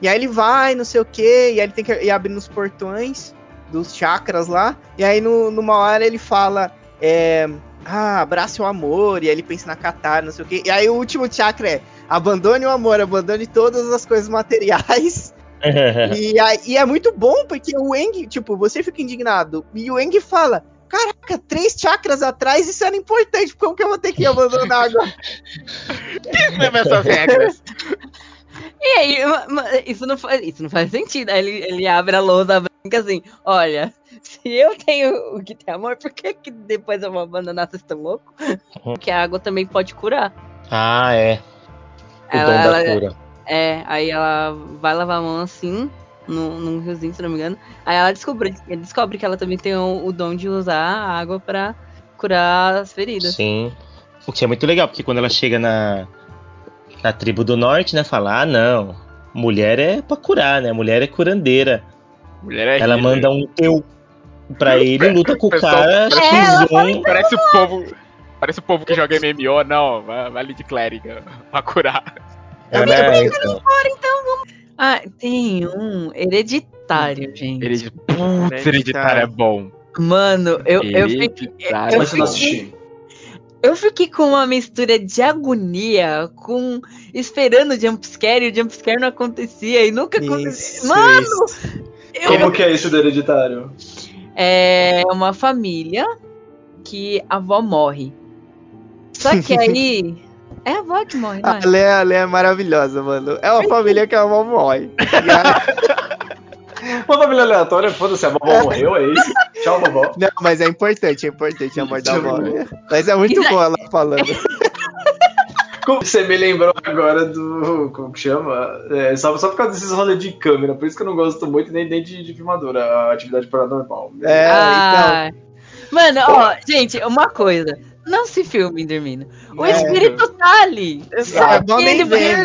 Speaker 1: E aí ele vai, não sei o que, e aí ele tem que ir abrindo os portões dos chakras lá. E aí, no, numa hora, ele fala. É, ah, abrace o amor, e aí ele pensa na Katara, não sei o quê. E aí o último chakra é abandone o amor, abandone todas as coisas materiais. e, aí- e é muito bom, porque o Eng, tipo, você fica indignado, e o Eng fala, caraca, três chakras atrás, isso era importante, como que eu vou ter que abandonar agora?
Speaker 3: essas regras.
Speaker 2: E aí, isso não faz, isso não faz sentido. Aí ele, ele abre a lousa branca assim, olha, se eu tenho o que tem amor, por que, que depois eu vou abandonar? Vocês estão loucos? Porque a água também pode curar.
Speaker 11: ah, é. O
Speaker 2: Ela-
Speaker 11: dom da
Speaker 2: ela-
Speaker 11: cura.
Speaker 2: É, aí ela vai lavar a mão assim, no, num riozinho, se não me engano. Aí ela descobre, descobre que ela também tem o, o dom de usar a água pra curar as feridas.
Speaker 11: Sim. O que é muito legal, porque quando ela chega na, na tribo do norte, né, fala, ah, não, mulher é pra curar, né? Mulher é curandeira.
Speaker 3: Mulher é
Speaker 11: Ela manda um teu pra ele, luta com o cara,
Speaker 2: É,
Speaker 11: X1.
Speaker 3: Parece o povo. Parece o povo que joga MMO, não, ali de clériga pra curar.
Speaker 11: É, né, então.
Speaker 2: Ah, tem um hereditário, gente.
Speaker 3: Heredi- Putz, hereditário é bom.
Speaker 2: Mano, eu, eu, fiquei, eu
Speaker 12: eu
Speaker 2: fiquei- eu fiquei com uma mistura de agonia, com esperando o jumpscare e o jumpscare não acontecia e nunca acontecia. Mano,
Speaker 1: isso.
Speaker 2: Eu,
Speaker 12: Como que é isso do hereditário?
Speaker 2: é uma família que a avó morre. Só que aí. É a avó que morre, não
Speaker 1: A
Speaker 2: é?
Speaker 1: Lê, a Lê é maravilhosa, mano. É uma família que a avó morre. Aí-
Speaker 12: Uma família aleatória, foda-se, a vovó morreu, é isso? Tchau, vovó.
Speaker 1: Não, mas é importante, é importante a morte da avó. Mas é muito boa ela falando.
Speaker 12: Você me lembrou agora do. Como que chama? É, só, só por causa desses rolês de câmera. Por isso que eu não gosto muito nem, nem de, de filmadora, a atividade paranormal.
Speaker 1: É, então.
Speaker 2: Ah. Mano, ó, gente, uma coisa. Não se filmem dormindo. O
Speaker 1: É.
Speaker 2: espírito tá ali.
Speaker 1: Exato. É bom nem
Speaker 2: Ele
Speaker 1: ver.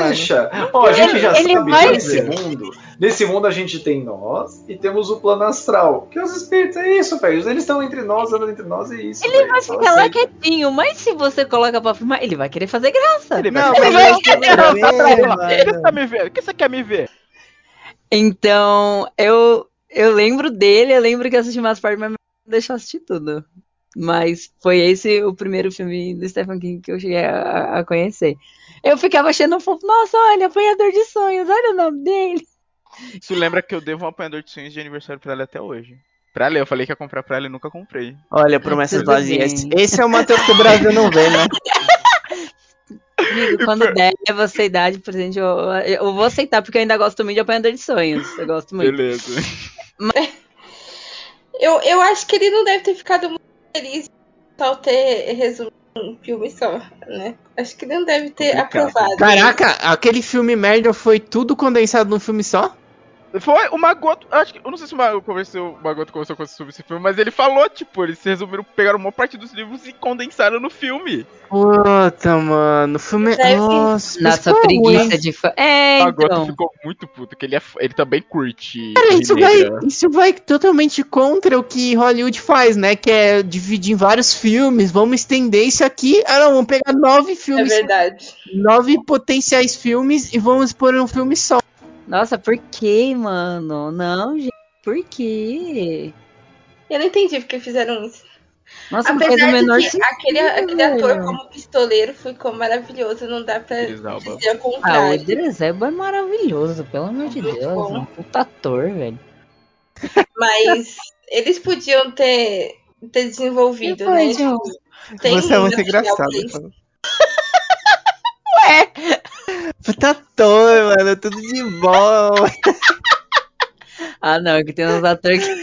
Speaker 12: Ó, a gente
Speaker 2: Ele-
Speaker 12: já
Speaker 2: ele
Speaker 12: sabe
Speaker 2: vai
Speaker 12: que nesse
Speaker 2: ver.
Speaker 12: mundo. Nesse mundo a gente tem nós e temos o plano astral. Que é os espíritos, é isso, velho. Eles estão entre nós, andam entre nós e é isso.
Speaker 2: Ele
Speaker 12: velho.
Speaker 2: vai ficar lá quietinho, mas se você coloca pra filmar, ele vai querer fazer graça.
Speaker 3: Ele vai
Speaker 1: Não, mas
Speaker 3: Ele vai
Speaker 1: ver,
Speaker 3: ficar pra ela.
Speaker 1: mano.
Speaker 3: Por que você tá me vendo? O que você quer me ver?
Speaker 2: Então, eu, eu lembro dele, eu lembro que assisti umas partes, mas não deixou assistir tudo. Mas foi esse o primeiro filme do Stephen King que eu cheguei a, a conhecer. Eu ficava achando fofo, nossa, olha, apanhador de sonhos, olha o nome dele.
Speaker 3: Isso lembra que eu devo um apanhador de sonhos de aniversário pra ela até hoje. Pra ela, eu falei que ia comprar pra ela e nunca comprei.
Speaker 1: Olha, promessas
Speaker 2: Tudo
Speaker 1: vazias.
Speaker 2: bem.
Speaker 1: Esse é o Matheus que o Brasil não vê, né?
Speaker 2: Amigo, quando der a vossa idade, presente, eu, eu vou aceitar, porque eu ainda gosto muito de apanhador de sonhos. Eu gosto muito.
Speaker 3: Beleza.
Speaker 13: Eu, eu acho que ele não deve ter ficado muito feliz só ter resumido um filme só, né? Acho que ele não deve ter
Speaker 3: Complicado.
Speaker 13: aprovado.
Speaker 1: Caraca, aquele filme merda foi tudo condensado num filme só?
Speaker 3: Foi, o Magoto. Acho que. Eu não sei se o Magoto conversou, o Magoto conversou com você sobre esse filme, mas ele falou, tipo, eles se resumiram, pegaram uma parte dos livros e condensaram no filme.
Speaker 1: Puta, mano, o filme.
Speaker 13: Deve-
Speaker 1: Nossa,
Speaker 2: Nossa, preguiça
Speaker 1: ruim.
Speaker 2: de fã. É,
Speaker 3: o Magoto
Speaker 2: então.
Speaker 3: ficou muito puto, que ele, é, ele também curte.
Speaker 1: Cara, isso vai, isso vai totalmente contra o que Hollywood faz, né? Que é dividir em vários filmes. Vamos estender isso aqui. Ah, não, vamos pegar nove
Speaker 13: É
Speaker 1: filmes,
Speaker 13: verdade.
Speaker 1: nove potenciais filmes e vamos pôr um filme só.
Speaker 2: Nossa, por que, mano? Não, gente, por quê?
Speaker 13: Eu não entendi porque fizeram isso.
Speaker 2: Nossa, não faz o
Speaker 13: Apesar
Speaker 2: menor
Speaker 13: de que
Speaker 2: sentido.
Speaker 13: aquele, aquele ator como pistoleiro ficou maravilhoso, não dá pra
Speaker 3: Idris Elba.
Speaker 13: dizer o
Speaker 2: Ah, o
Speaker 13: contrário.
Speaker 2: Idris Elba é maravilhoso, pelo amor de Deus.
Speaker 13: bom.
Speaker 2: Um puta ator, velho.
Speaker 13: Mas eles podiam ter, ter desenvolvido, né? Tipo, tem
Speaker 1: Você é muito engraçado.
Speaker 13: três-
Speaker 1: cara. Puta ator, mano, tudo de bom.
Speaker 2: Ah, não, que tem uns atores que.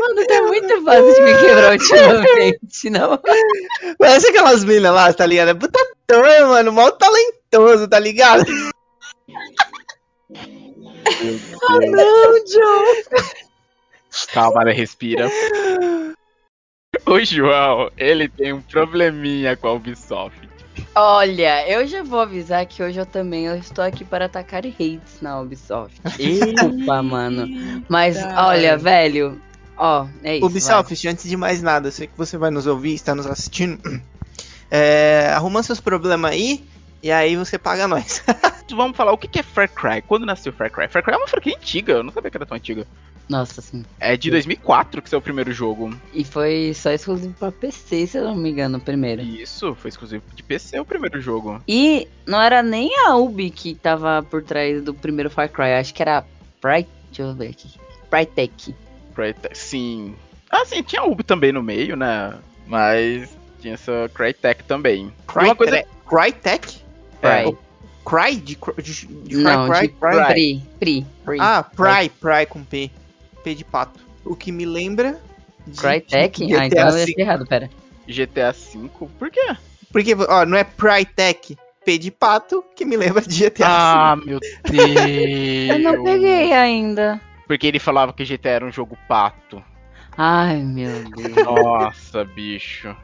Speaker 2: Mano, tá muito fácil de me quebrar ultimamente, não?
Speaker 1: Parece aquelas minas lá, tá ligado? Puta ator, mano, mal talentoso, tá ligado?
Speaker 2: Não, John.
Speaker 3: Calma, né? Respira. O João, ele tem um probleminha com a Ubisoft.
Speaker 2: Olha, eu já vou avisar que hoje eu também eu estou aqui para atacar hates na Ubisoft. Desculpa, mano. Mas, olha, velho. Ó, é isso.
Speaker 1: Ubisoft, antes de mais nada, eu sei que você vai nos ouvir, está nos assistindo. É, arruma seus problemas aí, e aí você paga nós.
Speaker 3: Vamos falar o que que é Far Cry. Quando nasceu Far Cry? Far Cry é uma franquia antiga, eu não sabia que era tão antiga.
Speaker 2: Nossa, sim.
Speaker 3: É de 2004 que saiu o primeiro jogo.
Speaker 2: E foi só exclusivo pra PC, se eu não me engano, o primeiro.
Speaker 3: Isso, foi exclusivo de PC o primeiro jogo.
Speaker 2: E não era nem a Ubi que tava por trás do primeiro Far Cry, acho que era Pride. Deixa eu ver aqui. Prytech.
Speaker 3: Crytek, sim. Ah, sim, tinha a Ubi também no meio, né? Mas tinha essa Crytek também. E uma coisa...
Speaker 1: Crytek?
Speaker 3: É,
Speaker 2: Cry.
Speaker 1: Cry? De, cr- de, de
Speaker 2: Não,
Speaker 1: Cry,
Speaker 2: de
Speaker 1: Cry, Cry?
Speaker 2: Pri. Pri. Pri.
Speaker 1: Ah, Pry, Pry com P. P de pato. O que me lembra de
Speaker 2: Crytek?
Speaker 1: GTA
Speaker 2: Ah, então eu
Speaker 1: V.
Speaker 2: ia errado, pera.
Speaker 3: GTA V, por quê?
Speaker 1: Porque, ó, não é Prytech, P de pato, que me lembra de GTA
Speaker 3: Ah, meu Deus.
Speaker 2: Eu não peguei ainda.
Speaker 3: Porque ele falava que GTA era um jogo pato.
Speaker 2: Ai, meu Deus.
Speaker 3: Nossa, bicho.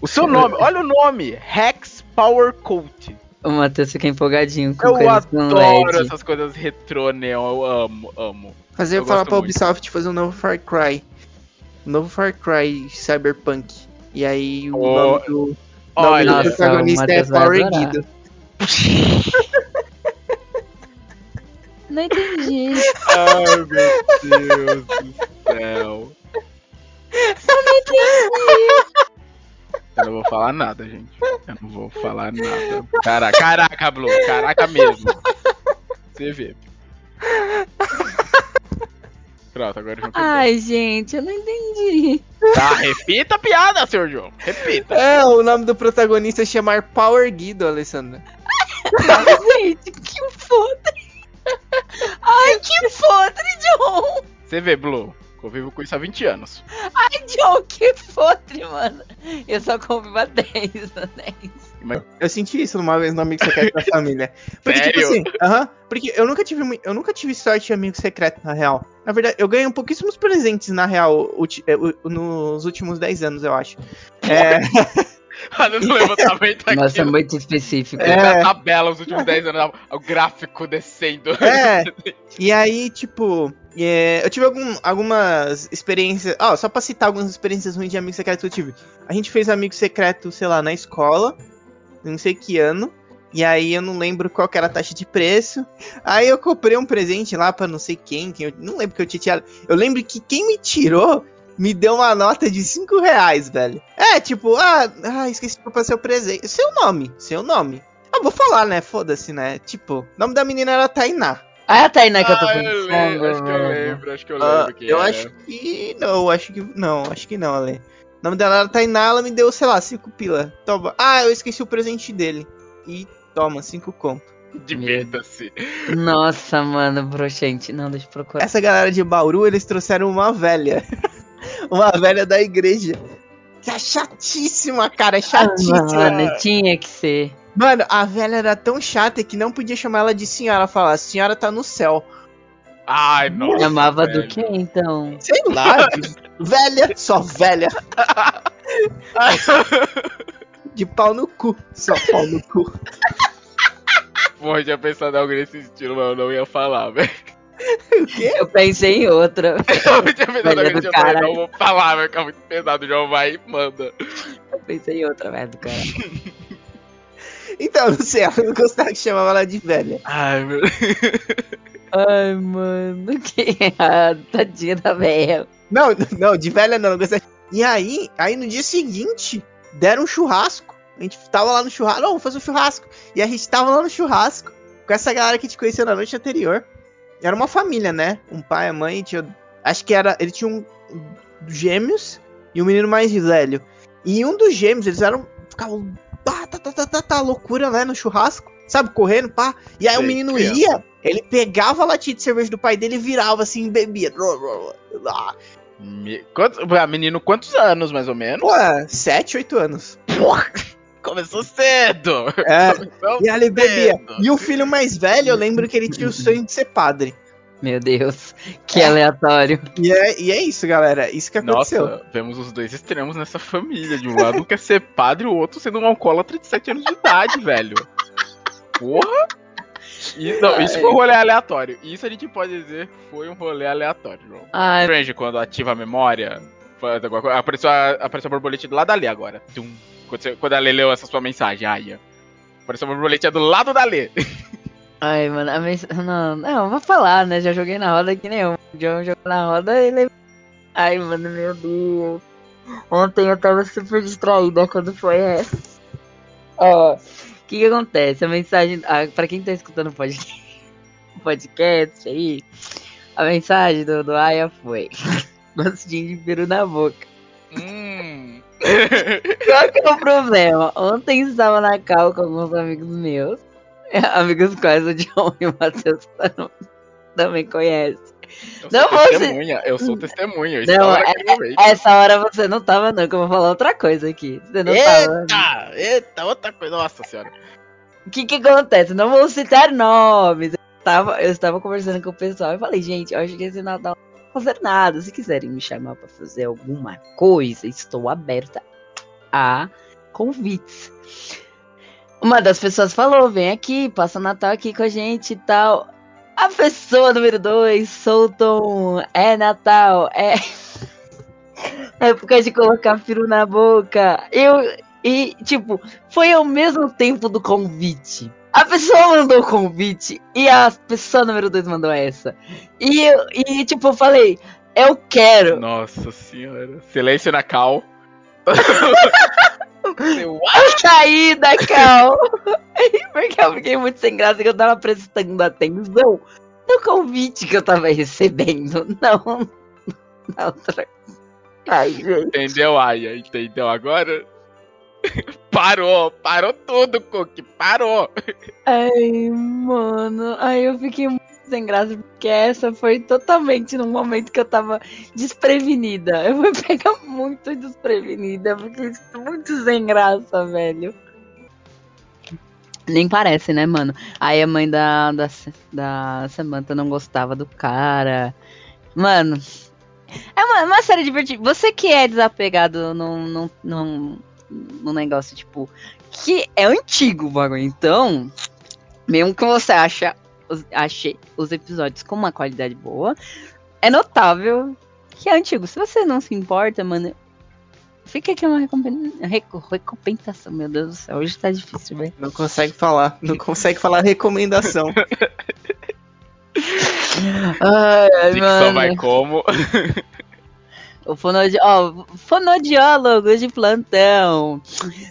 Speaker 3: O seu nome, olha o nome, Rex Power Cult.
Speaker 2: O Matheus fica empolgadinho com
Speaker 3: Eu
Speaker 2: coisas com
Speaker 3: adoro
Speaker 2: LED.
Speaker 3: essas coisas retrô, né? Eu amo, amo.
Speaker 1: Fazer
Speaker 3: Eu
Speaker 1: falar pra
Speaker 3: muito.
Speaker 1: Ubisoft fazer um novo Far Cry. Um novo Far Cry Cyberpunk. E aí o
Speaker 3: Oh,
Speaker 1: nome do, nome do protagonista
Speaker 2: o
Speaker 1: é Power. Guido.
Speaker 2: Não entendi.
Speaker 3: ai meu Deus do céu. Eu não vou falar nada, gente. Eu não vou falar nada. Caraca, caraca, Blue. Caraca mesmo. Você vê. Pronto, agora já
Speaker 2: Ai, gente, eu não entendi.
Speaker 3: Tá, repita a piada, senhor João. Repita.
Speaker 1: É, o nome do protagonista é chamar Power Guido, Alessandra.
Speaker 2: Gente, que foda. Ai, que
Speaker 3: Você vê, Blue, convivo com isso há 20 anos.
Speaker 2: Ai, John, que podre, mano. Eu só convivo há 10, há 10.
Speaker 1: Eu senti isso uma vez no amigo secreto da família. Porque, tipo
Speaker 3: Sério?
Speaker 1: assim, aham. porque eu nunca tive eu nunca tive sorte de amigo secreto, na real. Na verdade, eu ganhei pouquíssimos presentes, na real, ulti- u- nos últimos 10 anos, eu acho. É,
Speaker 3: Levantamento aqui.
Speaker 2: Nossa, é muito específico.
Speaker 1: É.
Speaker 3: A tabela, os últimos 10 anos, o gráfico descendo.
Speaker 1: É. E aí, tipo, é, eu tive algum- algumas experiências. Ó, só pra citar algumas experiências ruins de amigo secreto que eu tive. A gente fez amigo secreto, sei lá, na escola, não sei que ano. E aí eu não lembro qual que era a taxa de preço. Aí eu comprei um presente lá pra não sei quem, quem eu não lembro que eu tinha tirado. Eu lembro que quem me tirou me deu uma nota de 5 reais, velho. É, tipo, ah, ah esqueci pra seu presente. Seu nome, seu nome. Ah, vou falar, né? Foda-se, né? Tipo, o nome da menina era Tainá.
Speaker 2: Ah, é a Tainá que eu tô
Speaker 3: Ah, eu lembro,
Speaker 2: pensando.
Speaker 3: acho que eu lembro, acho que eu
Speaker 1: Ah,
Speaker 3: lembro. que
Speaker 1: eu
Speaker 3: era.
Speaker 1: acho que não, acho que não, acho que não, Ale. O nome dela era Tainá, ela me deu, sei lá, 5 pila. Toma. Ah, eu esqueci o presente dele. E toma, 5 conto.
Speaker 3: Divirta-se.
Speaker 2: Nossa, mano, broxante. Não, deixa eu procurar.
Speaker 1: Essa galera de Bauru, eles trouxeram uma velha. uma velha da igreja. Que é chatíssima, cara, é chatíssima.
Speaker 2: Mano, tinha que ser.
Speaker 1: Mano, a velha era tão chata que não podia chamar ela de senhora, falar, a senhora tá no céu.
Speaker 3: Ai, nossa.
Speaker 2: Chamava do que então?
Speaker 1: Sei lá, velha, só velha. De pau no cu, só pau no cu.
Speaker 3: Porra, eu tinha pensado em algo nesse estilo, mas eu não ia falar, velho.
Speaker 1: O quê?
Speaker 2: Eu pensei em outra.
Speaker 3: Eu em mas
Speaker 2: caralho.
Speaker 3: não vou falar, vai ficar muito pesado. O João vai e manda.
Speaker 2: Eu pensei em outra, velho, do cara.
Speaker 1: Então, não sei, eu não gostava que chamava ela de velha.
Speaker 3: Ai, meu.
Speaker 2: Ai, mano, que ah, tadinha da velha.
Speaker 1: Não, não, de velha não, não gostava. E aí, aí no dia seguinte, deram um churrasco. A gente tava lá no churrasco. Não, vamos fazer um churrasco. E a gente tava lá no churrasco com essa galera que te conheceu na noite anterior. Era uma família, né? Um pai, a mãe, tinha. Acho que era. Ele tinha um gêmeos e um menino mais velho. E um dos gêmeos, eles eram. Ficavam. Tá, tá, tá, tá, tá, tá, loucura, né? No churrasco. Sabe, correndo, pá. E aí o
Speaker 3: Sei,
Speaker 1: menino
Speaker 3: criança.
Speaker 1: ia, ele pegava a latinha de cerveja do pai dele e virava assim e bebia.
Speaker 3: Me... Ah, menino, quantos anos, mais ou menos?
Speaker 1: Pô, 7, 8 anos.
Speaker 3: Começou cedo.
Speaker 1: É,
Speaker 3: Começou
Speaker 1: e ele bebia. E o filho mais velho, eu lembro que ele tinha o sonho de ser padre.
Speaker 2: Meu Deus, que aleatório.
Speaker 1: E é, e é isso, galera. Isso que aconteceu.
Speaker 3: Nossa, vemos os dois extremos nessa família. De um lado quer ser padre, o outro sendo um alcoólatra de 7 anos de idade, velho. Porra! E, não, isso foi um rolê aleatório. Isso a gente pode dizer que foi um rolê aleatório, João.
Speaker 2: Ai,
Speaker 3: Strange, quando ativa a memória, apareceu, a, apareceu a borboleta do lado da Lê agora. Tum. Quando, você- quando a Lê leu essa sua mensagem, Aya. Apareceu a borboleta do lado da Lê.
Speaker 2: ai, mano, a mens... não, não, vou falar, né? Já joguei na roda que nem eu. O John jogou na roda e ele. Ai, mano, meu Deus. Ontem eu tava super distraída quando foi essa. Ó, o que que acontece? A mensagem. Ah, pra quem tá escutando o podcast, podcast aí, a mensagem do, do Aya foi: gostinho de peru na boca.
Speaker 3: Hum.
Speaker 2: Qual que é o problema? Ontem estava na cal com alguns amigos meus. Amigos quais o John e o Matheus tam- também conhecem.
Speaker 3: Eu
Speaker 2: Não
Speaker 3: sou testemunha, eu sou testemunha.
Speaker 2: Não, é-. Essa hora você não tava, não, que eu vou falar outra coisa aqui. Você não tava.
Speaker 3: Eita, eita, outra coisa. Nossa senhora.
Speaker 2: O que que acontece? Não vou citar nomes. Eu estava, eu estava conversando com o pessoal e falei, gente, eu acho que esse Natal fazer nada. Se quiserem me chamar pra fazer alguma coisa, estou aberta a convites. Uma das pessoas falou, vem aqui, passa o Natal aqui com a gente e tal. A pessoa número dois soltou um, é Natal, é época de colocar peru na boca. Eu, e, tipo, foi ao mesmo tempo do convite. A pessoa mandou o convite e a pessoa número 2 mandou essa. E, eu, e tipo, eu falei, eu quero.
Speaker 3: Nossa senhora. Silêncio na cal. Eu-
Speaker 2: Eu saí da cal. Porque eu fiquei muito sem graça que eu tava prestando atenção no convite que eu tava recebendo. Não, na outra. Ai, gente.
Speaker 3: Entendeu, Aya? Entendeu agora? Parou, parou tudo, Cook, parou.
Speaker 2: Ai, mano. Ai, eu fiquei muito sem graça, porque essa foi totalmente no momento que eu tava desprevenida. Eu fui pegar muito desprevenida, porque muito sem graça, velho. Nem parece, né, mano? Aí a mãe da, da, da Samantha não gostava do cara. Mano, é uma, uma série divertida. Você que é desapegado num, num, num, num negócio, tipo, que é antigo o bagulho. Então, mesmo que você acha, os- ache os episódios com uma qualidade boa, é notável que é antigo. Se você não se importa, mano, fica aqui uma recompen- reco- recompensação. Meu Deus do céu, hoje tá difícil, velho.
Speaker 1: Não consegue falar. Não consegue falar recomendação.
Speaker 2: Ai,
Speaker 3: Dicção vai como?
Speaker 2: O fonodi... ó, fonodiólogos de plantão.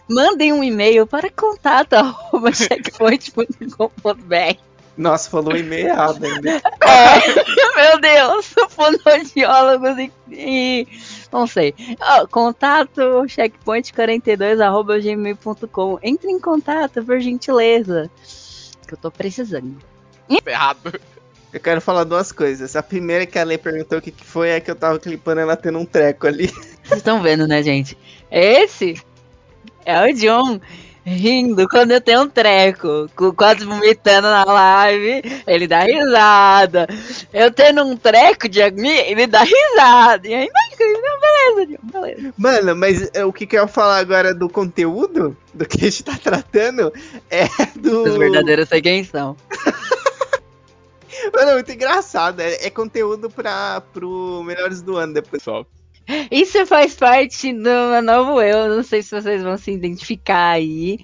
Speaker 2: Mandem um e-mail para contato arroba checkpoint.com.br.
Speaker 1: Nossa, falou um e-mail errado ainda.
Speaker 2: É, meu Deus, fonodiólogos e, e- não sei. Ó, contato checkpoint42 arroba gmail.com. Entre em contato, por gentileza. Que eu tô precisando.
Speaker 3: Errado.
Speaker 1: Eu quero falar duas coisas. A primeira que a Lê perguntou o que, que foi é que eu tava clipando ela tendo um treco ali.
Speaker 2: Vocês estão vendo, né, gente? Esse é o John rindo quando eu tenho um treco, quase vomitando na live, ele dá risada. Eu tendo um treco de mim, ele dá risada. E ainda não, beleza, John, beleza.
Speaker 1: Mano, mas é, o que, que eu ia falar agora do conteúdo, do que a gente tá tratando, é do.
Speaker 2: Os verdadeiros sei quem são.
Speaker 1: Mano, é muito engraçado. É, é conteúdo pra, pro Melhores do Ano depois.
Speaker 3: Só.
Speaker 2: Isso faz parte do meu novo eu. Não sei se vocês vão se identificar aí.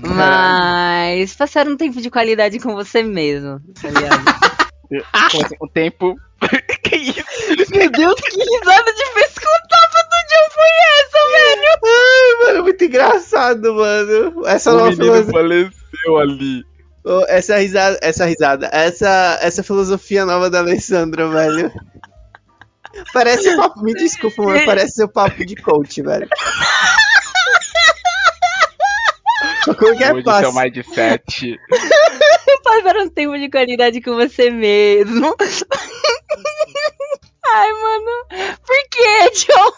Speaker 2: Mas passar um tempo de qualidade com você mesmo, tá
Speaker 3: o tempo. que isso?
Speaker 2: Meu Deus, que risada de pescotapa do John foi essa, velho?
Speaker 1: Ai, mano, muito engraçado, mano. Essa
Speaker 3: o
Speaker 1: nova
Speaker 3: menino
Speaker 1: filosofia.
Speaker 3: faleceu ali.
Speaker 1: Essa risada, essa risada, essa, essa filosofia nova da Alessandra, velho. Parece papo, me desculpa, mas parece seu papo de coach, velho. Como que é
Speaker 3: Hoje mais de sete.
Speaker 2: Passar um tempo de qualidade com você mesmo. Ai, mano. Por que, John?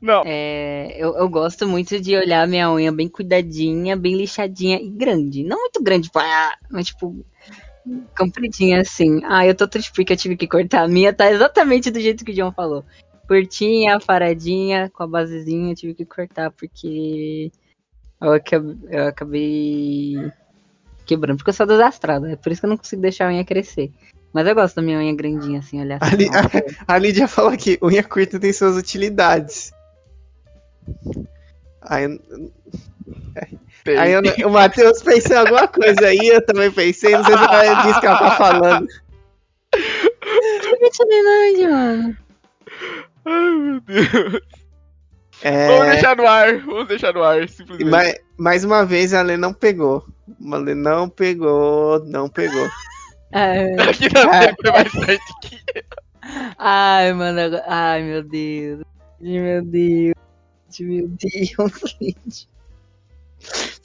Speaker 3: Não.
Speaker 2: É, eu, eu gosto muito de olhar minha unha bem cuidadinha, bem lixadinha e grande. Não muito grande, tipo, ah, mas tipo, compridinha assim. Ah, eu tô triste porque eu tive que cortar. A minha tá exatamente do jeito que o John falou. Curtinha, faradinha, com a basezinha, eu tive que cortar porque eu acabei, eu acabei quebrando. Porque eu sou desastrada, é por isso que eu não consigo deixar a unha crescer. Mas eu gosto da minha unha grandinha assim, olhar assim.
Speaker 1: Ali- A Lídia falou aqui, unha curta tem suas utilidades. Aí, aí eu- o Matheus pensou em alguma coisa aí, eu também pensei, não sei se ela disse que ela tá falando.
Speaker 2: Utilidade, mano.
Speaker 3: Ai, meu Deus.
Speaker 1: É,
Speaker 3: Vamos deixar no ar. Vamos deixar no ar, simplesmente.
Speaker 1: mais, mais uma vez a Lê não pegou. A Lê não pegou, não pegou.
Speaker 2: Ai,
Speaker 3: sempre mais certo que
Speaker 2: ai, mano. agora- Ai, meu Deus. Meu Deus. Meu Deus, gente.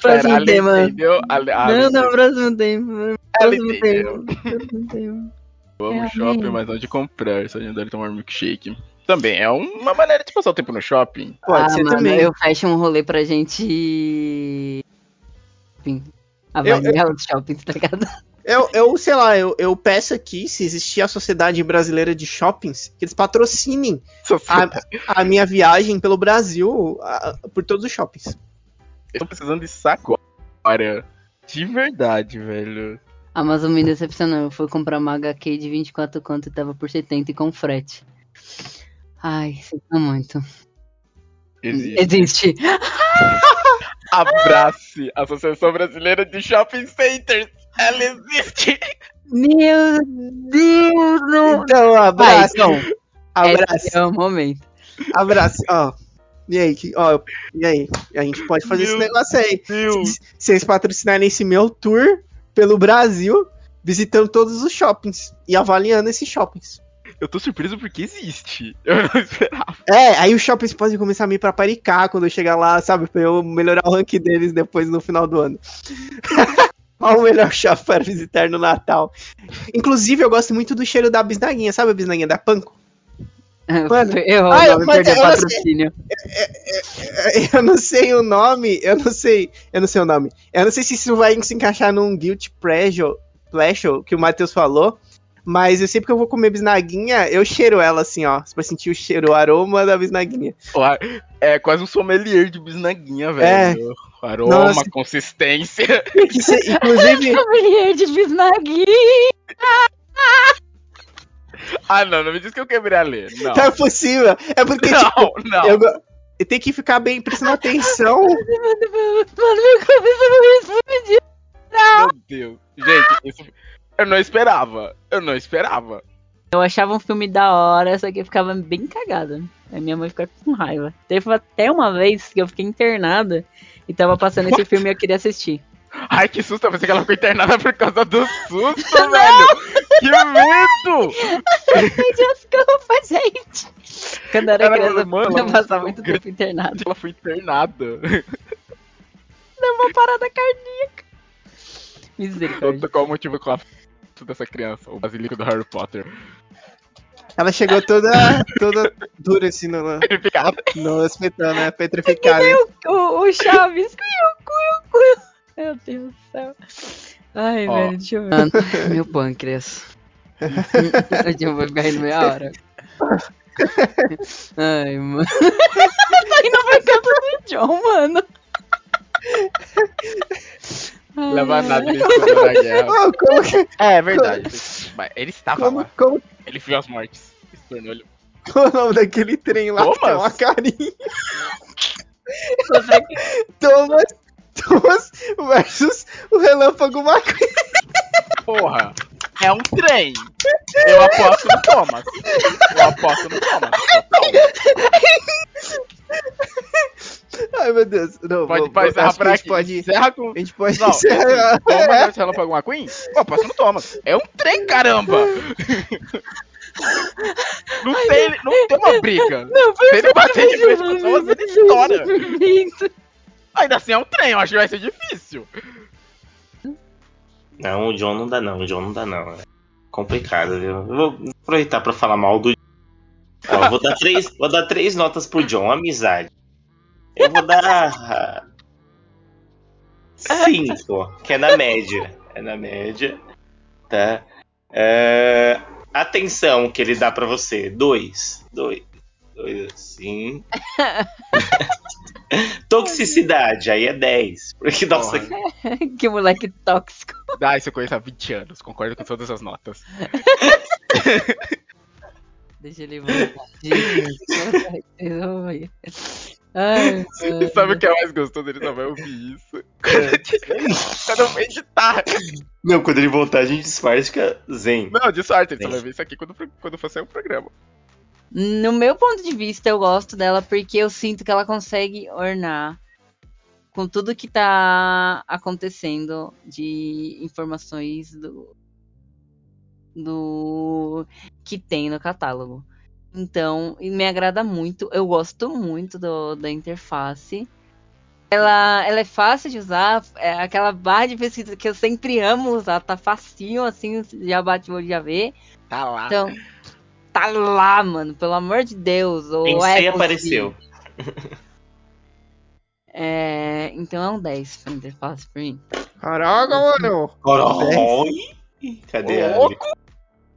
Speaker 3: Pera,
Speaker 2: Próximo
Speaker 3: Ale
Speaker 2: tema.
Speaker 3: entendeu? Ale-
Speaker 2: Não, não, próximo tema. Próximo tema. Próximo tema.
Speaker 3: Vamos
Speaker 2: É,
Speaker 3: no shopping,
Speaker 2: amém.
Speaker 3: mas não de comprar, só de andar e tomar milkshake. Também é uma maneira de passar o tempo no shopping.
Speaker 1: Pode
Speaker 2: ah,
Speaker 1: ser
Speaker 2: mano,
Speaker 1: também.
Speaker 2: eu fecho um rolê pra gente. Enfim. Avaliar os shoppings, tá ligado?
Speaker 1: Eu, eu sei lá, eu, eu peço aqui, se existir a Sociedade Brasileira de Shoppings, que eles patrocinem a, a minha viagem pelo Brasil a- por todos os shoppings.
Speaker 3: Eu tô precisando disso agora. De verdade, velho.
Speaker 2: A Amazon me decepcionou. Eu fui comprar uma HQ de 24 conto e tava por 70 e com frete. Ai, sinto muito.
Speaker 3: Existe.
Speaker 2: Existe.
Speaker 3: Abrace a Associação Brasileira de Shopping Centers. Ela existe.
Speaker 2: Meu Deus, não.
Speaker 1: Então,
Speaker 2: Vai,
Speaker 1: abraço.
Speaker 2: então.
Speaker 1: abraço.
Speaker 2: Esse é o momento.
Speaker 1: Abraço, ó. E aí, que- ó, e aí? A gente pode fazer esse
Speaker 3: Meu
Speaker 1: negócio aí.
Speaker 3: Deus.
Speaker 1: Se eles patrocinarem esse meu tour pelo Brasil, visitando todos os shoppings e avaliando esses shoppings.
Speaker 3: Eu tô surpreso porque existe. Eu não esperava.
Speaker 1: É, aí os shoppings podem começar a me ir pra Paricá quando eu chegar lá, sabe? Pra eu melhorar o rank deles depois no final do ano. Qual o melhor shopping para visitar no Natal? Inclusive, eu gosto muito do cheiro da bisnaguinha. Sabe a bisnaguinha da Panko? Mano,
Speaker 2: Errou,
Speaker 1: ai,
Speaker 2: o nome
Speaker 1: mas
Speaker 2: perdeu
Speaker 1: eu não sei.
Speaker 2: patrocínio.
Speaker 1: Eu não sei o nome, eu não sei, eu não sei o nome. Eu não sei se isso vai se encaixar num guilty pleasure, pleasure que o Matheus falou, mas eu sempre que eu vou comer bisnaguinha, eu cheiro ela assim, ó, pra sentir o cheiro, o aroma da bisnaguinha.
Speaker 3: É quase um sommelier de bisnaguinha,
Speaker 1: É.
Speaker 3: Aroma,
Speaker 1: Nossa.
Speaker 3: consistência.
Speaker 1: Isso- inclusive,
Speaker 2: Sommelier de bisnaguinha.
Speaker 3: Ah, não, não me diz que eu quebrei a ler. Não.
Speaker 1: não é possível. É porque,
Speaker 3: Não,
Speaker 1: tipo,
Speaker 3: não.
Speaker 1: eu, tenho que ficar bem prestando atenção.
Speaker 2: Mano, minha cabeça não explodiu.
Speaker 3: Meu Deus. Gente, isso eu não esperava. Eu não esperava.
Speaker 2: Eu achava um filme da hora, só que eu ficava bem cagada. Aí minha mãe ficava com raiva. Teve até uma vez que eu fiquei internada e tava passando esse filme e eu queria assistir.
Speaker 3: Ai, que susto. Eu pensei que ela ficou internada por causa do susto, velho. Que medo.
Speaker 2: Desculpa, gente. Quando eu era
Speaker 3: Ela-
Speaker 2: criança,
Speaker 3: mano,
Speaker 2: eu passava muito tempo internado.
Speaker 3: Ela foi internada.
Speaker 2: Deu uma parada cardíaca. Misericórdia.
Speaker 3: Qual o motivo que ela dessa criança? O basílico do Harry Potter.
Speaker 1: Ela chegou toda, toda dura assim no, no hospital, né? Petrificada.
Speaker 2: O, o Chaves. Cuiu, cuiu, cuiu. Meu Deus do céu. Ai,
Speaker 3: Ó.
Speaker 2: velho, deixa eu ver. Meu pâncreas. eu vou ficar rindo meia hora. Ai, mano. tá indo por causa do John, mano.
Speaker 3: Leva nada, ele escondeu na guerra.
Speaker 1: Oh, como que,
Speaker 3: É, é verdade. Mas ele estava
Speaker 1: como,
Speaker 3: lá.
Speaker 1: como,
Speaker 3: Ele viu as mortes. E se tornou ele.
Speaker 1: qual é o nome daquele trem lá que tem
Speaker 3: Thomas?
Speaker 1: uma carinha? Thomas, Thomas versus o Relâmpago McQueen.
Speaker 3: Porra. É um trem. Eu aposto no Thomas. Eu aposto no Thomas.
Speaker 1: Ai, meu Deus. Não,
Speaker 3: Pode,
Speaker 1: vou-
Speaker 3: pode encerrar
Speaker 1: acho que
Speaker 3: por
Speaker 1: a gente
Speaker 3: aqui.
Speaker 1: pode...
Speaker 3: Encerra com.
Speaker 1: A gente pode
Speaker 3: Não,
Speaker 1: encerrar.
Speaker 3: Thomas versus Relâmpago McQueen? Eu aposto no Thomas. É um trem, caramba. Não tem, não tem uma briga.
Speaker 2: Não,
Speaker 3: Se ele bater de frente com o Thomas, ele estoura. Ainda assim é um trem, eu acho que vai ser difícil.
Speaker 11: Não, o John não dá não, o John não dá não. É complicado, viu? Eu vou aproveitar pra falar mal do Ó, vou dar três, vou dar três notas pro John, amizade. Eu vou dar cinco, que é na média, é na média, tá? É, atenção que ele dá pra você, dois, dois, dois assim. Toxicidade, aí é 10. Porque, nossa,
Speaker 2: que moleque tóxico.
Speaker 3: Ah, isso eu conheço há 20 anos, concordo com todas as notas.
Speaker 2: Deixa ele voltar. Ai, mano.
Speaker 3: Sabe o que é mais gostoso? Ele só vai ouvir isso. Quando eu editar.
Speaker 11: Não, quando ele voltar a gente disfarça fica zen.
Speaker 3: Não, de sorte, ele só
Speaker 11: Sim.
Speaker 3: vai ver isso aqui quando, quando for sair o programa.
Speaker 2: No meu ponto de vista, eu gosto dela porque eu sinto que ela consegue ornar com tudo que tá acontecendo de informações do, do que tem no catálogo. Então, e me agrada muito. Eu gosto muito do, da interface. Ela, ela é fácil de usar, é aquela barra de pesquisa que eu sempre amo usar, tá facinho, assim, já bate o olho já vê.
Speaker 3: Tá lá.
Speaker 2: Então, tá lá, mano, pelo amor de Deus. Ou
Speaker 11: Pensei
Speaker 2: é
Speaker 11: apareceu.
Speaker 2: É, então é um 10 pra interface pra mim.
Speaker 1: Caraca, mano.
Speaker 11: Oi! Cadê a
Speaker 3: Louco.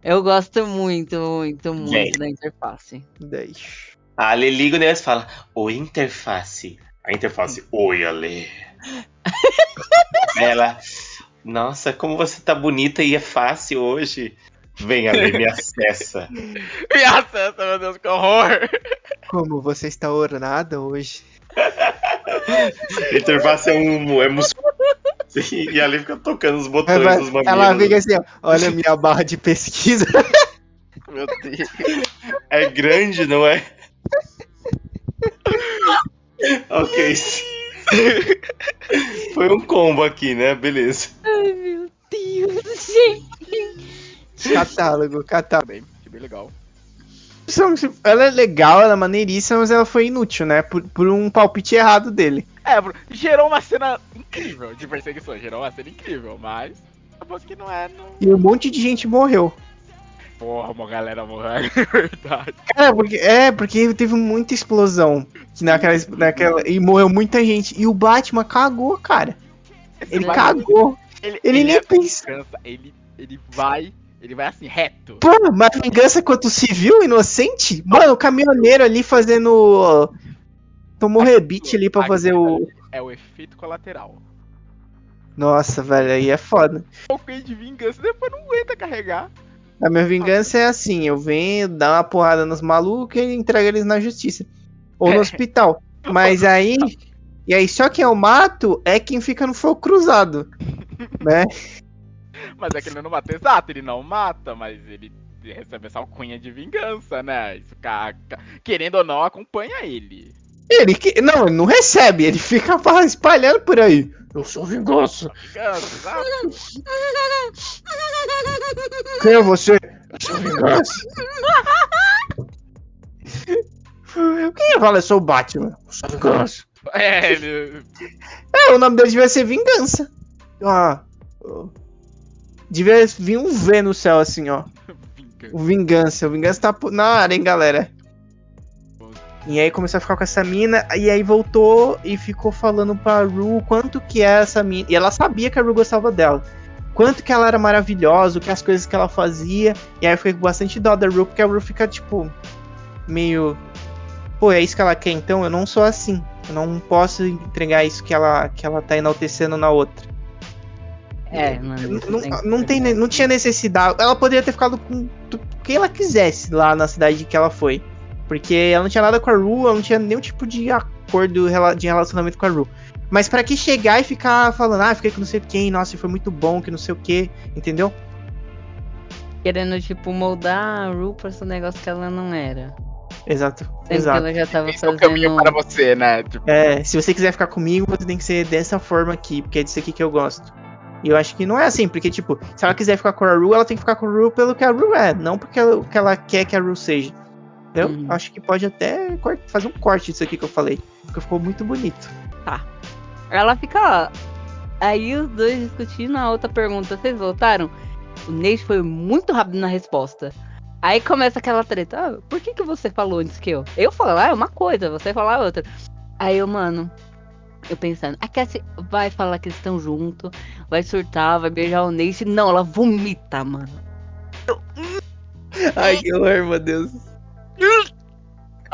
Speaker 2: Eu gosto muito, muito, muito
Speaker 11: Dez.
Speaker 2: da interface.
Speaker 1: 10.
Speaker 11: A Ale liga o negócio e fala: Oi, interface. A interface, oi, Ale. Ela, nossa, como você tá bonita e é fácil hoje. Vem, Ale, me acessa.
Speaker 3: Me acessa, meu Deus, que horror.
Speaker 1: Como você está ornada hoje.
Speaker 11: A interface é um. É mus... E a Ale fica tocando os botões
Speaker 1: Ela,
Speaker 11: dos mamilos.
Speaker 1: ela fica assim, ó. Olha a minha barra de pesquisa.
Speaker 3: Meu Deus.
Speaker 11: É grande, não é? ok. Foi um combo aqui, né? Beleza.
Speaker 2: Ai, meu Deus, gente.
Speaker 1: catálogo, catálogo.
Speaker 3: Bem, que bem legal.
Speaker 1: Ela é legal, ela é maneiríssima, mas ela foi inútil, né? Por, por um palpite errado dele.
Speaker 3: É, gerou uma cena incrível de perseguição, gerou uma cena incrível, mas acabou que não é. Não...
Speaker 1: E um monte de gente morreu.
Speaker 3: Porra, uma galera morreu, é verdade.
Speaker 1: Cara, porque, é, porque teve muita explosão naquela, naquela, e morreu muita gente. E o Batman cagou, cara. Ele
Speaker 3: Vai-
Speaker 1: cagou.
Speaker 3: Ele,
Speaker 1: Ele nem
Speaker 3: é
Speaker 1: pensa.
Speaker 3: vingança, Ele, ele vai. Ele vai assim, reto.
Speaker 1: Pô, mas vingança contra o civil inocente? Mano, o caminhoneiro ali fazendo. Tomou rebite ali pra fazer o.
Speaker 3: É o efeito colateral.
Speaker 1: Nossa, velho, aí é foda.
Speaker 3: Um aí de vingança, depois não aguenta carregar.
Speaker 1: A minha vingança é assim: eu venho, dar uma porrada nos malucos e entrego eles na justiça. Ou no hospital. Mas aí. E aí, só quem eu mato é quem fica no fogo cruzado. Né?
Speaker 3: Mas é que ele não mata exato, ele não mata, mas ele recebe essa alcunha de vingança, né? Isso, querendo ou não, acompanha ele.
Speaker 1: Ele que. Não, ele não recebe, ele fica espalhando por aí. Eu sou vingança.
Speaker 3: Vingança.
Speaker 1: Quem é você? Eu sou vingança. Quem fala? Eu sou o Batman. Eu sou vingança.
Speaker 3: É, ele.
Speaker 1: É, o nome dele devia ser Vingança. Ó. Devia vir um V no céu assim, ó. O Vingança. O Vingança tá na área, hein, galera. E aí começou a ficar com essa mina, e aí voltou e ficou falando pra Ru quanto que é essa mina. E ela sabia que a Ru gostava dela. Quanto que ela era maravilhosa, o que as coisas que ela fazia. E aí eu fiquei com bastante dó da Ru, porque a Ru fica, tipo, meio. Pô, é isso que ela quer, então eu não sou assim. Eu não posso entregar isso que ela, que ela tá enaltecendo na outra.
Speaker 2: É, mano. isso
Speaker 1: Não,
Speaker 2: tem
Speaker 1: não, tem, não tinha necessidade. Ela poderia ter ficado com quem ela quisesse lá na cidade que ela foi. Porque ela não tinha nada com a Ru, ela não tinha nenhum tipo de acordo de relacionamento com a Ru. Mas pra que chegar e ficar falando, ah, fiquei com não sei quem, nossa, foi muito bom, que não sei o que, entendeu?
Speaker 2: Querendo, tipo, moldar a Ru pra ser um negócio que ela não era.
Speaker 1: Exato, exato.
Speaker 2: que ela já tava
Speaker 3: Esse é o caminho
Speaker 2: fazendo.
Speaker 3: para você, né? Tipo,
Speaker 1: É, se você quiser ficar comigo, você tem que ser dessa forma aqui, porque é disso aqui que eu gosto. E eu acho que não é assim, porque, tipo, se ela quiser ficar com a Ru, ela tem que ficar com a Ru pelo que a Ru é, não porque ela- o que ela quer que a Ru seja. Entendeu?
Speaker 2: Uhum.
Speaker 1: Acho que pode até fazer um corte disso aqui que eu falei, porque ficou muito bonito.
Speaker 2: Ela fica lá. Aí os dois discutindo a outra pergunta. Vocês votaram? O Nate foi muito rápido na resposta. Aí começa aquela treta. Ah, por que, que você falou antes que eu? Eu falo, ah, é uma coisa, você falar outra. Aí eu, mano, eu pensando, a Cassie vai falar que eles estão juntos, vai surtar, vai beijar o Nate. Não, ela vomita, mano.
Speaker 1: Ai, que horror, meu Deus.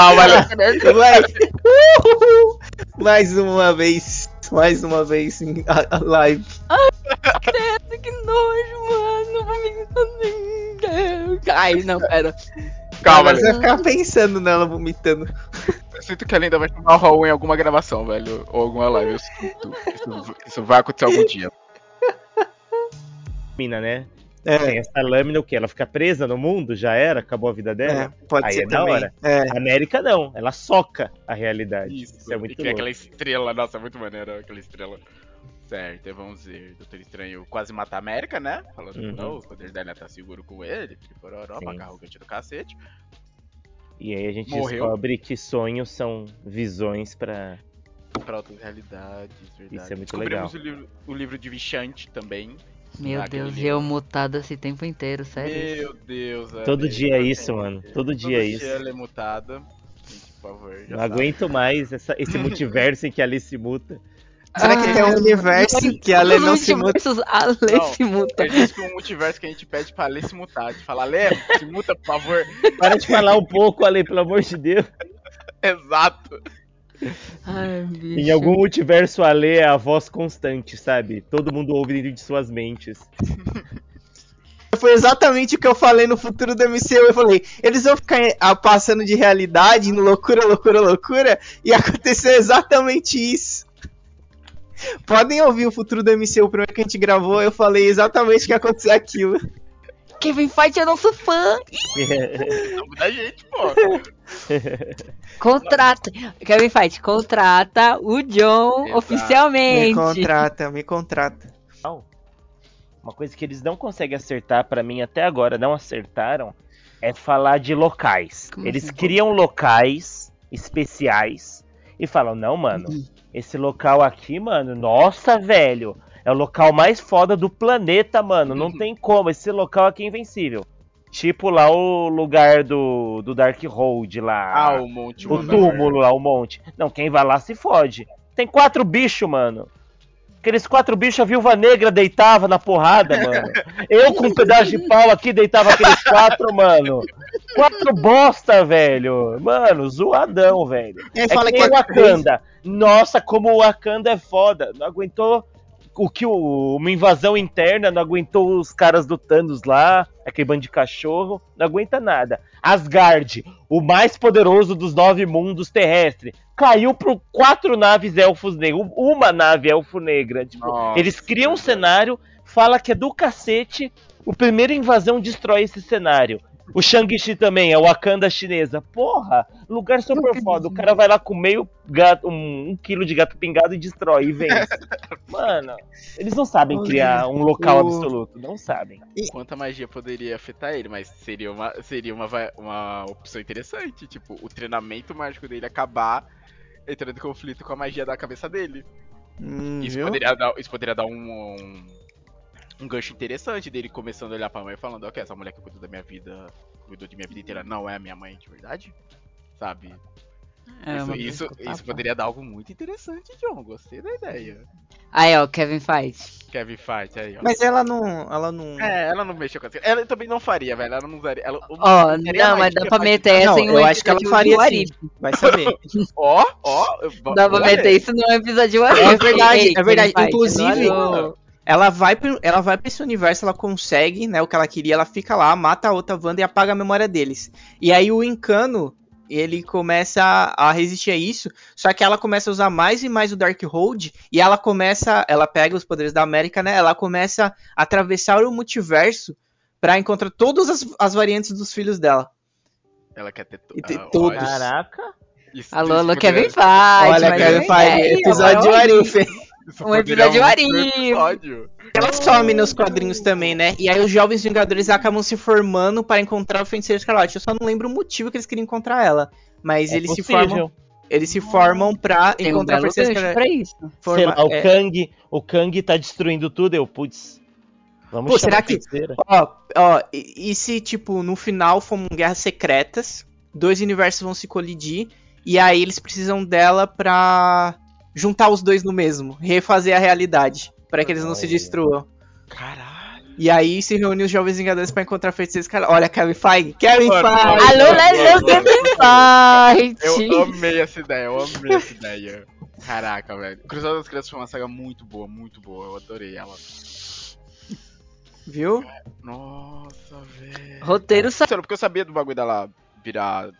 Speaker 3: Ah, mas
Speaker 1: mais uma vez, mais uma vez em a, a live.
Speaker 2: Credo, que nojo, mano. Vomitando. Ai, não, pera.
Speaker 3: calma,
Speaker 1: você vai ficar pensando nela vomitando.
Speaker 3: Eu sinto que ela ainda vai chamar o Raul em alguma gravação, velho. Ou alguma live. Eu sinto. Isso, isso vai acontecer algum dia.
Speaker 14: Mina, né?
Speaker 1: É,
Speaker 14: Tem essa lâmina, o quê? Ela fica presa no mundo? Já era? Acabou a vida
Speaker 1: é,
Speaker 14: dela?
Speaker 1: pode
Speaker 14: Aí
Speaker 1: ser
Speaker 14: é da
Speaker 1: também.
Speaker 14: hora.
Speaker 1: É.
Speaker 14: A América não, ela soca a realidade. Isso,
Speaker 3: Isso,
Speaker 14: é
Speaker 3: e
Speaker 14: muito
Speaker 3: cria
Speaker 14: louco.
Speaker 3: aquela estrela. Nossa, é muito maneiro aquela estrela. Certo, e vamos ver. Doutor Estranho quase mata a América, né? Falando que
Speaker 14: Uhum.
Speaker 3: não, o poder dela tá seguro com ele. Pororó,
Speaker 14: Sim.
Speaker 3: pra arrogante do cacete.
Speaker 14: E aí a gente
Speaker 3: Morreu.
Speaker 14: descobre que sonhos são visões pra.
Speaker 3: Pra outras realidades, verdade.
Speaker 14: Isso é muito
Speaker 3: Descobrimos O, livro, o livro de Vichante também.
Speaker 2: Meu Deus, e eu mutada esse tempo inteiro, sério.
Speaker 3: Meu Deus,
Speaker 14: Todo
Speaker 3: Ale,
Speaker 14: dia é isso, mano. Todo dia é isso.
Speaker 3: ela é mutada. Gente, por favor, já
Speaker 14: Não
Speaker 3: sabe.
Speaker 14: aguento mais essa- esse multiverso em que a Alice muta.
Speaker 1: Será que tem um universo que a Lê não se muda?
Speaker 2: Multiversos, a Lê
Speaker 3: Não,
Speaker 2: se muta.
Speaker 3: Existe um multiverso que a gente pede pra Lê se mutar. De falar, Lê, se muta, por favor.
Speaker 14: Para de falar um pouco, Ale, pelo amor de Deus.
Speaker 3: Exato.
Speaker 2: Ai, bicho.
Speaker 14: Em algum multiverso, a Ale é a voz constante, sabe? Todo mundo ouve dentro de suas mentes.
Speaker 1: Foi exatamente o que eu falei no futuro do MCU. Eu falei, eles vão ficar ah, passando de realidade, loucura, loucura, loucura, e aconteceu exatamente isso. Podem ouvir o futuro do MCU, o primeiro que a gente gravou, eu falei exatamente o que aconteceu aquilo.
Speaker 2: Kevin Feige é nosso fã.
Speaker 3: Nome da gente, pô.
Speaker 2: Contrata. Kevin Feige, contrata o John
Speaker 3: Exato.
Speaker 2: oficialmente.
Speaker 1: Me contrata, me contrata.
Speaker 14: Uma coisa que eles não conseguem acertar, pra mim até agora não acertaram, é falar de locais.
Speaker 2: Como
Speaker 14: eles
Speaker 2: assim?
Speaker 14: criam locais especiais e falam: não, mano, esse local aqui, mano, nossa, velho. É o local mais foda do planeta, mano. Não tem como. Esse local aqui é invencível. Tipo lá o lugar do, do Dark Hold lá.
Speaker 3: Ah, o Monte
Speaker 14: o túmulo lá, o monte. Não, quem vai lá se fode. Tem quatro bichos, mano. Aqueles quatro bichos, a viúva negra deitava na porrada, mano. Eu com um pedaço de pau aqui deitava aqueles quatro, mano. Quatro bosta, velho. Mano, zoadão, velho.
Speaker 1: É,
Speaker 14: É
Speaker 1: fala
Speaker 14: que nem o
Speaker 1: é
Speaker 14: Wakanda. Nossa, como o Wakanda é foda. Não aguentou o que o- uma invasão interna, não aguentou os caras do Thanos lá, aquele bando de cachorro, não aguenta nada. Asgard, o mais poderoso dos nove mundos terrestres, caiu pro quatro naves elfos negros, uma nave elfo negra. Tipo,
Speaker 3: Nossa,
Speaker 14: eles criam um cenário, fala que é do cacete, o primeiro invasão destrói esse cenário. O Shang-Chi também, é o Wakanda chinesa. Porra, lugar super foda. O cara vai lá com meio gato, um, um quilo de gato pingado e destrói e vence. Mano, eles não sabem criar um local absoluto. Não sabem.
Speaker 3: Quanta magia poderia afetar ele, mas seria uma, seria uma, uma opção interessante. Tipo, o treinamento mágico dele acabar entrando em conflito com a magia da cabeça dele.
Speaker 1: Hum,
Speaker 3: isso,
Speaker 1: viu?
Speaker 3: poderia dar, isso poderia dar um, um, um gancho interessante dele começando a olhar pra mãe e falando, ok, essa mulher que cuidou da minha vida, cuidou de minha vida inteira, não é a minha mãe de verdade? Sabe?
Speaker 2: É,
Speaker 3: isso, isso, isso poderia dar algo muito interessante, John. Gostei da ideia.
Speaker 2: Aí, ó, Kevin faz.
Speaker 3: Kevin Fight aí, ó.
Speaker 1: Mas ela não. Ela não.
Speaker 3: É, ela não mexeu com as Ela também não faria, velho. Ela não usaria. Ela,
Speaker 2: Ó,
Speaker 3: a
Speaker 2: não, mas dá pra meter essa
Speaker 1: Não,
Speaker 2: em um
Speaker 1: eu acho que ela
Speaker 2: episódio
Speaker 1: faria
Speaker 2: do
Speaker 1: sim.
Speaker 2: Arif.
Speaker 1: Vai saber.
Speaker 3: Ó, ó. eu-
Speaker 2: Dá pra meter isso num episódio Arif.
Speaker 1: É verdade, é verdade. Inclusive, ela vai, pro, ela vai pra esse universo, ela consegue, né, o que ela queria, ela fica lá, mata a outra Wanda e apaga a memória deles. E aí o Encano, ele começa a, a resistir a isso, só que ela começa a usar mais e mais o Darkhold, e ela começa, ela pega os poderes da América, né, ela começa a atravessar o multiverso pra encontrar todas as, as variantes dos filhos dela.
Speaker 3: Ela quer ter, to-
Speaker 1: E ter
Speaker 3: ah,
Speaker 1: todos.
Speaker 14: Caraca.
Speaker 3: isso-
Speaker 2: Alô,
Speaker 3: isso
Speaker 2: alô, Kevin Feige.
Speaker 1: Olha, Kevin Feige, episódio
Speaker 2: aí.
Speaker 3: Isso
Speaker 2: um episódio
Speaker 3: um episódio.
Speaker 1: Ela some nos quadrinhos também, né? E aí os jovens Vingadores acabam se formando para encontrar o Feiticeiro Escarlate. Eu só não lembro o motivo que eles queriam encontrar ela. Mas
Speaker 14: É
Speaker 1: eles se
Speaker 14: possível.
Speaker 1: formam. Eles se formam pra
Speaker 2: Tem um
Speaker 1: encontrar o
Speaker 2: belo
Speaker 1: Feiticeiro Escarlate.
Speaker 2: pra isso.
Speaker 1: Forma-
Speaker 14: Sei lá, o
Speaker 1: é.
Speaker 14: Kang, o Kang tá destruindo tudo, eu, putz. Vamos
Speaker 1: Pô,
Speaker 14: chamar
Speaker 1: será
Speaker 14: a
Speaker 1: que-. Ó, ó, e, e se, tipo, no final formam guerras secretas, dois universos vão se colidir, e aí eles precisam dela pra juntar os dois no mesmo, refazer a realidade, pra que eles não se destruam.
Speaker 3: Caralho.
Speaker 1: E aí se reúnem os jovens Vingadores pra encontrar o Feiticeiro Escarlate. Olha, Kevin Feige! Kevin Feige!
Speaker 2: Alô, alô, Kevin
Speaker 3: Eu
Speaker 2: Feige.
Speaker 3: amei essa ideia, eu amei essa ideia. Caraca, velho. Cruzada das Crianças foi uma saga muito boa, muito boa. Eu adorei ela.
Speaker 1: Viu?
Speaker 3: Nossa, velho.
Speaker 2: Roteiro sa...
Speaker 3: Porque eu sabia do bagulho dela virar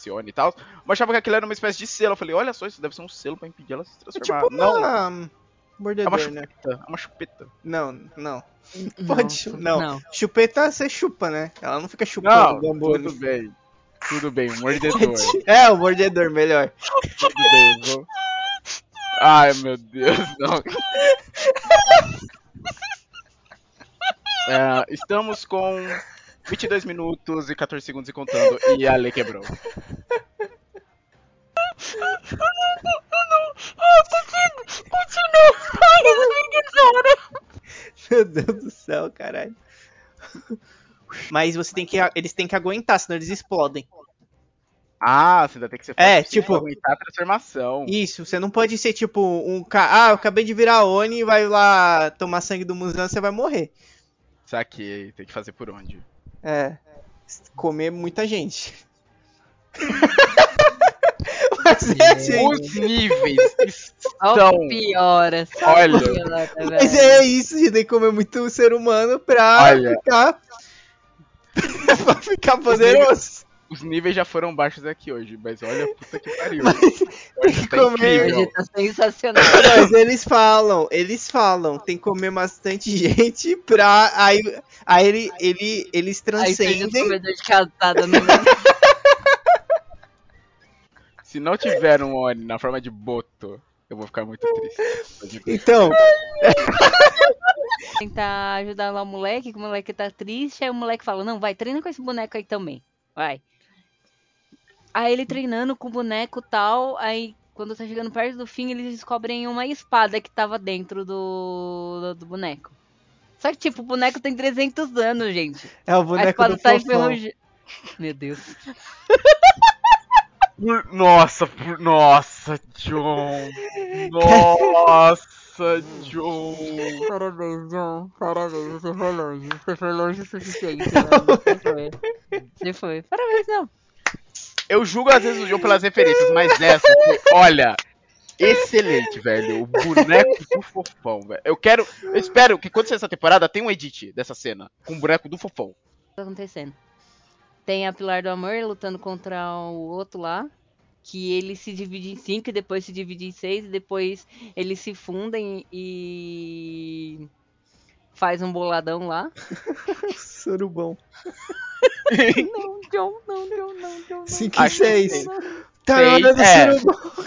Speaker 3: Sione e tal. Mas achava que aquilo era uma espécie de selo. Eu falei, olha só, isso deve ser um selo pra impedir ela se
Speaker 1: É
Speaker 3: transformar.
Speaker 1: tipo
Speaker 3: não,
Speaker 1: uma...
Speaker 3: é uma
Speaker 1: Mordedor, né?
Speaker 3: chupeta. É uma chupeta.
Speaker 1: Não, não.
Speaker 2: Não,
Speaker 1: Pode não.
Speaker 2: não.
Speaker 1: Chupeta você chupa, né? Ela não fica chupando
Speaker 3: Não,
Speaker 1: bambu.
Speaker 3: tudo bem. Tudo bem, mordedor.
Speaker 1: É, o mordedor, melhor.
Speaker 3: tudo bem, vou... Ai, meu Deus, não. É, estamos com 22 minutos e 14 segundos e contando e a lei quebrou.
Speaker 1: Meu Deus do céu, caralho. Mas você tem que. Eles têm que aguentar, senão eles explodem.
Speaker 3: Ah, você ainda tem que ser
Speaker 1: É,
Speaker 3: forte pra
Speaker 1: tipo-
Speaker 3: aguentar a transformação.
Speaker 1: Isso, você não pode ser tipo um cara. Ah, eu acabei de virar Oni e vai lá tomar sangue do Muzan, você vai morrer.
Speaker 3: Saquei, tem que fazer por onde?
Speaker 1: É. Comer muita gente. Mas é assim.
Speaker 3: Os níveis estão.
Speaker 2: piora. Só
Speaker 3: Olha.
Speaker 2: piora,
Speaker 1: Mas é isso, você tem que comer muito ser humano pra
Speaker 3: Olha.
Speaker 1: ficar. pra ficar poderoso.
Speaker 3: Os níveis já foram baixos aqui hoje, mas olha, puta que pariu.
Speaker 1: Mas
Speaker 3: Hoje
Speaker 1: que
Speaker 3: tá
Speaker 1: comer.
Speaker 2: Hoje tá sensacional.
Speaker 1: Mas eles falam, eles falam, tem que comer bastante gente pra. Aí, aí ele, ele, eles
Speaker 2: Aí
Speaker 1: transcendem.
Speaker 2: comedor de casada no
Speaker 3: Se não tiver um Oni na forma de boto, eu vou ficar muito triste.
Speaker 1: Então,
Speaker 2: tentar ajudar lá o moleque, que o moleque tá triste, aí o moleque fala, não, vai, treina com esse boneco aí também. Vai. Aí ele treinando com o boneco e tal, aí quando tá chegando perto do fim, eles descobrem uma espada que tava dentro do, do, do boneco. Só que, tipo, o boneco tem 300 anos, gente.
Speaker 1: É o
Speaker 2: A
Speaker 1: boneco
Speaker 2: espada
Speaker 1: do
Speaker 2: tá enferrujada. Meu Deus.
Speaker 3: Por- Nossa, por... nossa, John. Nossa, John.
Speaker 2: Parabéns, John. Parabéns, você foi longe. Você foi longe o suficiente, foi. Você foi. Parabéns, não.
Speaker 3: Eu julgo às vezes o John pelas referências, mas essa, foi- olha, excelente, velho. O boneco do fofão, velho. Eu quero, eu espero que quando sair essa temporada tenha um edit dessa cena com o boneco do fofão.
Speaker 2: O que tá acontecendo? Tem a Pilar do Amor lutando contra o outro lá. Que ele se divide em cinco e depois se divide em seis. E depois eles se fundem e. Faz um boladão lá.
Speaker 1: Surubão.
Speaker 2: Não, John, não, John, não, John. não.
Speaker 1: 5 e
Speaker 3: Acho que
Speaker 1: 6.
Speaker 3: seis.
Speaker 1: Tá na hora do
Speaker 3: é.
Speaker 1: surubão.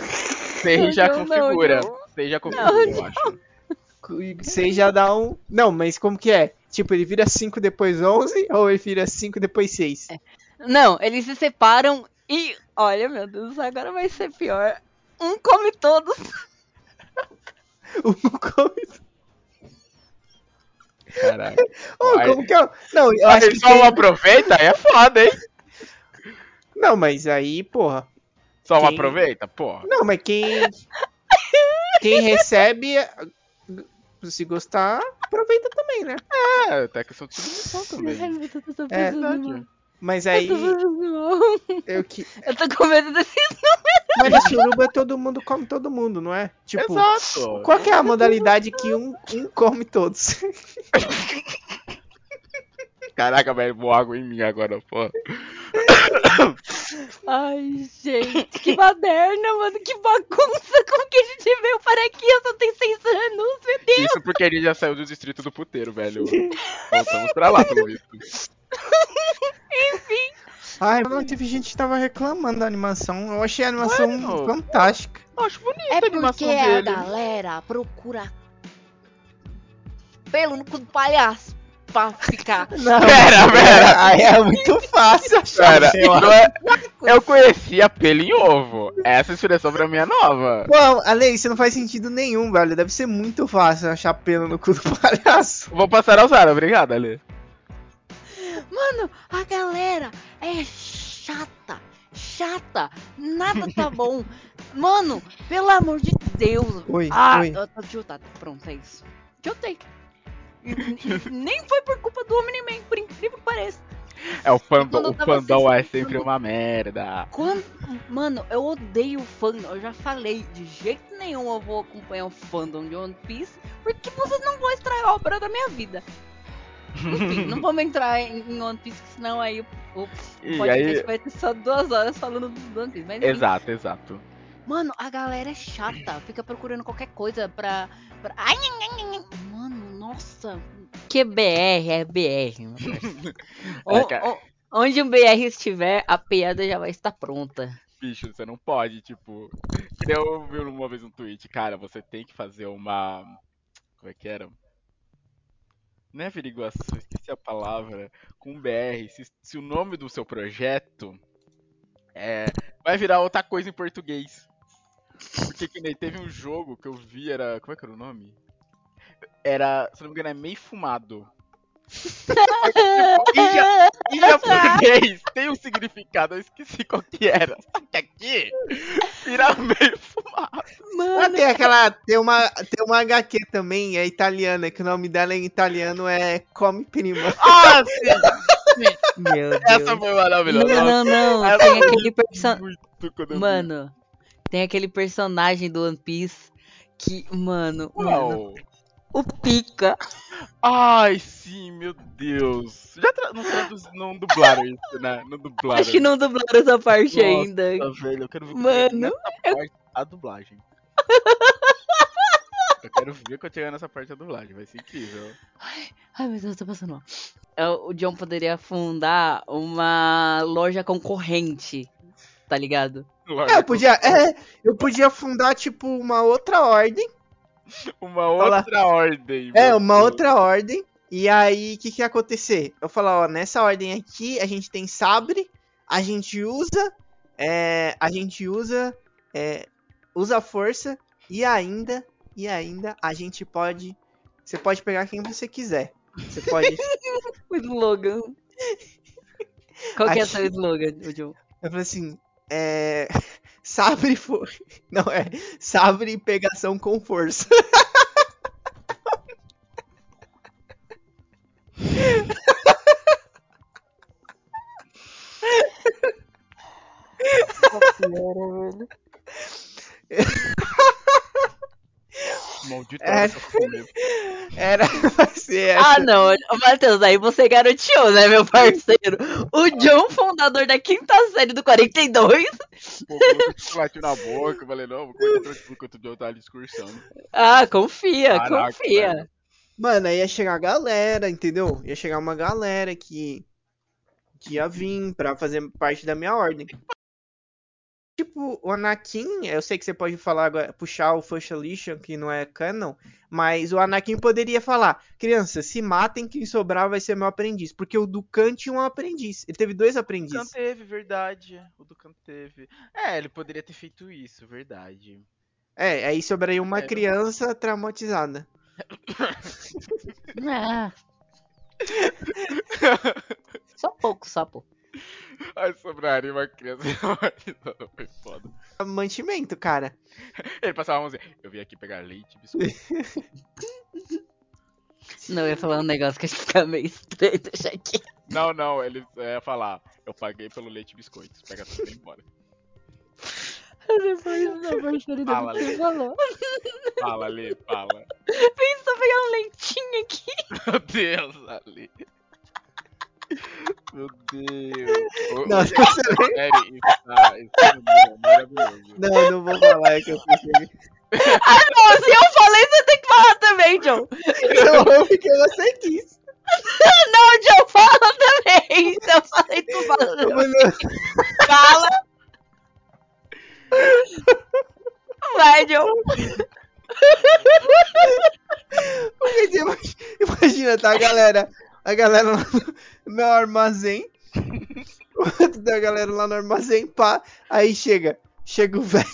Speaker 3: Seis já
Speaker 2: Não, não,
Speaker 3: configura.
Speaker 2: não.
Speaker 3: Seis já configura, eu acho.
Speaker 1: 6 já dá um. Não, mas como que é? Tipo, ele vira 5 depois 11 ou ele vira 5 depois 6?
Speaker 2: Não, eles se separam e. Olha, meu Deus, agora vai ser pior. Um come todos.
Speaker 1: Um come.
Speaker 3: Caralho. Aí-
Speaker 1: como que é? Não, eu
Speaker 3: Ah,
Speaker 1: acho que. Quem...
Speaker 3: um aproveita, aí é foda, hein?
Speaker 1: Não, mas aí, porra.
Speaker 3: Só um
Speaker 1: Quem-
Speaker 3: aproveita, porra.
Speaker 1: Não, mas quem. Quem recebe. Se gostar, aproveita também, né?
Speaker 3: É, até questão de submissão também.
Speaker 2: Ai, meu Deus, eu tô
Speaker 1: É,
Speaker 2: passando mal.
Speaker 1: Mas aí.
Speaker 2: Eu
Speaker 1: que...
Speaker 2: Eu tô com medo desses
Speaker 1: Mas no suruba todo mundo come todo mundo, não é? Tipo,
Speaker 3: Exato.
Speaker 1: qual que é a modalidade que um, um come todos?
Speaker 3: Caraca, velho, vou água em mim agora, pô.
Speaker 2: Ai, gente, que baderna, mano, que bagunça. Como que a gente veio para aqui? Eu só tenho seis anos, meu Deus.
Speaker 3: Isso porque ele já saiu do distrito do puteiro, velho. Voltamos pra lá, pelo visto.
Speaker 1: Ai, mas teve gente que tava reclamando da animação. Eu achei a animação
Speaker 3: Mano.
Speaker 1: fantástica.
Speaker 3: Acho bonito
Speaker 2: É
Speaker 3: a animação
Speaker 2: porque a
Speaker 3: dele.
Speaker 2: galera procura pelo no cu do palhaço pra ficar.
Speaker 1: Não,
Speaker 3: Pera, pera.
Speaker 1: Aí é muito fácil achar.
Speaker 3: Pera, não é- eu conhecia pelo em ovo. Essa expressão pra mim é nova.
Speaker 1: Pô, Ale, isso não faz sentido nenhum, velho. Deve ser muito fácil achar pelo no cu do palhaço.
Speaker 3: Vou passar a usar, obrigado, Ale.
Speaker 2: Mano, a galera é chata. Chata. Nada tá bom. Mano, pelo amor de Deus.
Speaker 1: Oi,
Speaker 2: ah,
Speaker 1: oi.
Speaker 2: eu tô tiltado. Pronto, é isso. Tiltei. E- Nem foi por culpa do Omni-Man, por incrível que pareça.
Speaker 3: É o fandom, o fandom é sempre uma merda.
Speaker 2: Quando... Mano, eu odeio fandom. Eu já falei, de jeito nenhum eu vou acompanhar o fandom de One Piece, porque vocês não vão extrair a obra da minha vida. Enfim, não vamos entrar em, One Piece, senão aí o, o podcast
Speaker 3: aí-
Speaker 2: vai ter só duas horas falando do One Piece. Mas, enfim.
Speaker 3: Exato, exato.
Speaker 2: Mano, a galera é chata, fica procurando qualquer coisa pra. pra... Ai, ai, ai, ai. Mano, nossa. Que BR é BR. O-
Speaker 3: É, cara.
Speaker 2: o- onde um BR estiver, a piada já vai estar pronta.
Speaker 3: Bicho, você não pode, tipo. Eu vi uma vez um tweet, cara, você tem que fazer uma. Como é que era? Não é averiguação, esqueci a palavra. Com BR. Se, se o nome do seu projeto é. Vai virar outra coisa em português. Porque que nem teve um jogo que eu vi, era. Como é que era o nome? Era. Se não me engano, é meio fumado. Em, ja- em japonês tem um significado, eu esqueci qual que era. Só que aqui vira meio fumado.
Speaker 1: Ah,
Speaker 2: Mano,
Speaker 1: tem aquela. Tem uma, tem uma HQ também, é italiana, que o nome dela em italiano é Come Prima.
Speaker 3: Ah, sim!
Speaker 2: meu Deus.
Speaker 3: Essa foi maravilhosa.
Speaker 2: Não, não, não.
Speaker 3: Essa
Speaker 2: Tem aquele personagem. Mano, tem aquele personagem do One Piece que, mano, mano
Speaker 3: Qual?
Speaker 2: O Pica.
Speaker 3: Ai, sim, meu Deus. Já tra... não, traduz... não dublaram isso, né? Não dublaram.
Speaker 2: Acho que não dublaram essa parte
Speaker 3: Nossa,
Speaker 2: ainda.
Speaker 3: velho, eu quero ver
Speaker 2: Mano,
Speaker 3: nessa parte a dublagem. Eu quero ver quando chegar nessa parte a dublagem, vai ser incrível.
Speaker 2: Ai, meu Deus, tô passando mal. É, O John poderia fundar uma loja concorrente, tá ligado?
Speaker 1: É, eu podia, é, eu podia fundar, tipo, uma outra ordem.
Speaker 3: Uma
Speaker 1: Fala-
Speaker 3: outra ordem.
Speaker 1: É, uma
Speaker 3: Deus.
Speaker 1: outra ordem. E aí, o que que ia acontecer? Eu falar, ó, nessa ordem aqui, a gente tem sabre, a gente usa, é, a gente usa, é, usa força e ainda, e ainda a gente pode. Você pode pegar quem você quiser. Você pode.
Speaker 2: O slogan. Qual que é o seu slogan?
Speaker 1: Eu falei assim, é. Sabre for. Não, é. Sabre e pegação com força.
Speaker 3: Maldito
Speaker 1: É.
Speaker 3: essa comida.
Speaker 1: Era pra ser.
Speaker 2: Ah, não. Matheus, aí você garoteou, né, meu parceiro? O John, fundador da quinta série do 42.
Speaker 3: Pô, coloquei chocolate na boca. Eu falei, não, vou comer tranquilo enquanto o John tá ali excursando.
Speaker 2: Ah, confia,
Speaker 3: Caraca,
Speaker 2: confia.
Speaker 3: velho.
Speaker 1: Mano, aí ia chegar a galera, entendeu? Ia chegar uma galera que, que ia vir pra fazer parte da minha ordem. Tipo, o Anakin, eu sei que você pode falar agora, puxar o First Edition, que não é canon, mas o Anakin poderia falar, criança, se matem, quem sobrar vai ser meu aprendiz. Porque o Dukan tinha um aprendiz. Ele teve dois
Speaker 3: O Ducan
Speaker 1: aprendizes.
Speaker 3: teve, verdade. O Ducan teve. É, ele poderia ter feito isso, verdade.
Speaker 1: É, aí sobraria uma
Speaker 3: É.
Speaker 1: criança traumatizada.
Speaker 2: Ah. Só pouco, só pouco.
Speaker 3: Aí sobraria uma criança. Foi foda.
Speaker 1: Mantimento, cara.
Speaker 3: Ele passava a mãozinha. Eu vim aqui pegar leite, biscoito.
Speaker 2: Não, eu ia falar um negócio que acho que fica meio estranho, deixa aqui.
Speaker 3: Não, não, ele ia falar. Eu paguei pelo leite e biscoitos. Pega tudo e vai embora.
Speaker 2: Depois da parceria
Speaker 3: Fala, Lê.
Speaker 2: falou.
Speaker 3: Fala, Ali, fala.
Speaker 2: Pensa pegar um leitinho aqui.
Speaker 3: Meu Deus, Ali. Meu Deus. Ô,
Speaker 1: Não,
Speaker 3: ô, Sério, está, está maravilhoso.
Speaker 1: Não, não vou falar, é que eu percebi.
Speaker 2: Ah, não, se eu falei, você tem que falar também, John.
Speaker 1: Não, porque você quis.
Speaker 2: Não, John, fala também. Se eu falei, tu fala.
Speaker 1: Eu falei,
Speaker 2: Fala. Vai, John.
Speaker 1: Porque, tipo, imagina, tá, galera? A galera lá no, no armazém. Da galera lá no armazém, pá. Aí chega. Chega o velho.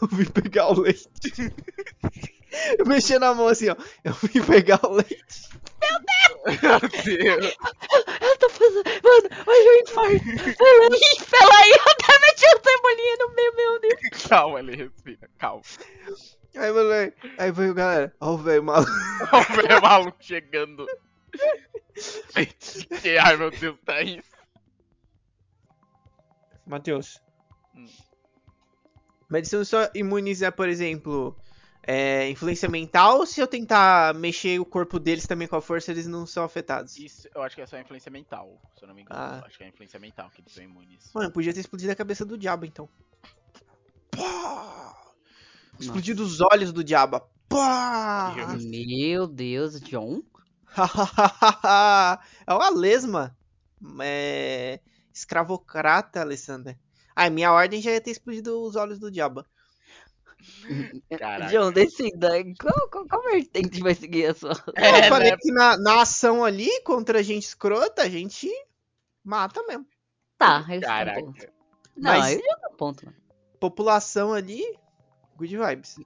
Speaker 1: Eu vim pegar o leite. Eu mexi na mão assim, ó. Eu vim pegar o leite.
Speaker 3: Meu Deus.
Speaker 2: Eu tô fazendo. Mano, olha o infarto. Peraí, peraí, eu até meti o cebolinha no meio, meu Deus.
Speaker 3: Calma, Ali, respira. Calma.
Speaker 1: Aí, mano, aí veio galera. Ó, o velho maluco.
Speaker 3: Olha o velho maluco chegando. Que, ai, meu Deus, tá isso.
Speaker 1: Matheus.
Speaker 3: Hum.
Speaker 1: Mas se eu só imunizar, por exemplo, é, influência mental, ou se eu tentar mexer o corpo deles também com a força, eles não são afetados?
Speaker 3: Isso, eu acho que é só influência mental, se eu não me engano.
Speaker 1: Ah.
Speaker 3: Acho que é influência mental que eles são imunes.
Speaker 1: Mano, podia ter explodido a cabeça do diabo, então. Pá! Explodido os olhos do diabo. Pá!
Speaker 2: Meu Deus, John.
Speaker 1: é uma lesma. É... Escravocrata, Alessandra. Ai, minha ordem já ia ter explodido os olhos do diabo.
Speaker 3: Caraca.
Speaker 2: John, decida. Qual, qual, qual vertente vai seguir a sua?
Speaker 1: eu falei
Speaker 3: né?
Speaker 1: que na, na ação ali, contra a gente escrota, a gente mata mesmo.
Speaker 2: Tá, esse tá
Speaker 3: Caraca.
Speaker 2: bom. Não,
Speaker 1: Mas-
Speaker 2: aí já tá ponto, mano.
Speaker 1: População ali, good vibes.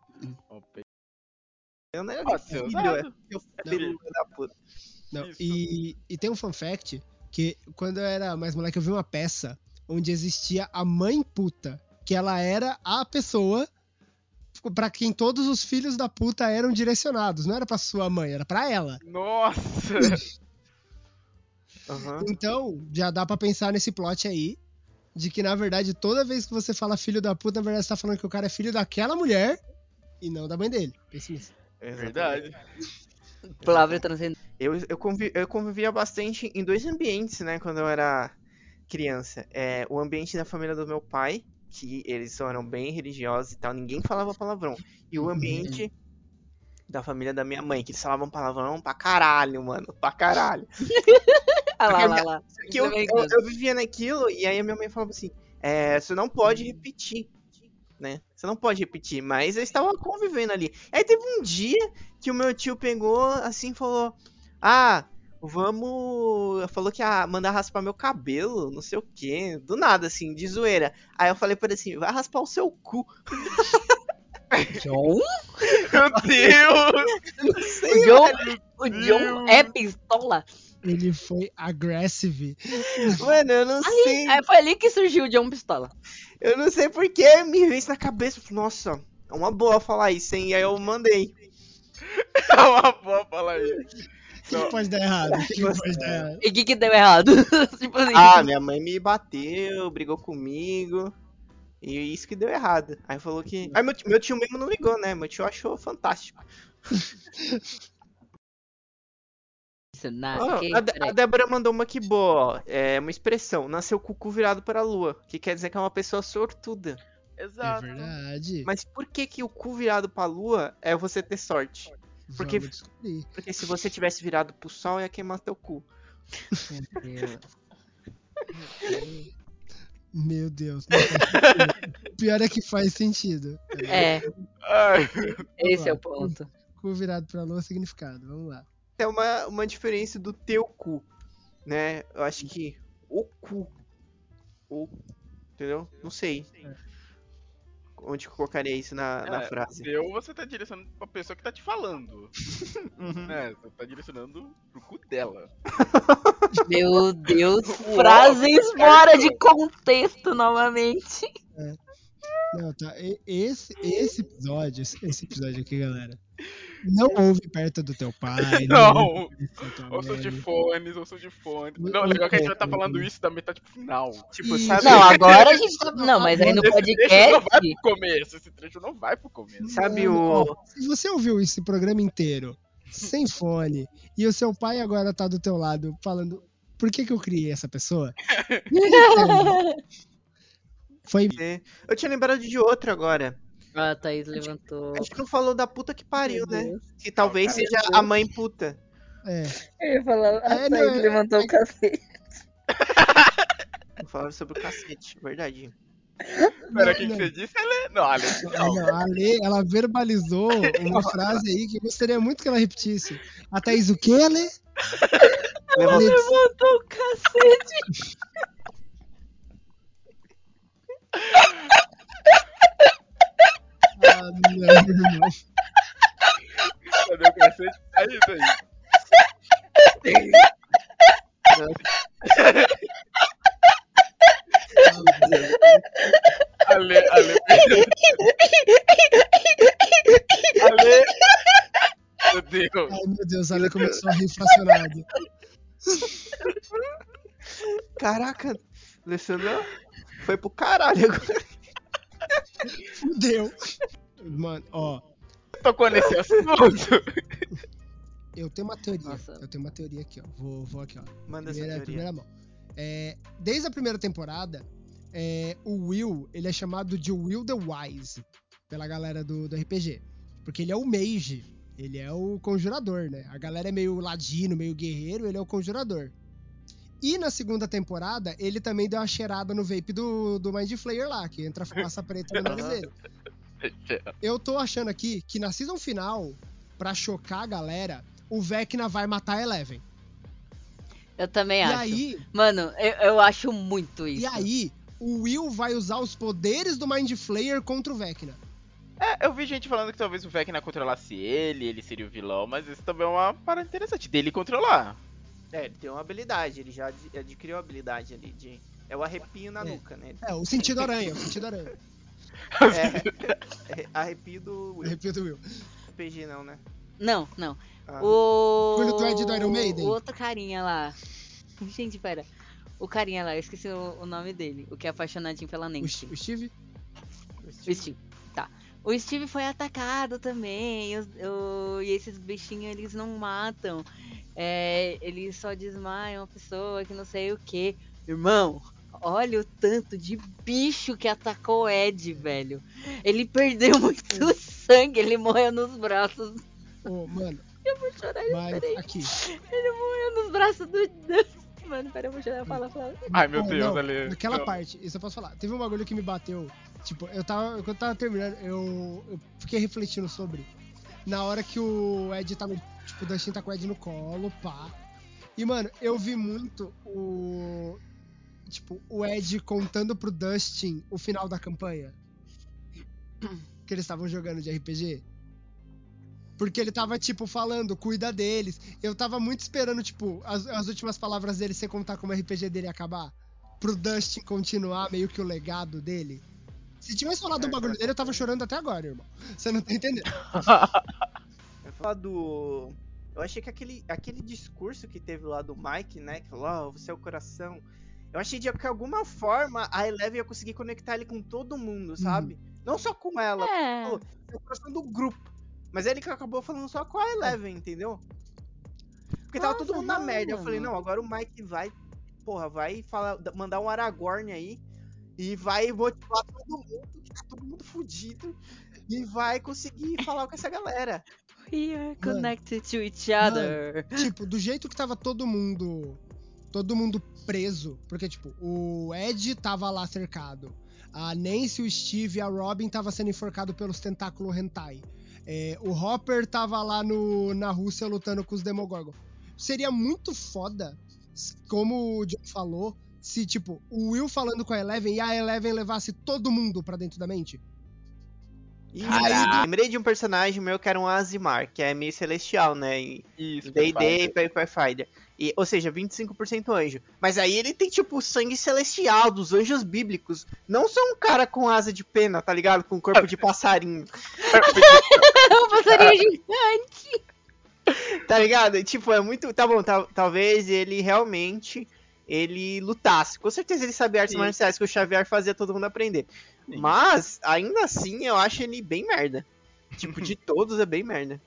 Speaker 3: Opa.
Speaker 1: É um negócio
Speaker 3: Pode ser
Speaker 1: filho, é. Seu filho da puta.
Speaker 10: Não, e, e tem um fun fact que quando eu era mais moleque eu vi uma peça onde existia a mãe puta, que ela era a pessoa pra quem todos os filhos da puta eram direcionados, não era pra sua mãe, era pra ela.
Speaker 3: Nossa!
Speaker 1: Aham.
Speaker 10: Então, já dá pra pensar nesse plot aí de que na verdade toda vez que você fala filho da puta, na verdade você tá falando que o cara é filho daquela mulher e não da mãe dele. Pense nisso.
Speaker 3: É verdade.
Speaker 2: Palavra transcendente.
Speaker 1: Eu, eu, convi- eu convivia bastante em dois ambientes, né, quando eu era criança. É, o ambiente da família do meu pai, que eles eram bem religiosos e tal, ninguém falava palavrão. E o ambiente da família da minha mãe, que eles falavam palavrão pra caralho, mano, pra caralho.
Speaker 2: Ah lá, lá, lá.
Speaker 1: Que eu,
Speaker 2: é
Speaker 1: eu, eu vivia naquilo, e aí a minha mãe falava assim, é, você não pode repetir, né? Você não pode repetir, mas eu estava convivendo ali. Aí teve um dia que o meu tio pegou assim e falou: Ah, vamos. Falou que ia mandar raspar meu cabelo, não sei o quê. Do nada, assim, de zoeira. Aí eu falei pra ele assim: vai raspar o seu cu.
Speaker 2: John?
Speaker 3: Meu Deus!
Speaker 1: Não sei,
Speaker 2: O John,
Speaker 1: velho.
Speaker 2: o John é pistola?
Speaker 10: Ele foi aggressive.
Speaker 1: Mano, eu não
Speaker 2: Ali,
Speaker 1: sei.
Speaker 2: é, foi ali que surgiu o John Pistola.
Speaker 1: Eu não sei porque me veio isso na cabeça. Nossa, é uma boa falar isso, hein? E aí eu mandei.
Speaker 3: É uma boa falar isso.
Speaker 10: O que pode dar errado? O que pode dar errado?
Speaker 2: E o que que deu errado? tipo assim.
Speaker 1: Ah, minha mãe me bateu, brigou comigo. E isso que deu errado. Aí falou que. Aí meu, tio- meu tio mesmo não ligou, né? Meu tio achou fantástico.
Speaker 2: Isso, na, que-
Speaker 1: a, a Débora mandou uma que boa, ó. É uma expressão. Nasceu com o cu virado para a lua. Que quer dizer que é uma pessoa sortuda.
Speaker 10: É
Speaker 3: Exato.
Speaker 10: verdade.
Speaker 1: Mas por que que o cu virado pra lua é você ter sorte? porque-. Porque se você tivesse virado pro sol, ia queimar teu cu.
Speaker 2: Meu Deus.
Speaker 10: Meu Deus. O pior é que faz sentido.
Speaker 2: É, esse é o ponto.
Speaker 10: Cu virado pra lua, significado. Vamos lá.
Speaker 1: É uma, uma diferença do teu cu, né? Eu acho que o cu. O. Entendeu? Não sei. Onde que eu colocaria isso na, na
Speaker 3: É,
Speaker 1: frase.
Speaker 3: Eu, você tá direcionando pra pessoa que tá te falando.
Speaker 1: Uhum.
Speaker 3: né? Você tá direcionando pro cu dela.
Speaker 2: Meu Deus, frases fora de contexto novamente.
Speaker 10: Não, tá. Esse, esse episódio, esse episódio aqui, galera. Não ouve perto do teu pai.
Speaker 3: Não.
Speaker 10: tua
Speaker 3: Ouçam de fones, ouçam de fones. Não, legal que a gente vai estar
Speaker 10: ui,
Speaker 3: falando isso da metade pro final.
Speaker 1: Tipo, sabe?
Speaker 2: Não, agora a gente tá. Não, mas aí no
Speaker 3: Esse trecho não vai
Speaker 2: podcast.
Speaker 3: pro começo. Esse trecho não vai pro começo.
Speaker 1: Sabe o.
Speaker 10: Se você ouviu esse programa inteiro, sem fone, e o seu pai agora tá do teu lado falando por que, que eu criei essa pessoa? Foi
Speaker 1: Eu tinha lembrado de outro agora.
Speaker 2: Ah, a Thaís levantou.
Speaker 1: A gente não falou da puta que pariu, né? Que talvez
Speaker 2: Meu
Speaker 1: seja
Speaker 2: Deus.
Speaker 1: a mãe puta.
Speaker 10: É.
Speaker 2: Eu ia falar, a
Speaker 10: É,
Speaker 2: Thaís
Speaker 10: não, é-
Speaker 2: levantou o cacete.
Speaker 1: Falaram sobre o cacete, verdade.
Speaker 3: Pera, o que, você disse, Ale? Não, Ale,
Speaker 10: Não, não, a Lê, ela verbalizou uma frase aí que eu gostaria muito que ela repetisse. A Thaís, o que, Lê?
Speaker 1: Levantou-
Speaker 2: Levantou o cacete.
Speaker 10: Ah, não, irmão.
Speaker 3: cadê o cacete? Aí, daí. Ale, Ale. Ale. Meu Deus.
Speaker 10: Ai, meu Deus, a Lê começou a rir fracionado.
Speaker 1: Caraca, Alessandro foi pro caralho agora.
Speaker 10: Fudeu. Mano, ó,
Speaker 3: Tocou nesse assunto.
Speaker 10: eu tenho uma teoria.
Speaker 2: Nossa.
Speaker 10: Eu tenho uma teoria aqui, ó. Vou, vou aqui, ó.
Speaker 1: Manda essa
Speaker 10: Primeira,
Speaker 1: teoria.
Speaker 10: primeira mão. É, desde a primeira temporada, é, o Will, ele é chamado de Will the Wise pela galera do, do RPG. Porque ele é o mage, ele é o conjurador, né? A galera é meio ladino, meio guerreiro, ele é o conjurador. E na segunda temporada, ele também deu uma cheirada no vape do, do Mind Flayer lá, que entra fumaça preta no nariz dele. Eu tô achando aqui que na season final, pra chocar a galera, o Vecna vai matar a Eleven.
Speaker 2: Eu também
Speaker 10: E
Speaker 2: acho.
Speaker 10: aí,
Speaker 2: Mano, eu, eu acho muito isso.
Speaker 10: E aí, o Will vai usar os poderes do Mind Flayer contra o Vecna.
Speaker 3: É, eu vi gente falando que talvez o Vecna controlasse ele, ele seria o vilão, mas isso também é uma parada interessante dele controlar.
Speaker 1: É, ele tem uma habilidade, ele já ad- adquiriu a habilidade ali de. É o arrepio na
Speaker 10: É.
Speaker 1: nuca, né?
Speaker 10: É, o sentido aranha, o sentido aranha.
Speaker 1: É, é arrepio do Will.
Speaker 10: Arrepio do Will.
Speaker 1: PG não, né?
Speaker 2: Não, não.
Speaker 1: Ah.
Speaker 2: O.
Speaker 10: Olho do Ed do Iron Maiden?
Speaker 2: O outro carinha lá. Gente, pera. O carinha lá, eu esqueci o, o nome dele. O que é apaixonadinho pela
Speaker 10: O,
Speaker 2: Nancy.
Speaker 10: Sh- o Steve?
Speaker 2: O Steve. Tá. O Steve foi atacado também. os- o- e esses bichinhos, eles não matam. É, eles só desmaiam a pessoa que não sei o que. Irmão, olha o tanto de bicho que atacou o Ed, velho. Ele perdeu muito sangue, ele morreu nos braços.
Speaker 10: Ô, mano,
Speaker 2: Eu vou chorar,
Speaker 10: mas
Speaker 2: peraí.
Speaker 10: aqui.
Speaker 2: Ele morreu nos braços do. do- Mano, peraí, eu vou chorar. Fala, fala.
Speaker 3: Ai, meu
Speaker 10: Ô,
Speaker 3: Deus,
Speaker 10: não,
Speaker 3: Ale.
Speaker 10: Naquela
Speaker 3: Não.
Speaker 10: parte, isso eu posso falar. Teve um bagulho que me bateu. Tipo, eu tava. Quando eu tava terminando, eu, eu fiquei refletindo sobre. Na hora que o Ed tá no. Tipo, o Dustin tá com o Ed no colo, pá. E, mano, eu vi muito o. Tipo, o Ed contando pro Dustin o final da campanha. Que eles estavam jogando de RPG. Porque ele tava, tipo, falando, cuida deles. Eu tava muito esperando, tipo, as, as últimas palavras dele você contar como o RPG dele acabar. Pro Dustin continuar meio que o legado dele. Se tivesse falado do bagulho dele, eu tava chorando até agora, irmão. Você não tá entendendo.
Speaker 1: Eu falar do. Eu achei que aquele, aquele discurso que teve lá do Mike, né? Que falou, ó, você é o coração. Eu achei de que de alguma forma a Eleven ia conseguir conectar ele com todo mundo, sabe? Não só com ela.
Speaker 2: É.
Speaker 1: Pô, é o coração do grupo. Mas ele que acabou falando só com a Eleven, entendeu? Porque tava todo
Speaker 2: Nossa,
Speaker 1: mundo na
Speaker 2: não,
Speaker 1: merda. Eu falei, não, agora o Mike vai, porra, vai falar, mandar um Aragorn aí e vai motivar todo mundo, que tá todo mundo fudido, e vai conseguir falar com essa galera.
Speaker 2: We are
Speaker 10: Mano.
Speaker 2: connected to each other.
Speaker 10: tipo, do jeito que tava todo mundo. Todo mundo preso. Porque, tipo, o Ed tava lá cercado. A Nancy, o Steve e a Robin tava sendo enforcado pelos tentáculos hentai. É, o Hopper tava lá no, na Rússia lutando com os Demogorgon. Seria muito foda, como o John falou, se, tipo, o Will falando com a Eleven e a Eleven levasse todo mundo pra dentro da mente.
Speaker 3: Caraca.
Speaker 1: lembrei de um personagem meu que era um Azimar, que é meio celestial, né? Em
Speaker 3: Isso,
Speaker 1: D&D e Pathfinder. E, ou seja, 25% anjo. Mas aí ele tem, tipo, sangue celestial dos anjos bíblicos. Não só um cara com asa de pena, tá ligado? Com corpo de passarinho.
Speaker 2: um passarinho gigante.
Speaker 1: Tá ligado? Tipo, é muito. Tá bom, tal- talvez ele realmente. Ele lutasse. Com certeza ele sabia artes
Speaker 3: Sim.
Speaker 1: marciais que o Xavier fazia todo mundo aprender.
Speaker 3: Sim.
Speaker 1: Mas, ainda assim, eu acho ele bem merda. Tipo, de todos é bem merda.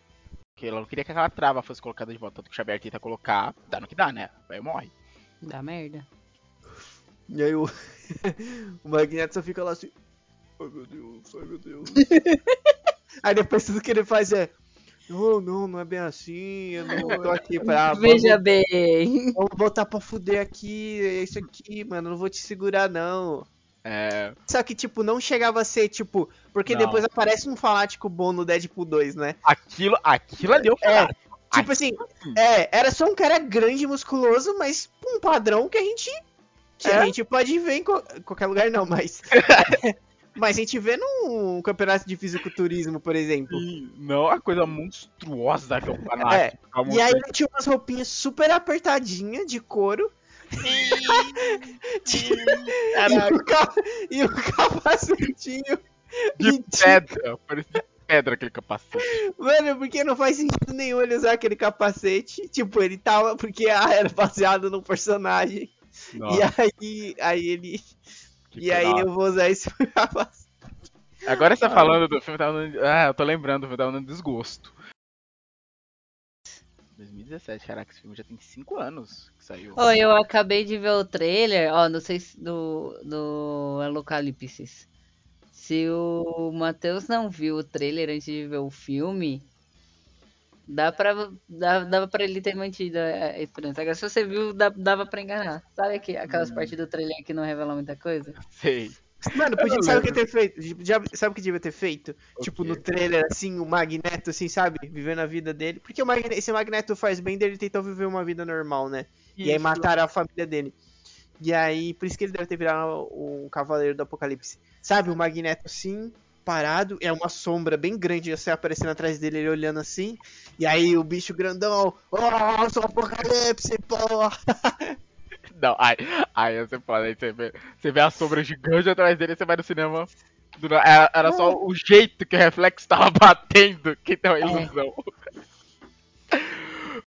Speaker 3: Porque ela não queria que aquela trava fosse colocada de volta. Tanto que o Xavier tenta colocar, dá no que dá, né? Aí morre.
Speaker 2: Dá merda.
Speaker 1: E aí o, o Magneto só fica lá assim. Ai meu Deus, ai meu Deus. aí depois tudo que ele faz é. Não, não, não é bem assim. Eu não tô aqui pra.
Speaker 2: Veja
Speaker 1: vamos,
Speaker 2: bem.
Speaker 1: vamos botar pra fuder aqui. É isso aqui, mano. Não vou te segurar, não.
Speaker 3: É.
Speaker 1: Só que, tipo, não chegava a ser, tipo. Porque
Speaker 3: Não.
Speaker 1: depois aparece um fanático bom no Deadpool 2, né?
Speaker 3: Aquilo, aquilo ali eu
Speaker 1: É,
Speaker 3: falei.
Speaker 1: Tipo assim, é, era só um cara grande e musculoso, mas um padrão que a gente. Que
Speaker 3: É?
Speaker 1: a gente pode ver em co- qualquer lugar, não, mas. mas a gente vê num campeonato de fisiculturismo, por exemplo.
Speaker 3: E não a coisa monstruosa que é o
Speaker 1: É,
Speaker 3: a
Speaker 1: E aí ele tinha umas roupinhas super apertadinhas de couro. e, o ca- e o capacetinho.
Speaker 3: de
Speaker 1: e tinha-
Speaker 3: pedra. Parecia pedra aquele capacete.
Speaker 1: Mano, porque não faz sentido nenhum ele usar aquele capacete. Tipo, ele tava. Porque ah, era baseado num personagem.
Speaker 3: Nossa,
Speaker 1: E aí, aí ele.
Speaker 3: Que
Speaker 1: E aí
Speaker 3: nossa.
Speaker 1: eu vou usar esse capacete.
Speaker 3: Agora você tá falando do filme, tá dando... Ah, eu tô lembrando, tá dando desgosto. 2017, caraca, esse filme já tem 5 anos que saiu.
Speaker 2: Ô, eu acabei de ver o trailer, ó, não sei se do, do Apocalipse. Se o Matheus não viu o trailer antes de ver o filme, dá pra, dá, dava pra ele ter mantido a a esperança. Agora, se você viu, dá, dava pra enganar. Sabe que, aquelas partes do trailer que não revelam muita coisa?
Speaker 3: Sei.
Speaker 1: Mano, podia, sabe o que ter feito? Já- Sabe o que devia ter feito?
Speaker 3: O
Speaker 1: tipo,
Speaker 3: quê?
Speaker 1: no trailer, assim, o Magneto, assim, sabe? Vivendo a vida dele. Porque o Magne- esse Magneto faz bem dele tentou viver uma vida normal, né? E aí
Speaker 3: Isso.
Speaker 1: mataram a família dele. E aí, por isso que ele deve ter virado um cavaleiro do apocalipse. Sabe, o Magneto assim, parado, é uma sombra bem grande, você aparecendo atrás dele, ele olhando assim. E aí o bicho grandão, oh, sou apocalipse, porra!
Speaker 3: Não, aí, aí você fala, aí você vê, você vê a sombra gigante atrás dele, você vai no cinema. Era, era só o jeito que o reflexo tava batendo que deu a ilusão.